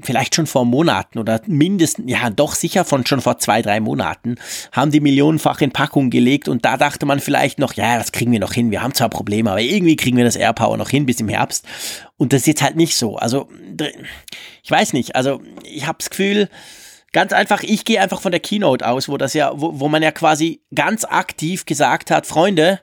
vielleicht schon vor Monaten oder mindestens, ja, doch sicher von schon vor zwei, drei Monaten, haben die millionenfach in Packung gelegt und da dachte man vielleicht noch, ja, das kriegen wir noch hin, wir haben zwar Probleme, aber irgendwie kriegen wir das AirPower noch hin bis im Herbst. Und das ist jetzt halt nicht so. Also, ich weiß nicht, also ich habe das Gefühl, Ganz einfach, ich gehe einfach von der Keynote aus, wo das ja, wo, wo man ja quasi ganz aktiv gesagt hat, Freunde,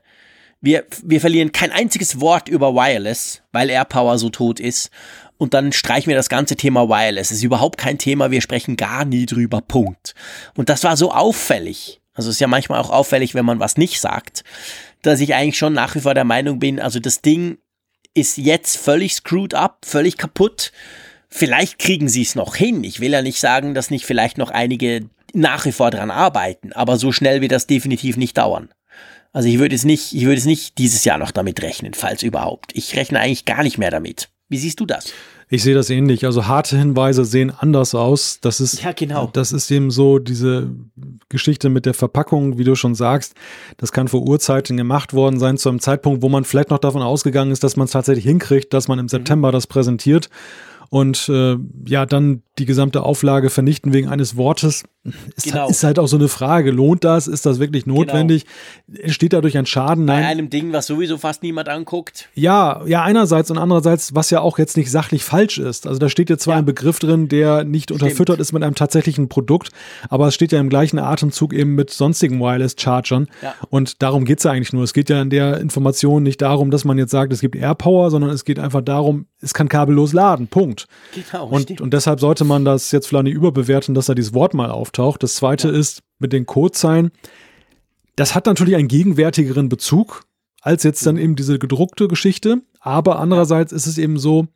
wir, wir verlieren kein einziges Wort über Wireless, weil AirPower so tot ist. Und dann streichen wir das ganze Thema Wireless. Es ist überhaupt kein Thema, wir sprechen gar nie drüber. Punkt. Und das war so auffällig. Also es ist ja manchmal auch auffällig, wenn man was nicht sagt, dass ich eigentlich schon nach wie vor der Meinung bin, also das Ding ist jetzt völlig screwed up, völlig kaputt. Vielleicht kriegen sie es noch hin. Ich will ja nicht sagen, dass nicht vielleicht noch einige nach wie vor dran arbeiten, aber so schnell wird das definitiv nicht dauern. Also ich würde es nicht, ich würde es nicht dieses Jahr noch damit rechnen, falls überhaupt. Ich rechne eigentlich gar nicht mehr damit. Wie siehst du das?
Ich sehe das ähnlich. Also harte Hinweise sehen anders aus. Das ist,
ja, genau.
das ist eben so diese Geschichte mit der Verpackung, wie du schon sagst. Das kann vor Urzeiten gemacht worden sein, zu einem Zeitpunkt, wo man vielleicht noch davon ausgegangen ist, dass man es tatsächlich hinkriegt, dass man im September mhm. das präsentiert und äh, ja, dann die gesamte Auflage vernichten wegen eines Wortes, ist, genau. halt, ist halt auch so eine Frage. Lohnt das? Ist das wirklich genau. notwendig? Genau. Entsteht dadurch ein Schaden?
Nein. Bei einem Ding, was sowieso fast niemand anguckt.
Ja, ja, einerseits und andererseits, was ja auch jetzt nicht sachlich falsch ist. Also da steht jetzt zwar ja. ein Begriff drin, der nicht Stimmt. unterfüttert ist mit einem tatsächlichen Produkt, aber es steht ja im gleichen Atemzug eben mit sonstigen Wireless-Chargern. Ja. Und darum geht's ja eigentlich nur. Es geht ja in der Information nicht darum, dass man jetzt sagt, es gibt AirPower, sondern es geht einfach darum, es kann kabellos laden. Punkt. Genau. Und, und deshalb sollte man das jetzt vielleicht nicht überbewerten, dass da dieses Wort mal auftaucht. Das zweite ja. ist mit den Codezeilen. Das hat natürlich einen gegenwärtigeren Bezug als jetzt dann eben diese gedruckte Geschichte. Aber andererseits ist es eben so,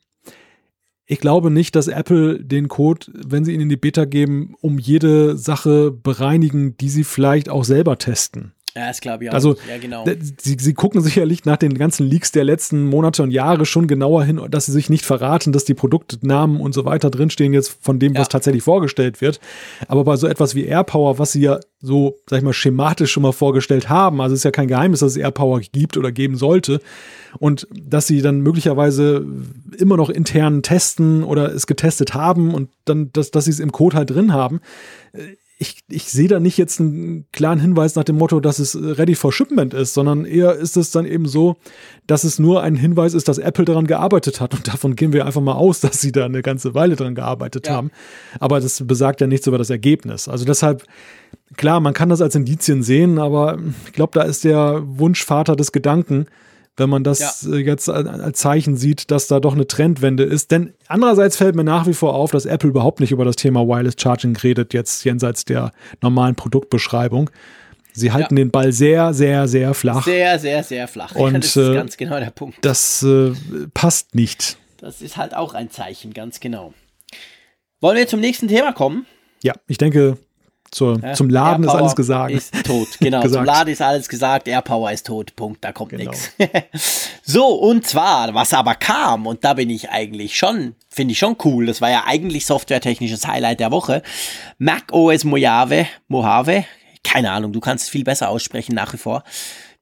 ich glaube nicht, dass Apple den Code, wenn sie ihn in die Beta geben, um jede Sache bereinigen, die sie vielleicht auch selber testen.
Ja, das glaube ich auch.
Also, ja, genau. Sie, sie gucken sicherlich nach den ganzen Leaks der letzten Monate und Jahre schon genauer hin, dass sie sich nicht verraten, dass die Produktnamen und so weiter drinstehen jetzt von dem, ja. was tatsächlich vorgestellt wird. Aber bei so etwas wie AirPower, was sie ja so, sag ich mal, schematisch schon mal vorgestellt haben, also ist ja kein Geheimnis, dass es AirPower gibt oder geben sollte, und dass sie dann möglicherweise immer noch intern testen oder es getestet haben und dann, dass, dass sie es im Code halt drin haben ich, ich sehe da nicht jetzt einen klaren Hinweis nach dem Motto, dass es ready for shipment ist, sondern eher ist es dann eben so, dass es nur ein Hinweis ist, dass Apple daran gearbeitet hat. Und davon gehen wir einfach mal aus, *laughs* dass sie da eine ganze Weile dran gearbeitet ja. haben. Aber das besagt ja nichts über das Ergebnis. Also deshalb, klar, man kann das als Indizien sehen, aber ich glaube, da ist der Wunschvater des Gedanken, wenn man das ja. Äh, jetzt als Zeichen sieht, dass da doch eine Trendwende ist. Denn andererseits fällt mir nach wie vor auf, dass Apple überhaupt nicht über das Thema Wireless Charging redet, jetzt jenseits der normalen Produktbeschreibung. Sie halten ja. den Ball sehr, sehr, sehr flach.
Sehr, sehr, sehr flach.
Und das ist äh, ganz genau der Punkt. Das äh, passt nicht.
Das ist halt auch ein Zeichen, ganz genau. Wollen wir zum nächsten Thema kommen?
Ja, ich denke, zur, ja, zum Laden ist alles gesagt.
Ist tot, genau. *laughs* gesagt. Zum Laden ist alles gesagt. Airpower ist tot. Punkt. Da kommt genau. nichts. *laughs* so, und zwar, was aber kam, und da bin ich eigentlich schon, finde ich schon cool. Das war ja eigentlich softwaretechnisches Highlight der Woche. Mac OS Mojave, Mojave, keine Ahnung, du kannst es viel besser aussprechen nach wie vor.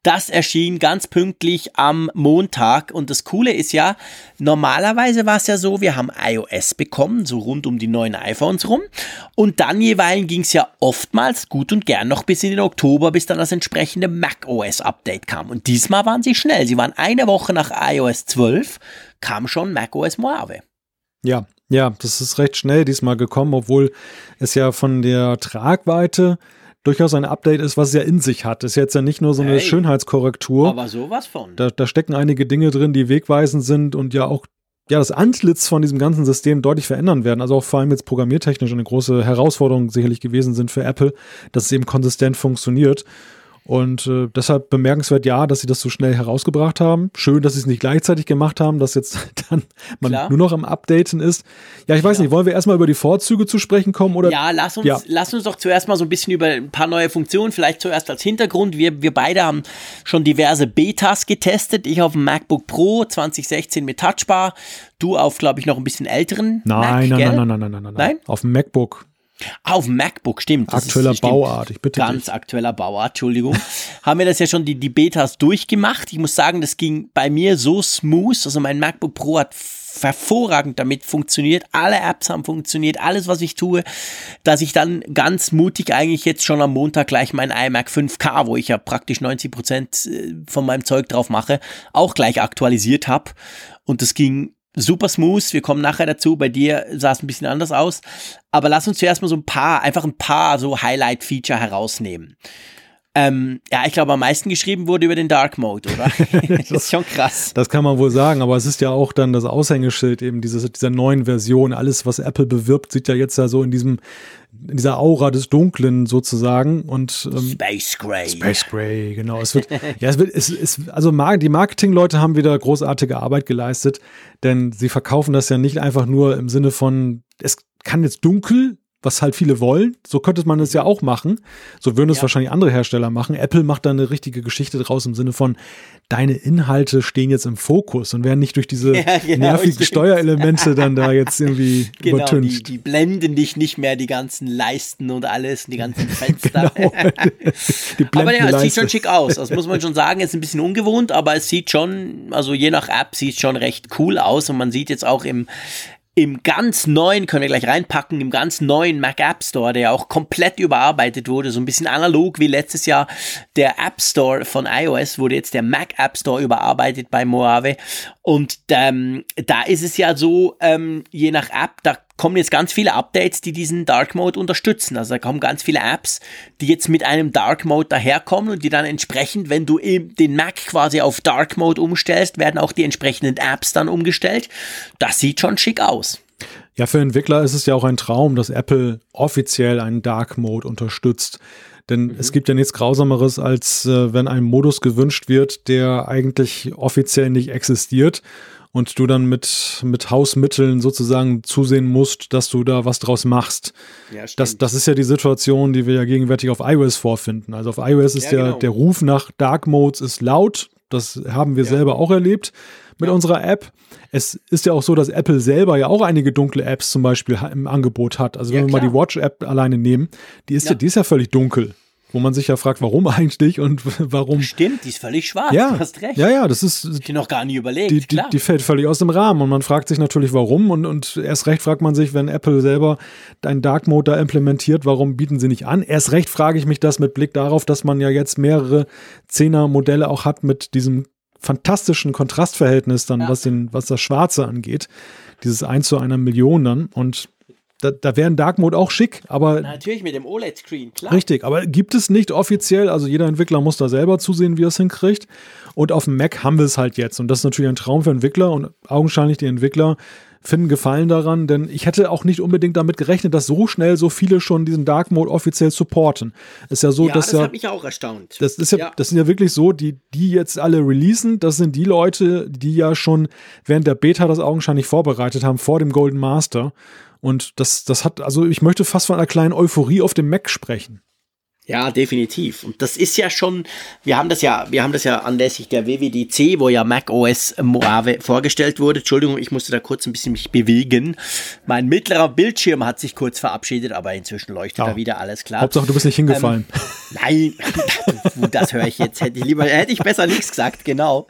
Das erschien ganz pünktlich am Montag. Und das Coole ist ja, normalerweise war es ja so, wir haben iOS bekommen, so rund um die neuen iPhones rum. Und dann jeweils ging es ja oftmals gut und gern noch bis in den Oktober, bis dann das entsprechende macOS Update kam. Und diesmal waren sie schnell, sie waren eine Woche nach iOS 12, kam schon macOS Mojave.
Ja, ja, das ist recht schnell diesmal gekommen, obwohl es ja von der Tragweite durchaus ein Update ist, was es ja in sich hat. Ist jetzt ja nicht nur so eine hey, Schönheitskorrektur.
Aber sowas von.
Da, da stecken einige Dinge drin, die wegweisend sind und ja auch ja, das Antlitz von diesem ganzen System deutlich verändern werden. Also auch vor allem jetzt programmiertechnisch eine große Herausforderung sicherlich gewesen sind für Apple, dass es eben konsistent funktioniert. Und äh, deshalb bemerkenswert, ja, dass sie das so schnell herausgebracht haben. Schön, dass sie es nicht gleichzeitig gemacht haben, dass jetzt *laughs* dann man Klar. nur noch am Updaten ist. Ja, ich weiß ja. nicht, wollen wir erstmal über die Vorzüge zu sprechen kommen? Oder?
Ja, lass uns, ja. lass uns doch zuerst mal so ein bisschen über ein paar neue Funktionen, vielleicht zuerst als Hintergrund. Wir, wir beide haben schon diverse Betas getestet. Ich auf dem MacBook Pro 2016 mit Touchbar. Du auf, glaube ich, noch ein bisschen älteren.
Nein, Mac, nein, nein, nein, nein, nein, nein, nein, nein. Auf dem MacBook
auf MacBook, stimmt.
aktueller ist, stimmt. Bauart, ich bitte
Ganz dich. aktueller Bauart, Entschuldigung. *laughs* haben wir das ja schon die, die Betas durchgemacht. Ich muss sagen, das ging bei mir so smooth. Also mein MacBook Pro hat hervorragend damit funktioniert. Alle Apps haben funktioniert, alles, was ich tue, dass ich dann ganz mutig eigentlich jetzt schon am Montag gleich mein iMac 5K, wo ich ja praktisch 90 Prozent äh, von meinem Zeug drauf mache, auch gleich aktualisiert habe. Und das ging super smooth. Wir kommen nachher dazu. Bei dir sah es ein bisschen anders aus. Aber lass uns zuerst mal so ein paar, einfach ein paar so Highlight-Feature herausnehmen. Ähm, ja, ich glaube, am meisten geschrieben wurde über den Dark Mode, oder? *laughs* das ist schon krass.
Das kann man wohl sagen, aber es ist ja auch dann das Aushängeschild eben dieses, dieser neuen Version. Alles, was Apple bewirbt, sieht ja jetzt ja so in diesem, in dieser Aura des Dunklen sozusagen und
ähm, Space Gray.
Space Gray, genau. Es wird, ja, es wird, es ist, also die Marketingleute haben wieder großartige Arbeit geleistet, denn sie verkaufen das ja nicht einfach nur im Sinne von, es kann jetzt dunkel was halt viele wollen. So könnte man es ja auch machen. So würden es ja. wahrscheinlich andere Hersteller machen. Apple macht da eine richtige Geschichte draus im Sinne von, deine Inhalte stehen jetzt im Fokus und werden nicht durch diese *laughs* ja, genau, nervigen Steuerelemente dann da jetzt irgendwie *laughs* genau, übertüncht.
Die, die, blenden dich nicht mehr, die ganzen Leisten und alles, die ganzen *laughs* Fenster. genau. aber ja, es sieht schon schick aus. Das muss man schon sagen. Ist ein bisschen ungewohnt, aber es sieht schon, also je nach App sieht es schon recht cool aus und man sieht jetzt auch im im ganz neuen, können wir gleich reinpacken, im ganz neuen Mac App Store, der auch komplett überarbeitet wurde, so ein bisschen analog wie letztes Jahr der App Store von iOS, wurde jetzt der Mac App Store überarbeitet bei Mojave. Und ähm, da ist es ja so, ähm, je nach App, da kommen jetzt ganz viele Updates, die diesen Dark Mode unterstützen. Also da kommen ganz viele Apps, die jetzt mit einem Dark Mode daherkommen und die dann entsprechend, wenn du den Mac quasi auf Dark Mode umstellst, werden auch die entsprechenden Apps dann umgestellt. Das sieht schon schick aus.
Ja, für Entwickler ist es ja auch ein Traum, dass Apple offiziell einen Dark Mode unterstützt. Denn mhm. es gibt ja nichts Grausameres, als äh, wenn ein Modus gewünscht wird, der eigentlich offiziell nicht existiert und du dann mit, mit Hausmitteln sozusagen zusehen musst, dass du da was draus machst. Ja, das, das ist ja die Situation, die wir ja gegenwärtig auf iOS vorfinden. Also auf iOS ist ja, der, genau. der Ruf nach Dark Modes ist laut. Das haben wir ja. selber auch erlebt mit ja. unserer App. Es ist ja auch so, dass Apple selber ja auch einige dunkle Apps zum Beispiel im Angebot hat. Also wenn wir mal die Watch-App alleine nehmen, die ist ja. die ist ja völlig dunkel wo man sich ja fragt, warum *laughs* eigentlich und warum.
Stimmt, die ist völlig schwarz.
Ja, du hast recht. Ja, ja, das ist.
Ich noch gar nie überlegt.
Die, die, die, fällt völlig aus dem Rahmen und man fragt sich natürlich, warum und, und erst recht fragt man sich, wenn Apple selber einen Dark Mode da implementiert, warum bieten sie nicht an? Erst recht frage ich mich das mit Blick darauf, dass man ja jetzt mehrere Zehner-Modelle auch hat mit diesem fantastischen Kontrastverhältnis dann, ja. was, den, was das Schwarze angeht. Dieses 1 zu einer Million dann und da, da wäre ein Dark Mode auch schick, aber.
Natürlich mit dem OLED-Screen, klar.
Richtig, aber gibt es nicht offiziell, also jeder Entwickler muss da selber zusehen, wie er es hinkriegt. Und auf dem Mac haben wir es halt jetzt. Und das ist natürlich ein Traum für Entwickler und augenscheinlich die Entwickler finden Gefallen daran, denn ich hätte auch nicht unbedingt damit gerechnet, dass so schnell so viele schon diesen Dark Mode offiziell supporten. Ist ja so,
ja,
dass
das
ja,
hat mich auch erstaunt.
Das ist ja, ja, das sind ja wirklich so, die, die jetzt alle releasen, das sind die Leute, die ja schon während der Beta das augenscheinlich vorbereitet haben, vor dem Golden Master. Und das, das hat, also ich möchte fast von einer kleinen Euphorie auf dem Mac sprechen.
Ja, definitiv. Und das ist ja schon, wir haben das ja, wir haben das ja anlässlich der WWDC, wo ja Mac OS Mojave vorgestellt wurde. Entschuldigung, ich musste da kurz ein bisschen mich bewegen. Mein mittlerer Bildschirm hat sich kurz verabschiedet, aber inzwischen leuchtet ja. da wieder alles klar.
Hauptsache, du bist nicht hingefallen.
Ähm, *laughs* nein, *laughs* das höre ich jetzt. Hätte ich lieber, hätte ich besser nichts gesagt, genau.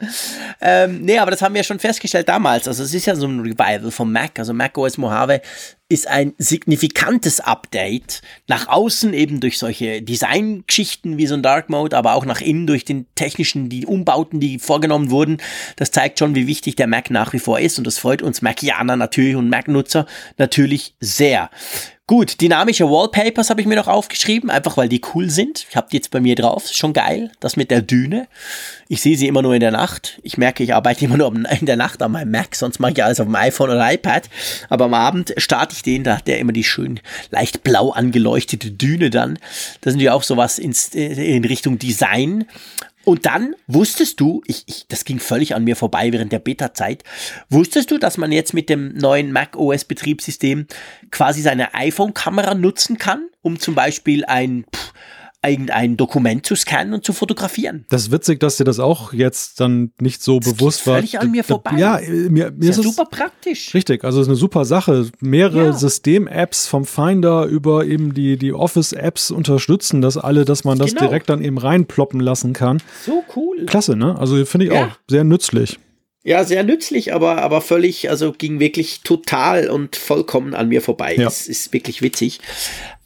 Ähm, nee, aber das haben wir schon festgestellt damals. Also es ist ja so ein Revival vom Mac. Also Mac OS Mojave ist ein signifikantes Update. Nach außen eben durch solche Designgeschichten wie so ein Dark Mode, aber auch nach innen durch den technischen, die Umbauten, die vorgenommen wurden. Das zeigt schon, wie wichtig der Mac nach wie vor ist und das freut uns Macianer natürlich und Mac-Nutzer natürlich sehr. Gut, dynamische Wallpapers habe ich mir noch aufgeschrieben, einfach weil die cool sind. Ich habe die jetzt bei mir drauf, ist schon geil. Das mit der Düne. Ich sehe sie immer nur in der Nacht. Ich merke, ich arbeite immer nur *laughs* in der Nacht an meinem Mac, sonst mache ich alles auf dem iPhone oder iPad. Aber am Abend starte ich den, da hat der immer die schön leicht blau angeleuchtete Düne dann. Das sind ja auch sowas in Richtung Design. Und dann wusstest du, ich, ich, das ging völlig an mir vorbei während der Beta-Zeit, wusstest du, dass man jetzt mit dem neuen Mac OS Betriebssystem quasi seine iPhone-Kamera nutzen kann, um zum Beispiel ein pff, irgendein Dokument zu scannen und zu fotografieren.
Das ist witzig, dass dir das auch jetzt dann nicht so das bewusst war.
Völlig an mir vorbei.
Ja, mir, mir ist,
ist ja super praktisch.
Richtig, also es ist eine super Sache. Mehrere ja. System-Apps vom Finder über eben die, die Office-Apps unterstützen das alle, dass man das genau. direkt dann eben reinploppen lassen kann.
So cool.
Klasse, ne? Also finde ich ja. auch sehr nützlich.
Ja, sehr nützlich, aber, aber völlig, also ging wirklich total und vollkommen an mir vorbei. Ja. Das ist wirklich witzig.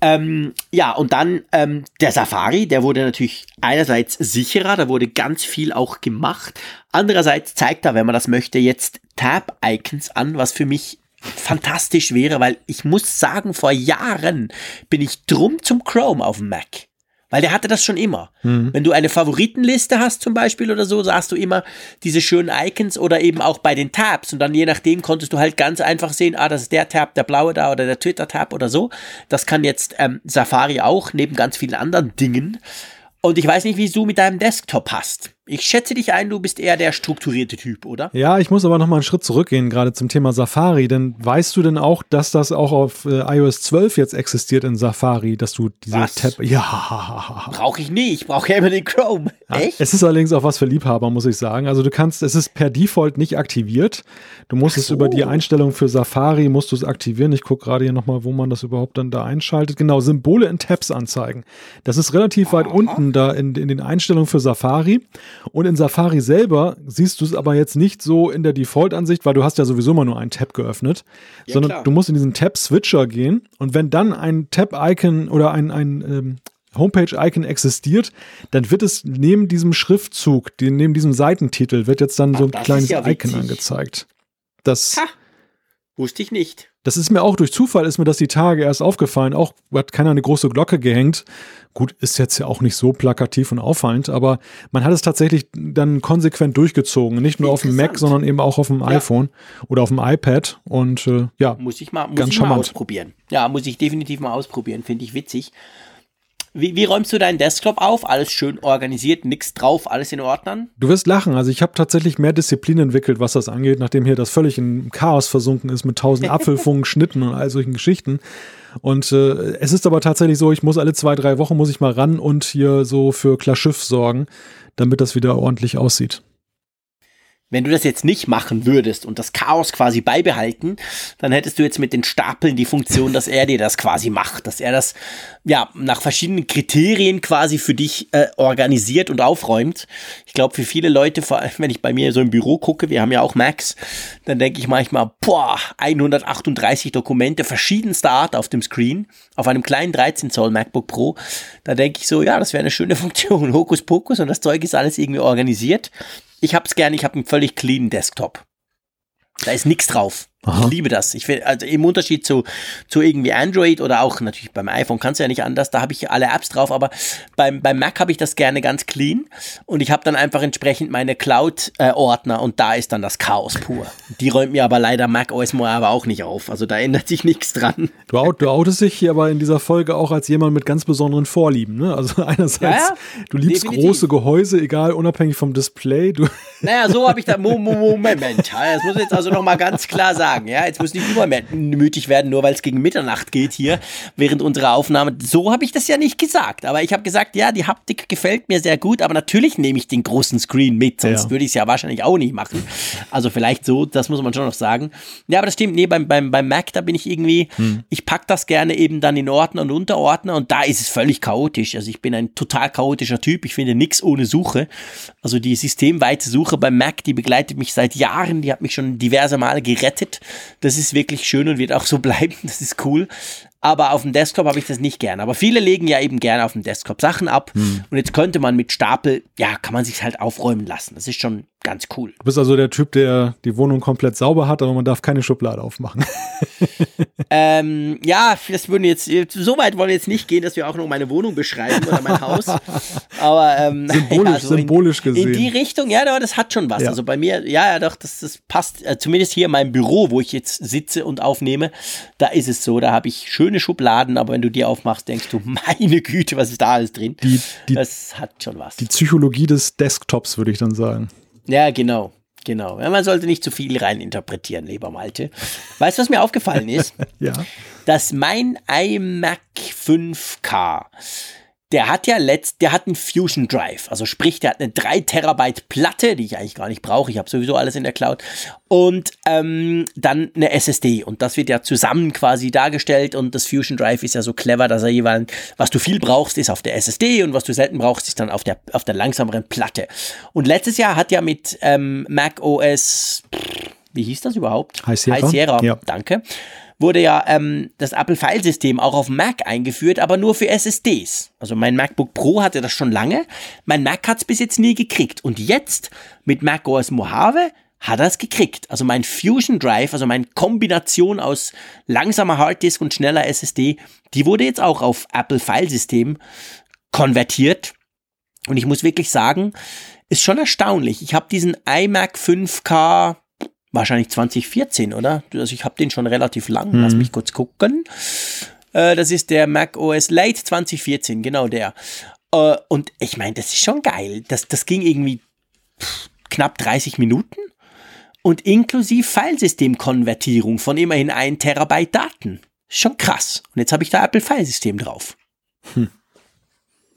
Ähm, ja, und dann ähm, der Safari, der wurde natürlich einerseits sicherer, da wurde ganz viel auch gemacht. Andererseits zeigt er, wenn man das möchte, jetzt Tab-Icons an, was für mich fantastisch wäre, weil ich muss sagen, vor Jahren bin ich drum zum Chrome auf dem Mac. Weil der hatte das schon immer. Mhm. Wenn du eine Favoritenliste hast zum Beispiel oder so, so hast du immer diese schönen Icons oder eben auch bei den Tabs. Und dann je nachdem konntest du halt ganz einfach sehen, ah, das ist der Tab, der blaue da oder der Twitter-Tab oder so. Das kann jetzt ähm, Safari auch, neben ganz vielen anderen Dingen. Und ich weiß nicht, wie du mit deinem Desktop hast. Ich schätze dich ein, du bist eher der strukturierte Typ, oder?
Ja, ich muss aber noch mal einen Schritt zurückgehen, gerade zum Thema Safari. Denn weißt du denn auch, dass das auch auf äh, iOS 12 jetzt existiert in Safari, dass du diese
was?
Tab. Ja. *laughs*
Brauche ich nie. Ich brauche ja immer den Chrome. Echt?
Es ist allerdings auch was für Liebhaber, muss ich sagen. Also du kannst, es ist per Default nicht aktiviert. Du musst so. es über die Einstellung für Safari, musst du es aktivieren. Ich gucke gerade hier nochmal, wo man das überhaupt dann da einschaltet. Genau, Symbole in Tabs anzeigen. Das ist relativ Aha. weit unten da in, in den Einstellungen für Safari. Und in Safari selber siehst du es aber jetzt nicht so in der Default-Ansicht, weil du hast ja sowieso mal nur einen Tab geöffnet, ja, sondern klar. du musst in diesen Tab-Switcher gehen und wenn dann ein Tab-Icon oder ein, ein ähm, Homepage-Icon existiert, dann wird es neben diesem Schriftzug, neben diesem Seitentitel, wird jetzt dann Ach, so ein kleines ja Icon angezeigt. Das ha,
wusste ich nicht.
Das ist mir auch durch Zufall, ist mir das die Tage erst aufgefallen. Auch hat keiner eine große Glocke gehängt. Gut, ist jetzt ja auch nicht so plakativ und auffallend, aber man hat es tatsächlich dann konsequent durchgezogen. Nicht nur auf dem Mac, sondern eben auch auf dem ja. iPhone oder auf dem iPad. Und äh, ja,
muss ich mal, muss ganz ich mal ausprobieren. Ja, muss ich definitiv mal ausprobieren. Finde ich witzig. Wie, wie, räumst du deinen Desktop auf? Alles schön organisiert, nichts drauf, alles in Ordnung?
Du wirst lachen. Also ich habe tatsächlich mehr Disziplin entwickelt, was das angeht, nachdem hier das völlig in Chaos versunken ist mit tausend *laughs* Apfelfungen, Schnitten und all solchen Geschichten. Und äh, es ist aber tatsächlich so, ich muss alle zwei, drei Wochen muss ich mal ran und hier so für Klarschiff sorgen, damit das wieder ordentlich aussieht.
Wenn du das jetzt nicht machen würdest und das Chaos quasi beibehalten, dann hättest du jetzt mit den Stapeln die Funktion, dass er dir das quasi macht, dass er das ja nach verschiedenen Kriterien quasi für dich äh, organisiert und aufräumt. Ich glaube, für viele Leute, vor allem *laughs* wenn ich bei mir so im Büro gucke, wir haben ja auch Macs, dann denke ich manchmal, boah, 138 Dokumente verschiedenster Art auf dem Screen, auf einem kleinen 13 Zoll MacBook Pro. Da denke ich so, ja, das wäre eine schöne *laughs* Funktion, Hokuspokus und das Zeug ist alles irgendwie organisiert. Ich hab's gern, ich habe einen völlig clean Desktop. Da ist nichts drauf. Aha. Ich liebe das. Ich finde, also im Unterschied zu, zu irgendwie Android oder auch natürlich beim iPhone kannst du ja nicht anders, da habe ich alle Apps drauf, aber beim, beim Mac habe ich das gerne ganz clean und ich habe dann einfach entsprechend meine Cloud-Ordner äh, und da ist dann das Chaos pur. Die räumt mir aber leider Mac OS Mojave auch nicht auf. Also da ändert sich nichts dran.
Du, out, du outest dich hier aber in dieser Folge auch als jemand mit ganz besonderen Vorlieben. Ne? Also *laughs* einerseits, ja, ja. du liebst Definitiv. große Gehäuse, egal, unabhängig vom Display. Du
naja, so habe ich da, Moment, das muss ich jetzt also nochmal ganz klar sagen. Ja, jetzt muss nicht übermütig werden, nur weil es gegen Mitternacht geht hier während unserer Aufnahme. So habe ich das ja nicht gesagt. Aber ich habe gesagt, ja, die Haptik gefällt mir sehr gut, aber natürlich nehme ich den großen Screen mit, sonst ja. würde ich es ja wahrscheinlich auch nicht machen. Also vielleicht so, das muss man schon noch sagen. Ja, aber das stimmt, nee, beim, beim, beim Mac, da bin ich irgendwie, hm. ich packe das gerne eben dann in Ordner und Unterordner und da ist es völlig chaotisch. Also ich bin ein total chaotischer Typ. Ich finde nichts ohne Suche. Also die systemweite Suche beim Mac, die begleitet mich seit Jahren. Die hat mich schon diverse Male gerettet. Das ist wirklich schön und wird auch so *laughs* bleiben. Das ist cool. Aber auf dem Desktop habe ich das nicht gern. Aber viele legen ja eben gerne auf dem Desktop Sachen ab. Hm. Und jetzt könnte man mit Stapel, ja, kann man sich halt aufräumen lassen. Das ist schon ganz cool.
Du bist also der Typ, der die Wohnung komplett sauber hat, aber man darf keine Schublade aufmachen. *laughs*
ähm, ja, das würden jetzt, so weit wollen wir jetzt nicht gehen, dass wir auch noch meine Wohnung beschreiben oder mein Haus. *laughs* Aber ähm, *laughs*
symbolisch, ja, so symbolisch
in,
gesehen.
In die Richtung, ja, das hat schon was. Ja. Also bei mir, ja, ja, doch, das, das passt. Äh, zumindest hier in meinem Büro, wo ich jetzt sitze und aufnehme, da ist es so. Da habe ich schöne Schubladen, aber wenn du die aufmachst, denkst du, *laughs* meine Güte, was ist da alles drin?
Die, die,
das hat schon was.
Die Psychologie des Desktops, würde ich dann sagen.
Ja, genau. Genau. Ja, man sollte nicht zu viel reininterpretieren, lieber Malte. Weißt du, was mir aufgefallen ist? *laughs*
ja.
Dass mein iMac 5K der hat ja letzt, der hat einen Fusion Drive, also sprich, der hat eine 3 Terabyte Platte, die ich eigentlich gar nicht brauche, ich habe sowieso alles in der Cloud, und ähm, dann eine SSD und das wird ja zusammen quasi dargestellt und das Fusion Drive ist ja so clever, dass er jeweils, was du viel brauchst, ist auf der SSD und was du selten brauchst, ist dann auf der, auf der langsameren Platte. Und letztes Jahr hat ja mit ähm, Mac OS, wie hieß das überhaupt?
High Sierra. High Sierra,
ja. danke wurde ja ähm, das Apple File-System auch auf Mac eingeführt, aber nur für SSDs. Also mein MacBook Pro hatte das schon lange, mein Mac hat es bis jetzt nie gekriegt. Und jetzt mit Mac OS Mojave hat er es gekriegt. Also mein Fusion Drive, also meine Kombination aus langsamer Harddisk und schneller SSD, die wurde jetzt auch auf Apple File-System konvertiert. Und ich muss wirklich sagen, ist schon erstaunlich. Ich habe diesen iMac 5K wahrscheinlich 2014, oder? Also ich habe den schon relativ lang. Mhm. Lass mich kurz gucken. Äh, das ist der Mac OS Late 2014, genau der. Äh, und ich meine, das ist schon geil. Das, das ging irgendwie pff, knapp 30 Minuten und inklusive Filesystemkonvertierung von immerhin 1 Terabyte Daten. Schon krass. Und jetzt habe ich da Apple Filesystem drauf. Hm.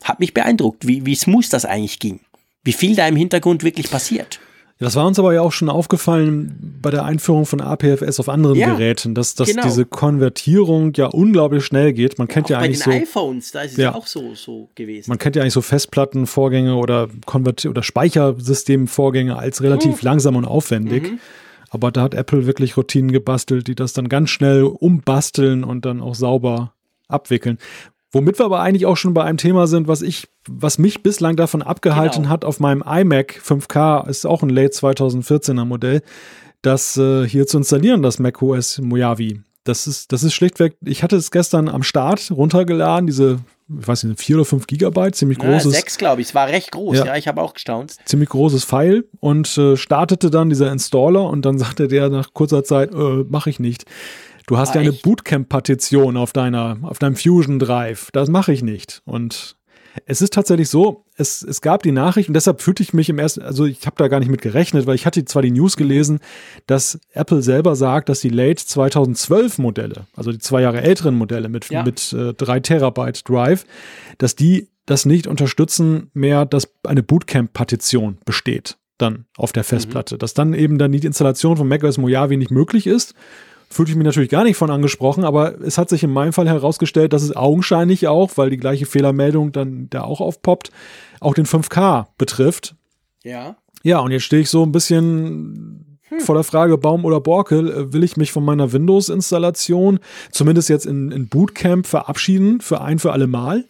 Hat mich beeindruckt, wie, wie smooth das eigentlich ging. Wie viel da im Hintergrund wirklich passiert.
Das war uns aber ja auch schon aufgefallen bei der Einführung von APFS auf anderen ja, Geräten, dass, dass genau. diese Konvertierung ja unglaublich schnell geht. Man kennt ja, ja eigentlich
bei
den
so iPhones, da ist es ja auch so, so gewesen.
Man kennt ja eigentlich so Festplattenvorgänge oder Konvertier oder Speichersystemvorgänge als relativ uh. langsam und aufwendig. Mhm. Aber da hat Apple wirklich Routinen gebastelt, die das dann ganz schnell umbasteln und dann auch sauber abwickeln. Womit wir aber eigentlich auch schon bei einem Thema sind, was ich, was mich bislang davon abgehalten genau. hat, auf meinem iMac 5K, ist auch ein Late 2014er Modell, das äh, hier zu installieren, das macOS Mojave. Das ist, das ist schlichtweg, ich hatte es gestern am Start runtergeladen, diese, ich weiß nicht, vier oder fünf Gigabyte, ziemlich großes.
Ja, sechs, glaube ich, es war recht groß, ja, ja ich habe auch gestaunt.
Ziemlich großes File und äh, startete dann dieser Installer und dann *laughs* sagte der nach kurzer Zeit, äh, mache ich nicht. Du hast ah, ja eine Bootcamp-Partition auf deiner, auf deinem Fusion Drive. Das mache ich nicht. Und es ist tatsächlich so, es, es gab die Nachricht und deshalb fühlte ich mich im ersten, also ich habe da gar nicht mit gerechnet, weil ich hatte zwar die News gelesen, dass Apple selber sagt, dass die Late 2012 Modelle, also die zwei Jahre älteren Modelle mit, ja. mit äh, 3 Terabyte Drive, dass die das nicht unterstützen mehr, dass eine Bootcamp-Partition besteht dann auf der mhm. Festplatte, mhm. dass dann eben dann die Installation von macOS Mojave nicht möglich ist fühlte ich mich natürlich gar nicht von angesprochen, aber es hat sich in meinem Fall herausgestellt, dass es augenscheinlich auch, weil die gleiche Fehlermeldung dann da auch aufpoppt, auch den 5K betrifft.
Ja.
Ja, und jetzt stehe ich so ein bisschen hm. vor der Frage Baum oder Borke, äh, will ich mich von meiner Windows-Installation zumindest jetzt in, in Bootcamp verabschieden für ein für alle Mal?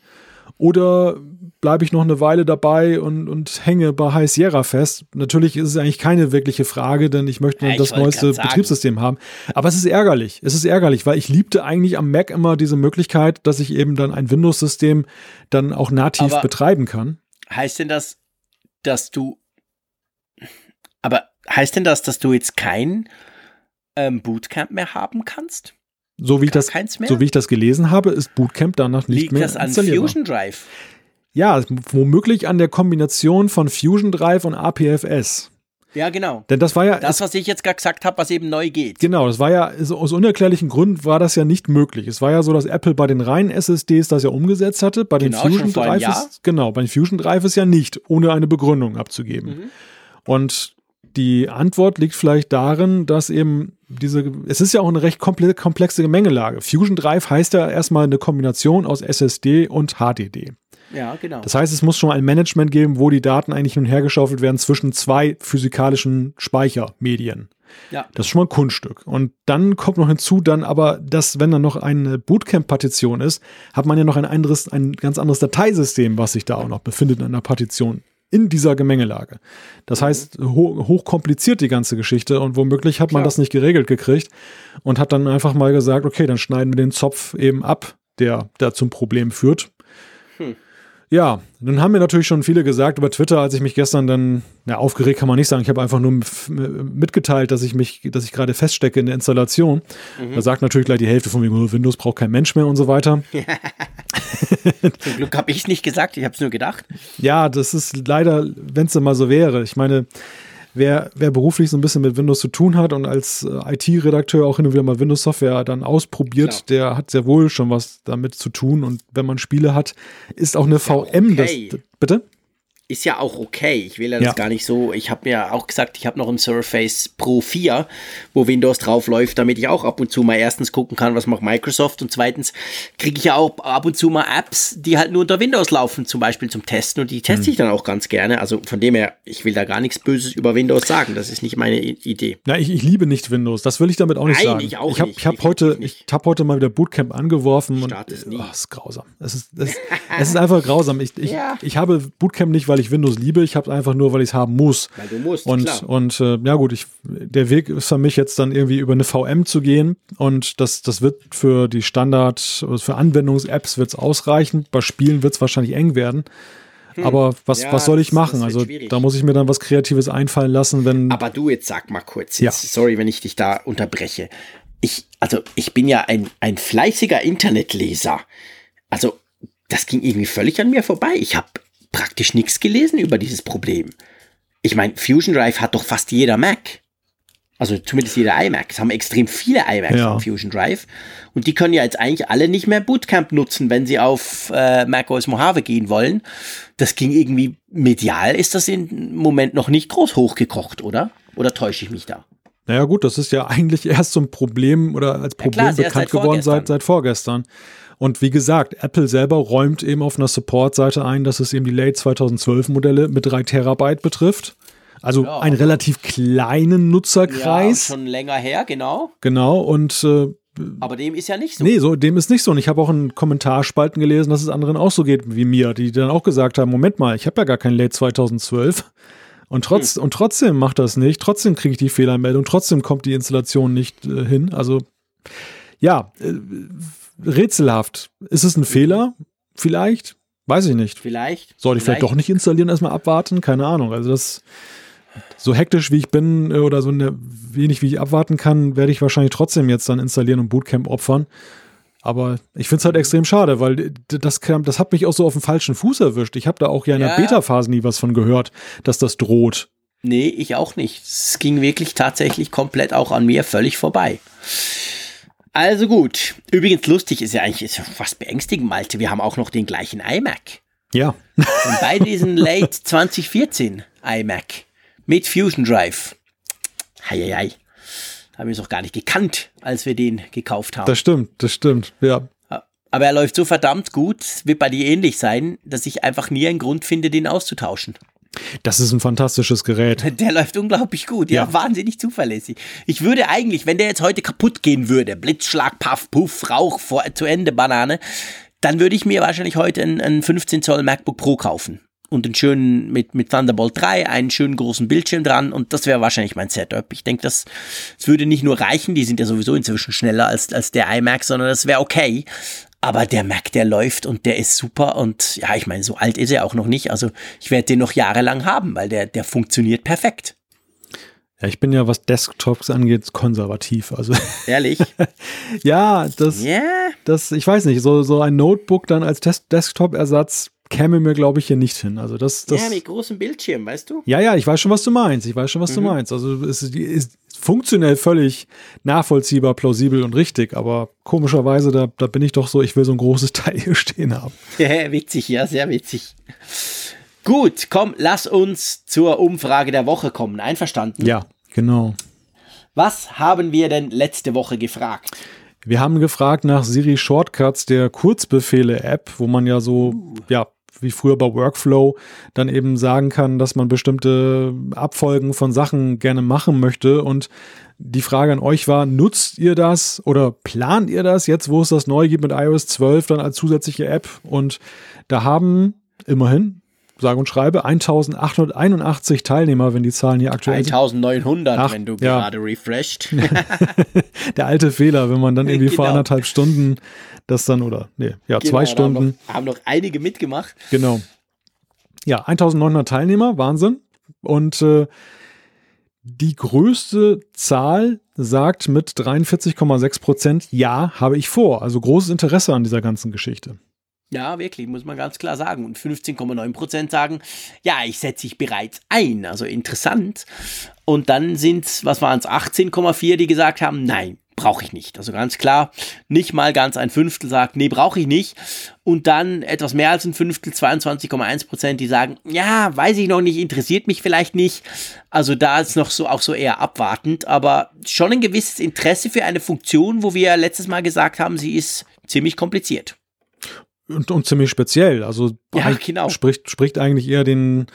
Oder bleibe ich noch eine Weile dabei und, und hänge bei High Sierra fest. Natürlich ist es eigentlich keine wirkliche Frage, denn ich möchte ja, ich das neueste Betriebssystem haben. Aber es ist ärgerlich. Es ist ärgerlich, weil ich liebte eigentlich am Mac immer diese Möglichkeit, dass ich eben dann ein Windows-System dann auch nativ aber betreiben kann.
Heißt denn das, dass du, aber heißt denn das, dass du jetzt kein ähm, Bootcamp mehr haben kannst?
So wie, ich das, so wie ich das gelesen habe, ist Bootcamp danach nicht Liegt mehr
das an Fusion Drive?
Ja, womöglich an der Kombination von Fusion Drive und APFS.
Ja, genau.
Denn das war ja.
Das, was ich jetzt gerade gesagt habe, was eben neu geht.
Genau, das war ja, aus unerklärlichen Gründen war das ja nicht möglich. Es war ja so, dass Apple bei den reinen SSDs das ja umgesetzt hatte. Bei den genau, Fusion Drive ist, genau, bei den Fusion Drive ist ja nicht, ohne eine Begründung abzugeben. Mhm. Und die Antwort liegt vielleicht darin, dass eben diese, es ist ja auch eine recht komplexe Gemengelage. Fusion Drive heißt ja erstmal eine Kombination aus SSD und HDD.
Ja, genau.
Das heißt, es muss schon mal ein Management geben, wo die Daten eigentlich nun hergeschaufelt werden zwischen zwei physikalischen Speichermedien. Ja. Das ist schon mal ein Kunststück. Und dann kommt noch hinzu, dann aber, dass, wenn dann noch eine Bootcamp-Partition ist, hat man ja noch ein anderes, ein ganz anderes Dateisystem, was sich da auch noch befindet in einer Partition in dieser Gemengelage. Das mhm. heißt, ho hochkompliziert die ganze Geschichte und womöglich hat man Klar. das nicht geregelt gekriegt und hat dann einfach mal gesagt, okay, dann schneiden wir den Zopf eben ab, der da zum Problem führt. Hm. Ja, dann haben mir natürlich schon viele gesagt über Twitter, als ich mich gestern dann, ja, aufgeregt kann man nicht sagen, ich habe einfach nur mitgeteilt, dass ich mich, dass ich gerade feststecke in der Installation. Mhm. Da sagt natürlich gleich die Hälfte von mir, oh, Windows braucht kein Mensch mehr und so weiter. *laughs*
Zum Glück habe ich es nicht gesagt, ich habe es nur gedacht.
Ja, das ist leider, wenn es mal so wäre. Ich meine, wer, wer beruflich so ein bisschen mit Windows zu tun hat und als äh, IT-Redakteur auch hin und wieder mal Windows-Software dann ausprobiert, Klar. der hat sehr wohl schon was damit zu tun. Und wenn man Spiele hat, ist auch eine ist VM okay. das. Bitte?
Ist ja auch okay. Ich will ja das ja. gar nicht so. Ich habe mir auch gesagt, ich habe noch ein Surface Pro 4, wo Windows drauf läuft, damit ich auch ab und zu mal erstens gucken kann, was macht Microsoft und zweitens kriege ich ja auch ab und zu mal Apps, die halt nur unter Windows laufen, zum Beispiel zum Testen und die teste mhm. ich dann auch ganz gerne. Also von dem her, ich will da gar nichts Böses über Windows sagen. Das ist nicht meine Idee.
Ja, ich, ich liebe nicht Windows. Das will ich damit auch nicht Nein, sagen. Ich auch ich hab, nicht. Ich habe heute, ich habe heute mal wieder Bootcamp angeworfen und es oh, ist grausam. Es ist, es, es ist einfach grausam. Ich, ich, *laughs* ja. ich habe Bootcamp nicht, weil ich Windows liebe. Ich habe es einfach nur, weil ich es haben muss.
Weil du musst,
und,
klar.
Und äh, ja gut, ich, der Weg ist für mich jetzt dann irgendwie über eine VM zu gehen und das, das wird für die Standard, also für Anwendungs-Apps wird es ausreichen. Bei Spielen wird es wahrscheinlich eng werden. Hm. Aber was, ja, was soll ich machen? Also schwierig. da muss ich mir dann was Kreatives einfallen lassen, wenn.
Aber du jetzt sag mal kurz, jetzt, ja. sorry, wenn ich dich da unterbreche. Ich, also ich bin ja ein, ein fleißiger Internetleser. Also das ging irgendwie völlig an mir vorbei. Ich habe praktisch nichts gelesen über dieses Problem. Ich meine, Fusion Drive hat doch fast jeder Mac. Also zumindest jeder iMac. Es haben extrem viele iMacs ja. Fusion Drive. Und die können ja jetzt eigentlich alle nicht mehr Bootcamp nutzen, wenn sie auf äh, macOS Mojave gehen wollen. Das ging irgendwie medial, ist das im Moment noch nicht groß hochgekocht, oder? Oder täusche ich mich da?
Naja gut, das ist ja eigentlich erst so ein Problem oder als Problem ja, klar, bekannt geworden seit, seit vorgestern. Und wie gesagt, Apple selber räumt eben auf einer Support-Seite ein, dass es eben die Late 2012 Modelle mit 3 Terabyte betrifft. Also ja, einen relativ kleinen Nutzerkreis.
Ja, schon länger her, genau.
Genau, und äh,
aber dem ist ja nicht so.
Nee, so, dem ist nicht so. Und ich habe auch in Kommentarspalten gelesen, dass es anderen auch so geht wie mir, die dann auch gesagt haben: Moment mal, ich habe ja gar kein Late 2012. Und, trotz, hm. und trotzdem macht das nicht. Trotzdem kriege ich die Fehlermeldung. Trotzdem kommt die Installation nicht äh, hin. Also, ja, äh, rätselhaft. Ist es ein Fehler? Vielleicht? Weiß ich nicht.
Vielleicht.
Soll ich vielleicht, vielleicht doch nicht installieren, erstmal abwarten? Keine Ahnung. Also das so hektisch wie ich bin äh, oder so eine, wenig wie ich abwarten kann, werde ich wahrscheinlich trotzdem jetzt dann installieren und Bootcamp opfern. Aber ich finde es halt extrem schade, weil das, das hat mich auch so auf dem falschen Fuß erwischt. Ich habe da auch ja in der ja. Beta-Phase nie was von gehört, dass das droht.
Nee, ich auch nicht. Es ging wirklich tatsächlich komplett auch an mir völlig vorbei. Also gut. Übrigens lustig ist ja eigentlich ist ja fast beängstigend, Malte. Wir haben auch noch den gleichen iMac.
Ja.
Und bei diesen *laughs* Late 2014 iMac mit Fusion Drive. Heieiei. Haben wir es auch gar nicht gekannt, als wir den gekauft haben.
Das stimmt, das stimmt, ja.
Aber er läuft so verdammt gut, wird bei dir ähnlich sein, dass ich einfach nie einen Grund finde, den auszutauschen.
Das ist ein fantastisches Gerät. *laughs*
Der läuft unglaublich gut, ja, ja, wahnsinnig zuverlässig. Ich würde eigentlich, wenn der jetzt heute kaputt gehen würde, Blitzschlag, Paff, Puff, Rauch, vor, zu Ende, Banane, dann würde ich mir wahrscheinlich heute einen, einen 15 Zoll MacBook Pro kaufen und einen schönen mit, mit Thunderbolt 3, einen schönen großen Bildschirm dran und das wäre wahrscheinlich mein Setup. Ich denke, das, das würde nicht nur reichen, die sind ja sowieso inzwischen schneller als, als der iMac, sondern das wäre okay. Aber der Mac, der läuft und der ist super und ja, ich meine, so alt ist er auch noch nicht. Also ich werde den noch jahrelang haben, weil der, der funktioniert perfekt.
Ja, ich bin ja, was Desktops angeht, konservativ. Also
ehrlich. *laughs*
ja, das, yeah. das, ich weiß nicht, so, so ein Notebook dann als Desktop-Ersatz käme mir, glaube ich, hier nicht hin. Also das, das,
ja, mit großem Bildschirm, weißt du?
Ja, ja, ich weiß schon, was du meinst. Ich weiß schon, was mhm. du meinst. Also es ist, ist, funktionell völlig nachvollziehbar, plausibel und richtig, aber komischerweise, da, da bin ich doch so, ich will so ein großes *laughs* Teil hier stehen haben.
Ja, witzig, ja, sehr witzig. Gut, komm, lass uns zur Umfrage der Woche kommen. Einverstanden?
Ja, genau.
Was haben wir denn letzte Woche gefragt?
Wir haben gefragt nach Siri Shortcuts der Kurzbefehle-App, wo man ja so, ja, wie früher bei Workflow dann eben sagen kann, dass man bestimmte Abfolgen von Sachen gerne machen möchte. Und die Frage an euch war, nutzt ihr das oder plant ihr das jetzt, wo es das neu gibt mit iOS 12 dann als zusätzliche App? Und da haben immerhin sage und schreibe 1881 Teilnehmer, wenn die Zahlen hier aktuell
1900, Ach, wenn du ja. gerade refreshed. *laughs* *laughs*
Der alte Fehler, wenn man dann irgendwie genau. vor anderthalb Stunden das dann, oder, nee, ja, genau, zwei Stunden.
Haben noch, haben noch einige mitgemacht.
Genau. Ja, 1900 Teilnehmer, Wahnsinn. Und äh, die größte Zahl sagt mit 43,6 Prozent, ja, habe ich vor. Also großes Interesse an dieser ganzen Geschichte.
Ja, wirklich, muss man ganz klar sagen. Und 15,9 Prozent sagen, ja, ich setze dich bereits ein. Also interessant. Und dann sind was waren es, 18,4, die gesagt haben, nein, brauche ich nicht. Also ganz klar, nicht mal ganz ein Fünftel sagt, nee, brauche ich nicht. Und dann etwas mehr als ein Fünftel, 22,1 Prozent, die sagen, ja, weiß ich noch nicht, interessiert mich vielleicht nicht. Also da ist noch so auch so eher abwartend, aber schon ein gewisses Interesse für eine Funktion, wo wir letztes Mal gesagt haben, sie ist ziemlich kompliziert
und, und ziemlich speziell. Also ja, genau. spricht, spricht eigentlich eher den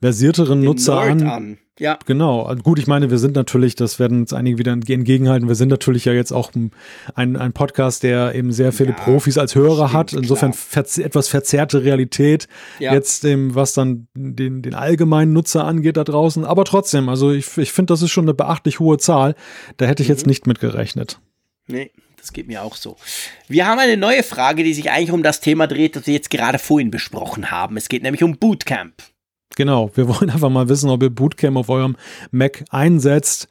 versierteren den Nutzer an. an.
Ja.
Genau. Also gut, ich meine, wir sind natürlich, das werden uns einige wieder entgegenhalten, wir sind natürlich ja jetzt auch ein, ein Podcast, der eben sehr viele ja, Profis als Hörer hat. Insofern verz etwas verzerrte Realität ja. jetzt, dem, was dann den, den allgemeinen Nutzer angeht da draußen. Aber trotzdem, also ich, ich finde, das ist schon eine beachtlich hohe Zahl. Da hätte ich mhm. jetzt nicht mit gerechnet.
Nee, das geht mir auch so. Wir haben eine neue Frage, die sich eigentlich um das Thema dreht, das wir jetzt gerade vorhin besprochen haben. Es geht nämlich um Bootcamp.
Genau, wir *laughs* wollen einfach mal wissen, ob ihr Bootcamp auf eurem Mac einsetzt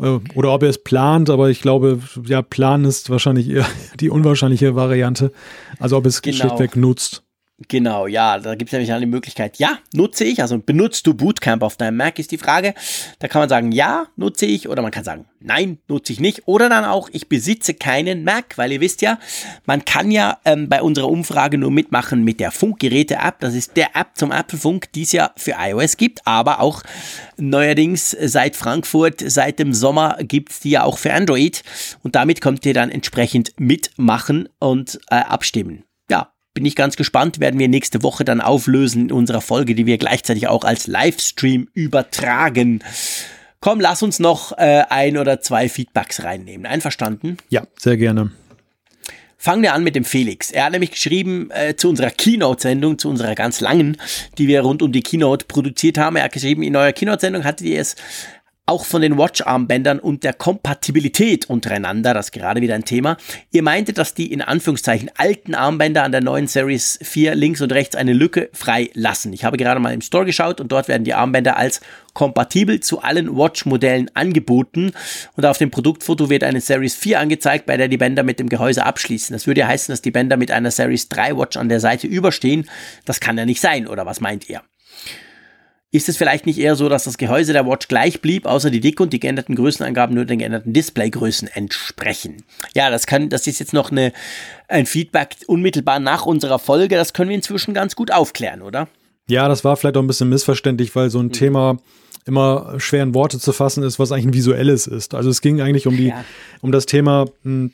äh, oder ob ihr es plant, aber ich glaube, ja, planen ist wahrscheinlich eher *laughs* die unwahrscheinliche Variante. Also ob ihr es genau. schlichtweg nutzt.
Genau, ja, da gibt es nämlich eine Möglichkeit. Ja, nutze ich, also benutzt du Bootcamp auf deinem Mac, ist die Frage. Da kann man sagen, ja, nutze ich, oder man kann sagen, nein, nutze ich nicht. Oder dann auch, ich besitze keinen Mac, weil ihr wisst ja, man kann ja ähm, bei unserer Umfrage nur mitmachen mit der Funkgeräte-App. Das ist der App zum Apfelfunk, die es ja für iOS gibt, aber auch neuerdings seit Frankfurt, seit dem Sommer gibt es die ja auch für Android. Und damit könnt ihr dann entsprechend mitmachen und äh, abstimmen bin ich ganz gespannt, werden wir nächste Woche dann auflösen in unserer Folge, die wir gleichzeitig auch als Livestream übertragen. Komm, lass uns noch äh, ein oder zwei Feedbacks reinnehmen. Einverstanden?
Ja, sehr gerne.
Fangen wir an mit dem Felix. Er hat nämlich geschrieben äh, zu unserer Keynote-Sendung, zu unserer ganz langen, die wir rund um die Keynote produziert haben. Er hat geschrieben, in eurer Keynote-Sendung hattet ihr es auch von den Watch-Armbändern und der Kompatibilität untereinander, das ist gerade wieder ein Thema. Ihr meintet, dass die in Anführungszeichen alten Armbänder an der neuen Series 4 links und rechts eine Lücke frei lassen. Ich habe gerade mal im Store geschaut und dort werden die Armbänder als kompatibel zu allen Watch-Modellen angeboten und auf dem Produktfoto wird eine Series 4 angezeigt, bei der die Bänder mit dem Gehäuse abschließen. Das würde ja heißen, dass die Bänder mit einer Series 3 Watch an der Seite überstehen. Das kann ja nicht sein, oder was meint ihr? Ist es vielleicht nicht eher so, dass das Gehäuse der Watch gleich blieb, außer die Dicke und die geänderten Größenangaben nur den geänderten Displaygrößen entsprechen? Ja, das kann, das ist jetzt noch eine, ein Feedback unmittelbar nach unserer Folge. Das können wir inzwischen ganz gut aufklären, oder?
Ja, das war vielleicht auch ein bisschen missverständlich, weil so ein mhm. Thema immer schwer in Worte zu fassen ist, was eigentlich ein visuelles ist. Also es ging eigentlich um die, ja. um das Thema, hm,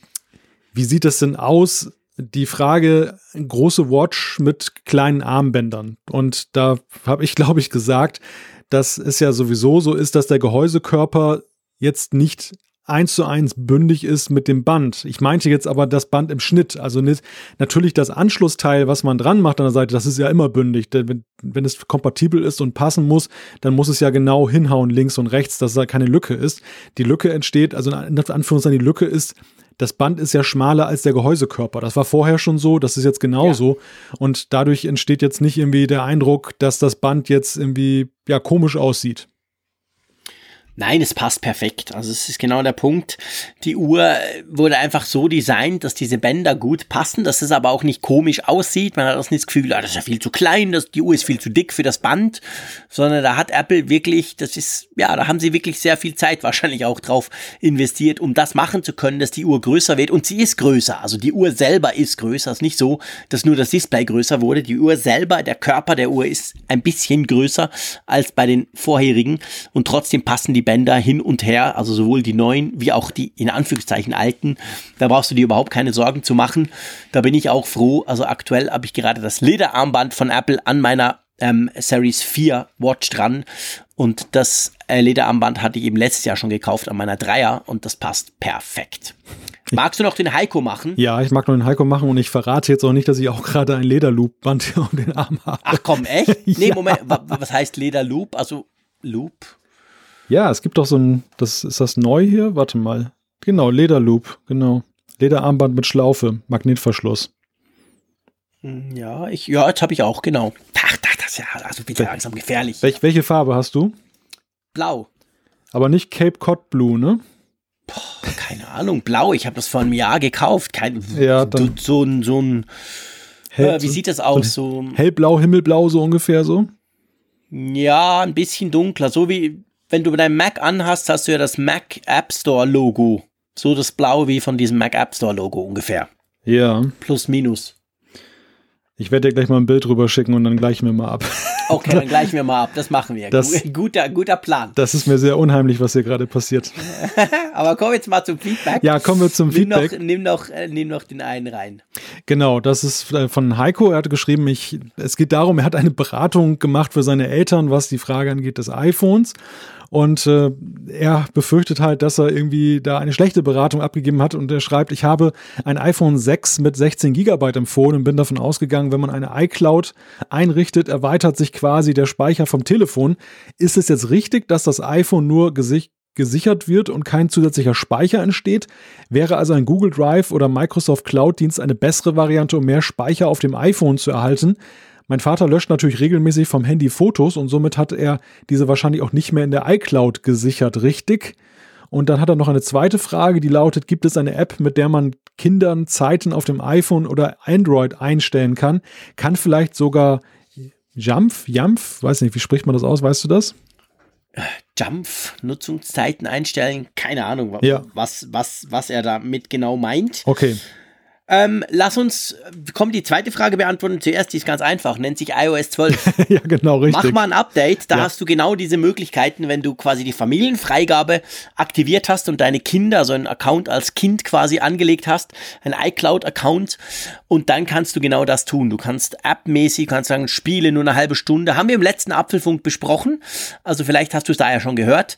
wie sieht es denn aus, die Frage, große Watch mit kleinen Armbändern. Und da habe ich, *laughs* glaube ich, gesagt, dass es ja sowieso so ist, dass der Gehäusekörper jetzt nicht eins zu eins bündig ist mit dem Band. Ich meinte jetzt aber das Band im Schnitt. Also nicht, natürlich das Anschlussteil, was man dran macht an der Seite, das ist ja immer bündig. Denn wenn, wenn es kompatibel ist und passen muss, dann muss es ja genau hinhauen, links und rechts, dass da keine Lücke ist. Die Lücke entsteht, also in Anführungszeichen, die Lücke ist, das Band ist ja schmaler als der Gehäusekörper. Das war vorher schon so, das ist jetzt genauso. Ja. Und dadurch entsteht jetzt nicht irgendwie der Eindruck, dass das Band jetzt irgendwie ja komisch aussieht.
Nein, es passt perfekt. Also es ist genau der Punkt. Die Uhr wurde einfach so designt, dass diese Bänder gut passen, dass es aber auch nicht komisch aussieht. Man hat auch nicht das Gefühl, ah, das ist ja viel zu klein, das, die Uhr ist viel zu dick für das Band, sondern da hat Apple wirklich, das ist, ja, da haben sie wirklich sehr viel Zeit *laughs* wahrscheinlich auch drauf investiert, um das machen zu können, dass die Uhr größer wird. Und sie ist größer. Also die Uhr selber ist größer. Es ist nicht so, dass nur das Display größer wurde. Die Uhr selber, der Körper der Uhr ist ein bisschen größer als bei den vorherigen und trotzdem passen die die Bänder hin und her, also sowohl die neuen wie auch die in Anführungszeichen alten. Da brauchst du dir überhaupt keine Sorgen zu machen. Da bin ich auch froh. Also aktuell habe ich gerade das Lederarmband von Apple an meiner ähm, Series 4 Watch dran. Und das äh, Lederarmband hatte ich eben letztes Jahr schon gekauft an meiner Dreier und das passt perfekt. Magst du noch den Heiko machen?
Ja, ich mag noch den Heiko machen und ich verrate jetzt auch nicht, dass ich auch gerade ein Lederloop-Band *laughs* um den Arm habe.
Ach komm, echt? *laughs* Nee, ja. Moment, was heißt Lederloop? Also Loop?
Ja, es gibt doch so ein, das ist das neu hier? Warte mal. Genau, Lederloop, genau. Lederarmband mit Schlaufe, Magnetverschluss.
Hm, ja, ich, ja, jetzt habe ich auch, genau. Ach, das ist ja also bitte langsam gefährlich.
Welch, welche Farbe hast du?
Blau.
Aber nicht Cape Cod Blue, ne?
Boah, keine Ahnung, blau. Ich habe das vor einem Jahr gekauft. Kein,
ja, dann
so, ein, so ein, Hell, äh, wie sieht das aus? So,
hellblau, himmelblau, so ungefähr so?
Ja, ein bisschen dunkler. So wie wenn du deinen Mac anhast, hast du ja das Mac App Store Logo. So das Blau wie von diesem Mac App Store Logo ungefähr.
Ja.
Plus, minus.
Ich werde dir gleich mal ein Bild drüber schicken und dann gleichen wir mal ab. *laughs*
Okay, dann gleichen wir mal ab. Das machen wir. Das, guter, guter Plan.
Das ist mir sehr unheimlich, was hier gerade passiert. *laughs*
Aber kommen wir jetzt mal zum Feedback.
Ja, kommen wir zum
nimm
Feedback.
Noch, nimm, noch, äh, nimm noch den einen rein.
Genau, das ist äh, von Heiko. Er hat geschrieben, ich, es geht darum, er hat eine Beratung gemacht für seine Eltern, was die Frage angeht des iPhones. Und äh, er befürchtet halt, dass er irgendwie da eine schlechte Beratung abgegeben hat. Und er schreibt, ich habe ein iPhone 6 mit 16 Gigabyte empfohlen und bin davon ausgegangen, wenn man eine iCloud einrichtet, erweitert sich quasi der Speicher vom Telefon. Ist es jetzt richtig, dass das iPhone nur gesicht gesichert wird und kein zusätzlicher Speicher entsteht, wäre also ein Google Drive oder Microsoft Cloud Dienst eine bessere Variante, um mehr Speicher auf dem iPhone zu erhalten. Mein Vater löscht natürlich regelmäßig vom Handy Fotos und somit hat er diese wahrscheinlich auch nicht mehr in der iCloud gesichert, richtig? Und dann hat er noch eine zweite Frage, die lautet, gibt es eine App, mit der man Kindern Zeiten auf dem iPhone oder Android einstellen kann? Kann vielleicht sogar Jump, Jump, weiß nicht, wie spricht man das aus, weißt du das?
Jump, Nutzungszeiten einstellen, keine Ahnung,
ja.
was, was, was er damit genau meint.
Okay.
Ähm, lass uns, komm, die zweite Frage beantworten. Zuerst, die ist ganz einfach, nennt sich iOS 12. *laughs*
ja, genau, richtig.
Mach mal ein Update, da ja. hast du genau diese Möglichkeiten, wenn du quasi die Familienfreigabe aktiviert hast und deine Kinder, so einen Account als Kind quasi angelegt hast, ein iCloud-Account und dann kannst du genau das tun. Du kannst appmäßig, kannst sagen, Spiele nur eine halbe Stunde. Haben wir im letzten Apfelfunk besprochen, also vielleicht hast du es da ja schon gehört.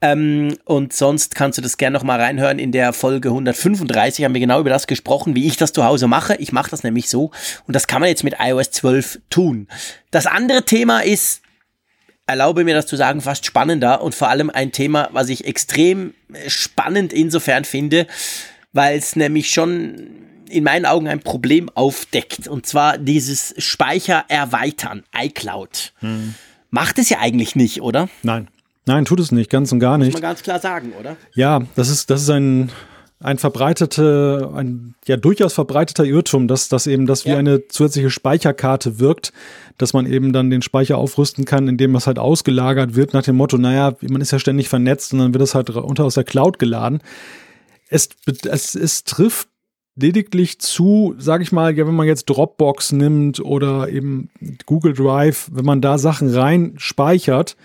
Ähm, und sonst kannst du das gerne nochmal reinhören. In der Folge 135 haben wir genau über das gesprochen, wie ich das zu Hause mache. Ich mache das nämlich so. Und das kann man jetzt mit iOS 12 tun. Das andere Thema ist, erlaube mir das zu sagen, fast spannender und vor allem ein Thema, was ich extrem spannend insofern finde, weil es nämlich schon in meinen Augen ein Problem aufdeckt. Und zwar dieses Speicher erweitern, iCloud. Hm. Macht es ja eigentlich nicht, oder?
Nein. Nein, tut es nicht, ganz und gar nicht.
Muss man ganz klar sagen, oder?
Ja, das ist, das ist ein, ein verbreitete, ein ja durchaus verbreiteter Irrtum, dass, dass eben das wie ja. eine zusätzliche Speicherkarte wirkt, dass man eben dann den Speicher aufrüsten kann, indem das halt ausgelagert wird, nach dem Motto, naja, man ist ja ständig vernetzt und dann wird es halt unter aus der Cloud geladen. Es, es, es trifft lediglich zu, sage ich mal, ja, wenn man jetzt Dropbox nimmt oder eben Google Drive, wenn man da Sachen rein speichert,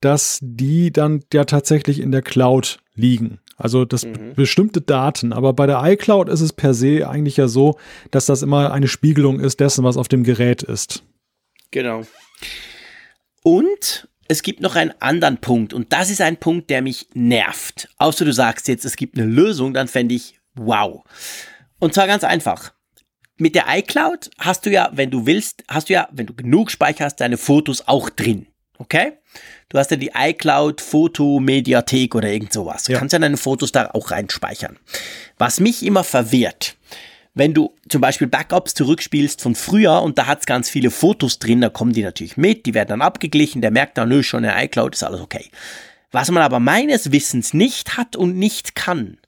dass die dann ja tatsächlich in der Cloud liegen. Also das mhm. bestimmte Daten. Aber bei der iCloud ist es per se eigentlich ja so, dass das immer eine Spiegelung ist dessen, was auf dem Gerät ist.
Genau. Und es gibt noch einen anderen Punkt und das ist ein Punkt, der mich nervt. Außer du sagst jetzt, es gibt eine Lösung, dann fände ich wow. Und zwar ganz einfach. Mit der iCloud hast du ja, wenn du willst, hast du ja, wenn du genug Speicher hast, deine Fotos auch drin. Okay? Du hast ja die iCloud Fotomediathek oder irgend sowas. Du ja. kannst ja deine Fotos da auch reinspeichern. Was mich immer verwirrt, wenn du zum Beispiel Backups zurückspielst von früher und da hat's ganz viele Fotos drin, da kommen die natürlich mit, die werden dann abgeglichen, der merkt dann, nö, schon in iCloud ist alles okay. Was man aber meines Wissens nicht hat und nicht kann,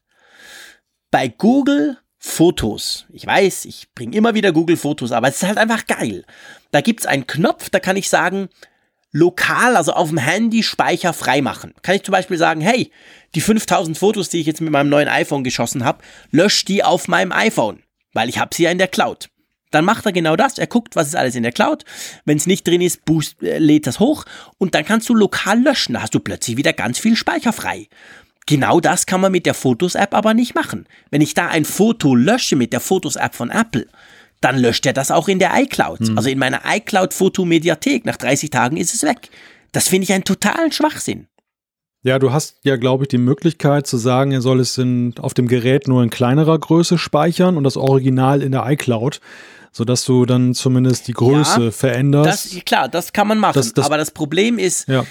bei Google Fotos. Ich weiß, ich bringe immer wieder Google Fotos, aber es ist halt einfach geil. Da gibt's einen Knopf, da kann ich sagen, lokal, also auf dem Handy Speicher freimachen. Kann ich zum Beispiel sagen, hey, die 5000 Fotos, die ich jetzt mit meinem neuen iPhone geschossen habe, lösch die auf meinem iPhone weil ich habe sie ja in der Cloud. Dann macht er genau das. Er guckt, was ist alles in der Cloud. Wenn es nicht drin ist, boost, äh, lädt das hoch und dann kannst du lokal löschen. Da hast du plötzlich wieder ganz viel Speicher frei. Genau das kann man mit der Fotos-App aber nicht machen. Wenn ich da ein Foto lösche mit der Fotos-App von Apple, dann löscht er das auch in der iCloud. Hm. Also in meiner iCloud-Fotomediathek. Nach 30 Tagen ist es weg. Das finde ich einen totalen Schwachsinn.
Ja, du hast ja, glaube ich, die Möglichkeit zu sagen, er soll es in, auf dem Gerät nur in kleinerer Größe speichern und das Original in der iCloud, sodass du dann zumindest die Größe ja, veränderst.
Das, klar, das kann man machen. Das, das, Aber das Problem ist, ja.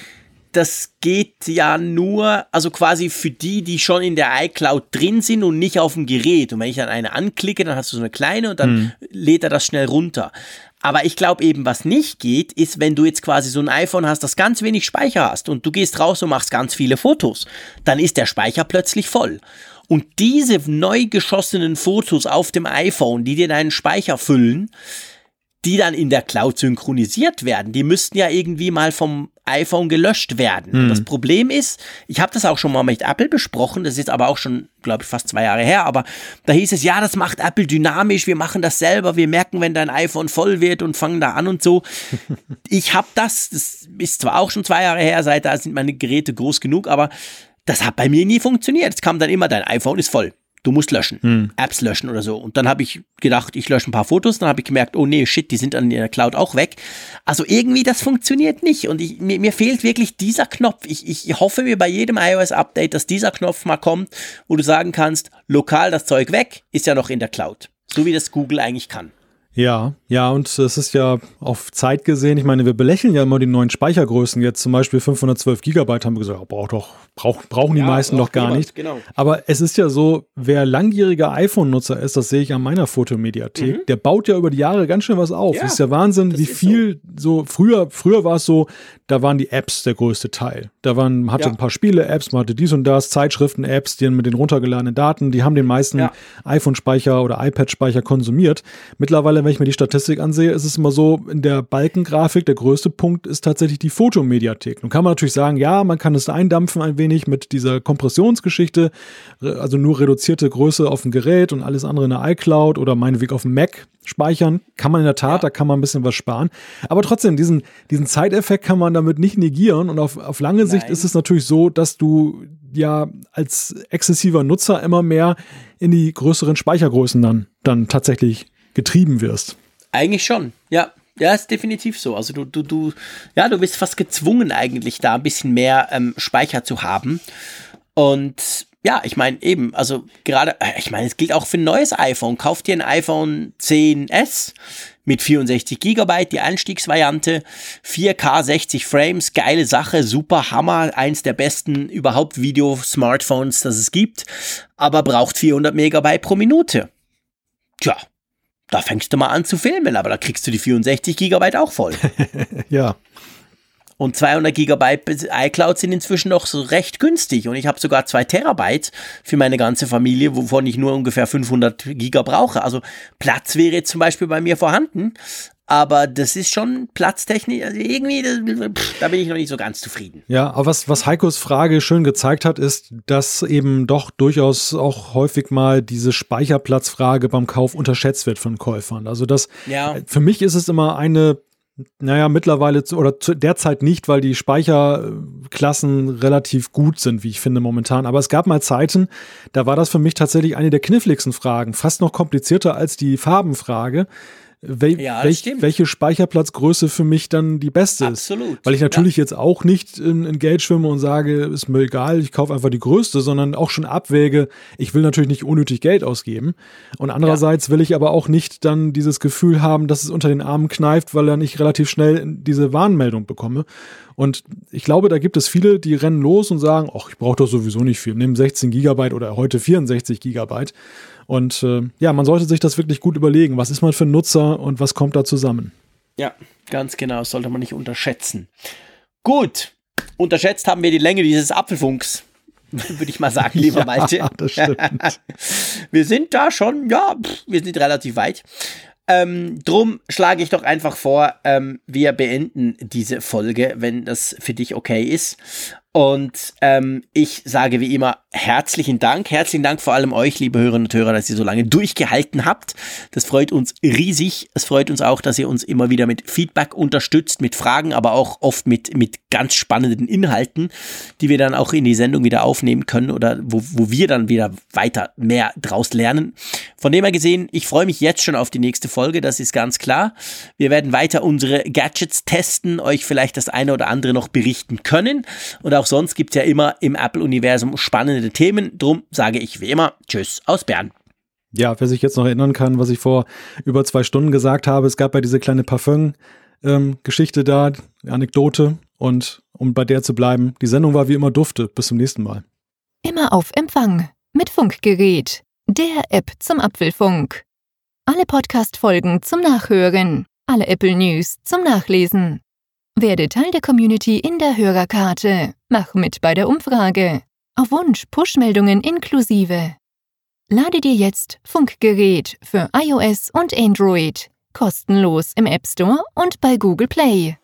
Das geht ja nur, also quasi für die, die schon in der iCloud drin sind und nicht auf dem Gerät. Und wenn ich dann eine anklicke, dann hast du so eine kleine und dann hm. lädt er das schnell runter. Aber ich glaube eben, was nicht geht, ist, wenn du jetzt quasi so ein iPhone hast, das ganz wenig Speicher hast und du gehst raus und machst ganz viele Fotos, dann ist der Speicher plötzlich voll. Und diese neu geschossenen Fotos auf dem iPhone, die dir deinen Speicher füllen, die dann in der Cloud synchronisiert werden, die müssten ja irgendwie mal vom iPhone gelöscht werden. Mhm. Das Problem ist, ich habe das auch schon mal mit Apple besprochen, das ist jetzt aber auch schon, glaube ich, fast zwei Jahre her, aber da hieß es, ja, das macht Apple dynamisch, wir machen das selber, wir merken, wenn dein iPhone voll wird und fangen da an und so. *laughs* ich habe das, das ist zwar auch schon zwei Jahre her, seit da sind meine Geräte groß genug, aber das hat bei mir nie funktioniert. Es kam dann immer, dein iPhone ist voll du musst löschen, hm. Apps löschen oder so. Und dann habe ich gedacht, ich lösche ein paar Fotos, dann habe ich gemerkt, oh nee, shit, die sind an der Cloud auch weg. Also irgendwie, das funktioniert nicht. Und ich, mir, mir fehlt wirklich dieser Knopf. Ich, ich hoffe mir bei jedem iOS-Update, dass dieser Knopf mal kommt, wo du sagen kannst, lokal das Zeug weg, ist ja noch in der Cloud. So wie das Google eigentlich kann.
Ja, ja, und es ist ja auf Zeit gesehen, ich meine, wir belächeln ja immer die neuen Speichergrößen. Jetzt zum Beispiel 512 Gigabyte haben wir gesagt, braucht doch, brauch, brauchen die ja, meisten doch gar niemand, nicht. Genau. Aber es ist ja so, wer langjähriger iPhone-Nutzer ist, das sehe ich an meiner Fotomediathek, mhm. der baut ja über die Jahre ganz schön was auf. Ja, ist ja Wahnsinn, wie viel so. so, früher, früher war es so, da waren die Apps der größte Teil. Da waren, man hatte ja. ein paar Spiele-Apps, man hatte dies und das, Zeitschriften-Apps, die mit den runtergeladenen Daten, die haben den meisten iPhone-Speicher oder iPad-Speicher konsumiert. Mittlerweile, wenn ich mir die Statistik ansehe, ist es immer so, in der Balkengrafik, der größte Punkt ist tatsächlich die Fotomediathek. Nun kann man natürlich sagen, ja, man kann es eindampfen ein wenig mit dieser Kompressionsgeschichte, also nur reduzierte Größe auf dem Gerät und alles andere in der iCloud oder meinetwegen auf dem Mac speichern. Kann man in der Tat, da kann man ein bisschen was sparen. Aber trotzdem, diesen, diesen Zeiteffekt kann man damit nicht negieren. Und auf, auf lange Nein. Sicht ist es natürlich so, dass du ja als exzessiver Nutzer immer mehr in die größeren Speichergrößen dann, dann tatsächlich getrieben wirst.
Eigentlich schon, ja. Ja, ist definitiv so. Also du, du, du, ja, du bist fast gezwungen eigentlich da ein bisschen mehr ähm, Speicher zu haben. Und ja, ich meine eben, also gerade, äh, ich meine, es gilt auch für ein neues iPhone. Kauft dir ein iPhone 10s mit 64 Gigabyte, die Einstiegsvariante, 4K 60 Frames, geile Sache, super Hammer, eins der besten überhaupt Video-Smartphones, das es gibt, aber braucht 400 Megabyte pro Minute. Tja, da fängst du mal an zu filmen, aber da kriegst du die 64 Gigabyte auch voll. *laughs*
ja.
Und 200 Gigabyte iCloud sind inzwischen noch so recht günstig. Und ich habe sogar 2 Terabyte für meine ganze Familie, wovon ich nur ungefähr 500 Giga brauche. Also Platz wäre jetzt zum Beispiel bei mir vorhanden. Aber das ist schon platztechnisch, also irgendwie, da bin ich noch nicht so ganz zufrieden.
Ja, aber was, was Heikos Frage schön gezeigt hat, ist, dass eben doch durchaus auch häufig mal diese Speicherplatzfrage beim Kauf unterschätzt wird von Käufern. Also das, ja. für mich ist es immer eine naja, mittlerweile zu, oder zu der Zeit nicht, weil die Speicherklassen relativ gut sind, wie ich finde momentan. Aber es gab mal Zeiten, da war das für mich tatsächlich eine der kniffligsten Fragen, fast noch komplizierter als die Farbenfrage wel
Ja,
welch, welche Speicherplatzgröße für mich dann die beste
Absolut.
ist. Weil ich natürlich jetzt auch nicht in, in Geld schwimme und sage, ist mir egal, ich kaufe einfach die größte, sondern auch schon abwäge, ich will natürlich nicht unnötig Geld ausgeben. Und andererseits will ich aber auch nicht dann dieses Gefühl haben, dass es unter den Armen kneift, weil dann ich relativ schnell diese Warnmeldung bekomme. Und ich glaube, da gibt es viele, die rennen los und sagen, ach, ich brauche doch sowieso nicht viel. Nimm 16 Gigabyte oder heute 64 Gigabyte. Und äh, ja, man sollte sich das wirklich gut überlegen. Was ist man für ein Nutzer und was kommt da zusammen?
Ja, ganz genau, sollte man nicht unterschätzen. Gut, unterschätzt haben wir die Länge dieses Apfelfunks, *laughs* würde ich mal sagen, lieber Malte.
Ja, *laughs* das stimmt. *laughs*
wir sind da schon, ja, pff, wir sind relativ weit. Ähm, drum schlage ich doch einfach vor, ähm, wir beenden diese Folge, wenn das für dich okay ist. Und ähm, ich sage wie immer herzlichen Dank. Herzlichen Dank vor allem euch, liebe Hörerinnen und Hörer, dass ihr so lange durchgehalten habt. Das freut uns riesig. Es freut uns auch, dass ihr uns immer wieder mit Feedback unterstützt, mit Fragen, aber auch oft mit, mit ganz spannenden Inhalten, die wir dann auch in die Sendung wieder aufnehmen können oder wo, wo wir dann wieder weiter mehr draus lernen. Von dem her gesehen, ich freue mich jetzt schon auf die nächste Folge, das ist ganz klar. Wir werden weiter unsere Gadgets testen, euch vielleicht das eine oder andere noch berichten können. Und auch sonst gibt es ja immer im Apple-Universum spannende Themen. Drum sage ich wie immer Tschüss aus Bern.
Ja, wer sich jetzt noch erinnern kann, was ich vor über zwei Stunden gesagt habe, es gab ja diese kleine Parfum-Geschichte da, Anekdote. Und um bei der zu bleiben, die Sendung war wie immer Dufte. Bis zum nächsten Mal.
Immer auf Empfang mit Funkgerät, der App zum Apfelfunk. Alle Podcast-Folgen zum Nachhören, alle Apple News zum Nachlesen. Werde Teil der Community in der Hörerkarte. Mach mit bei der Umfrage. Auf Wunsch Push-Meldungen inklusive. Lade dir jetzt Funkgerät für iOS und Android kostenlos im App Store und bei Google Play.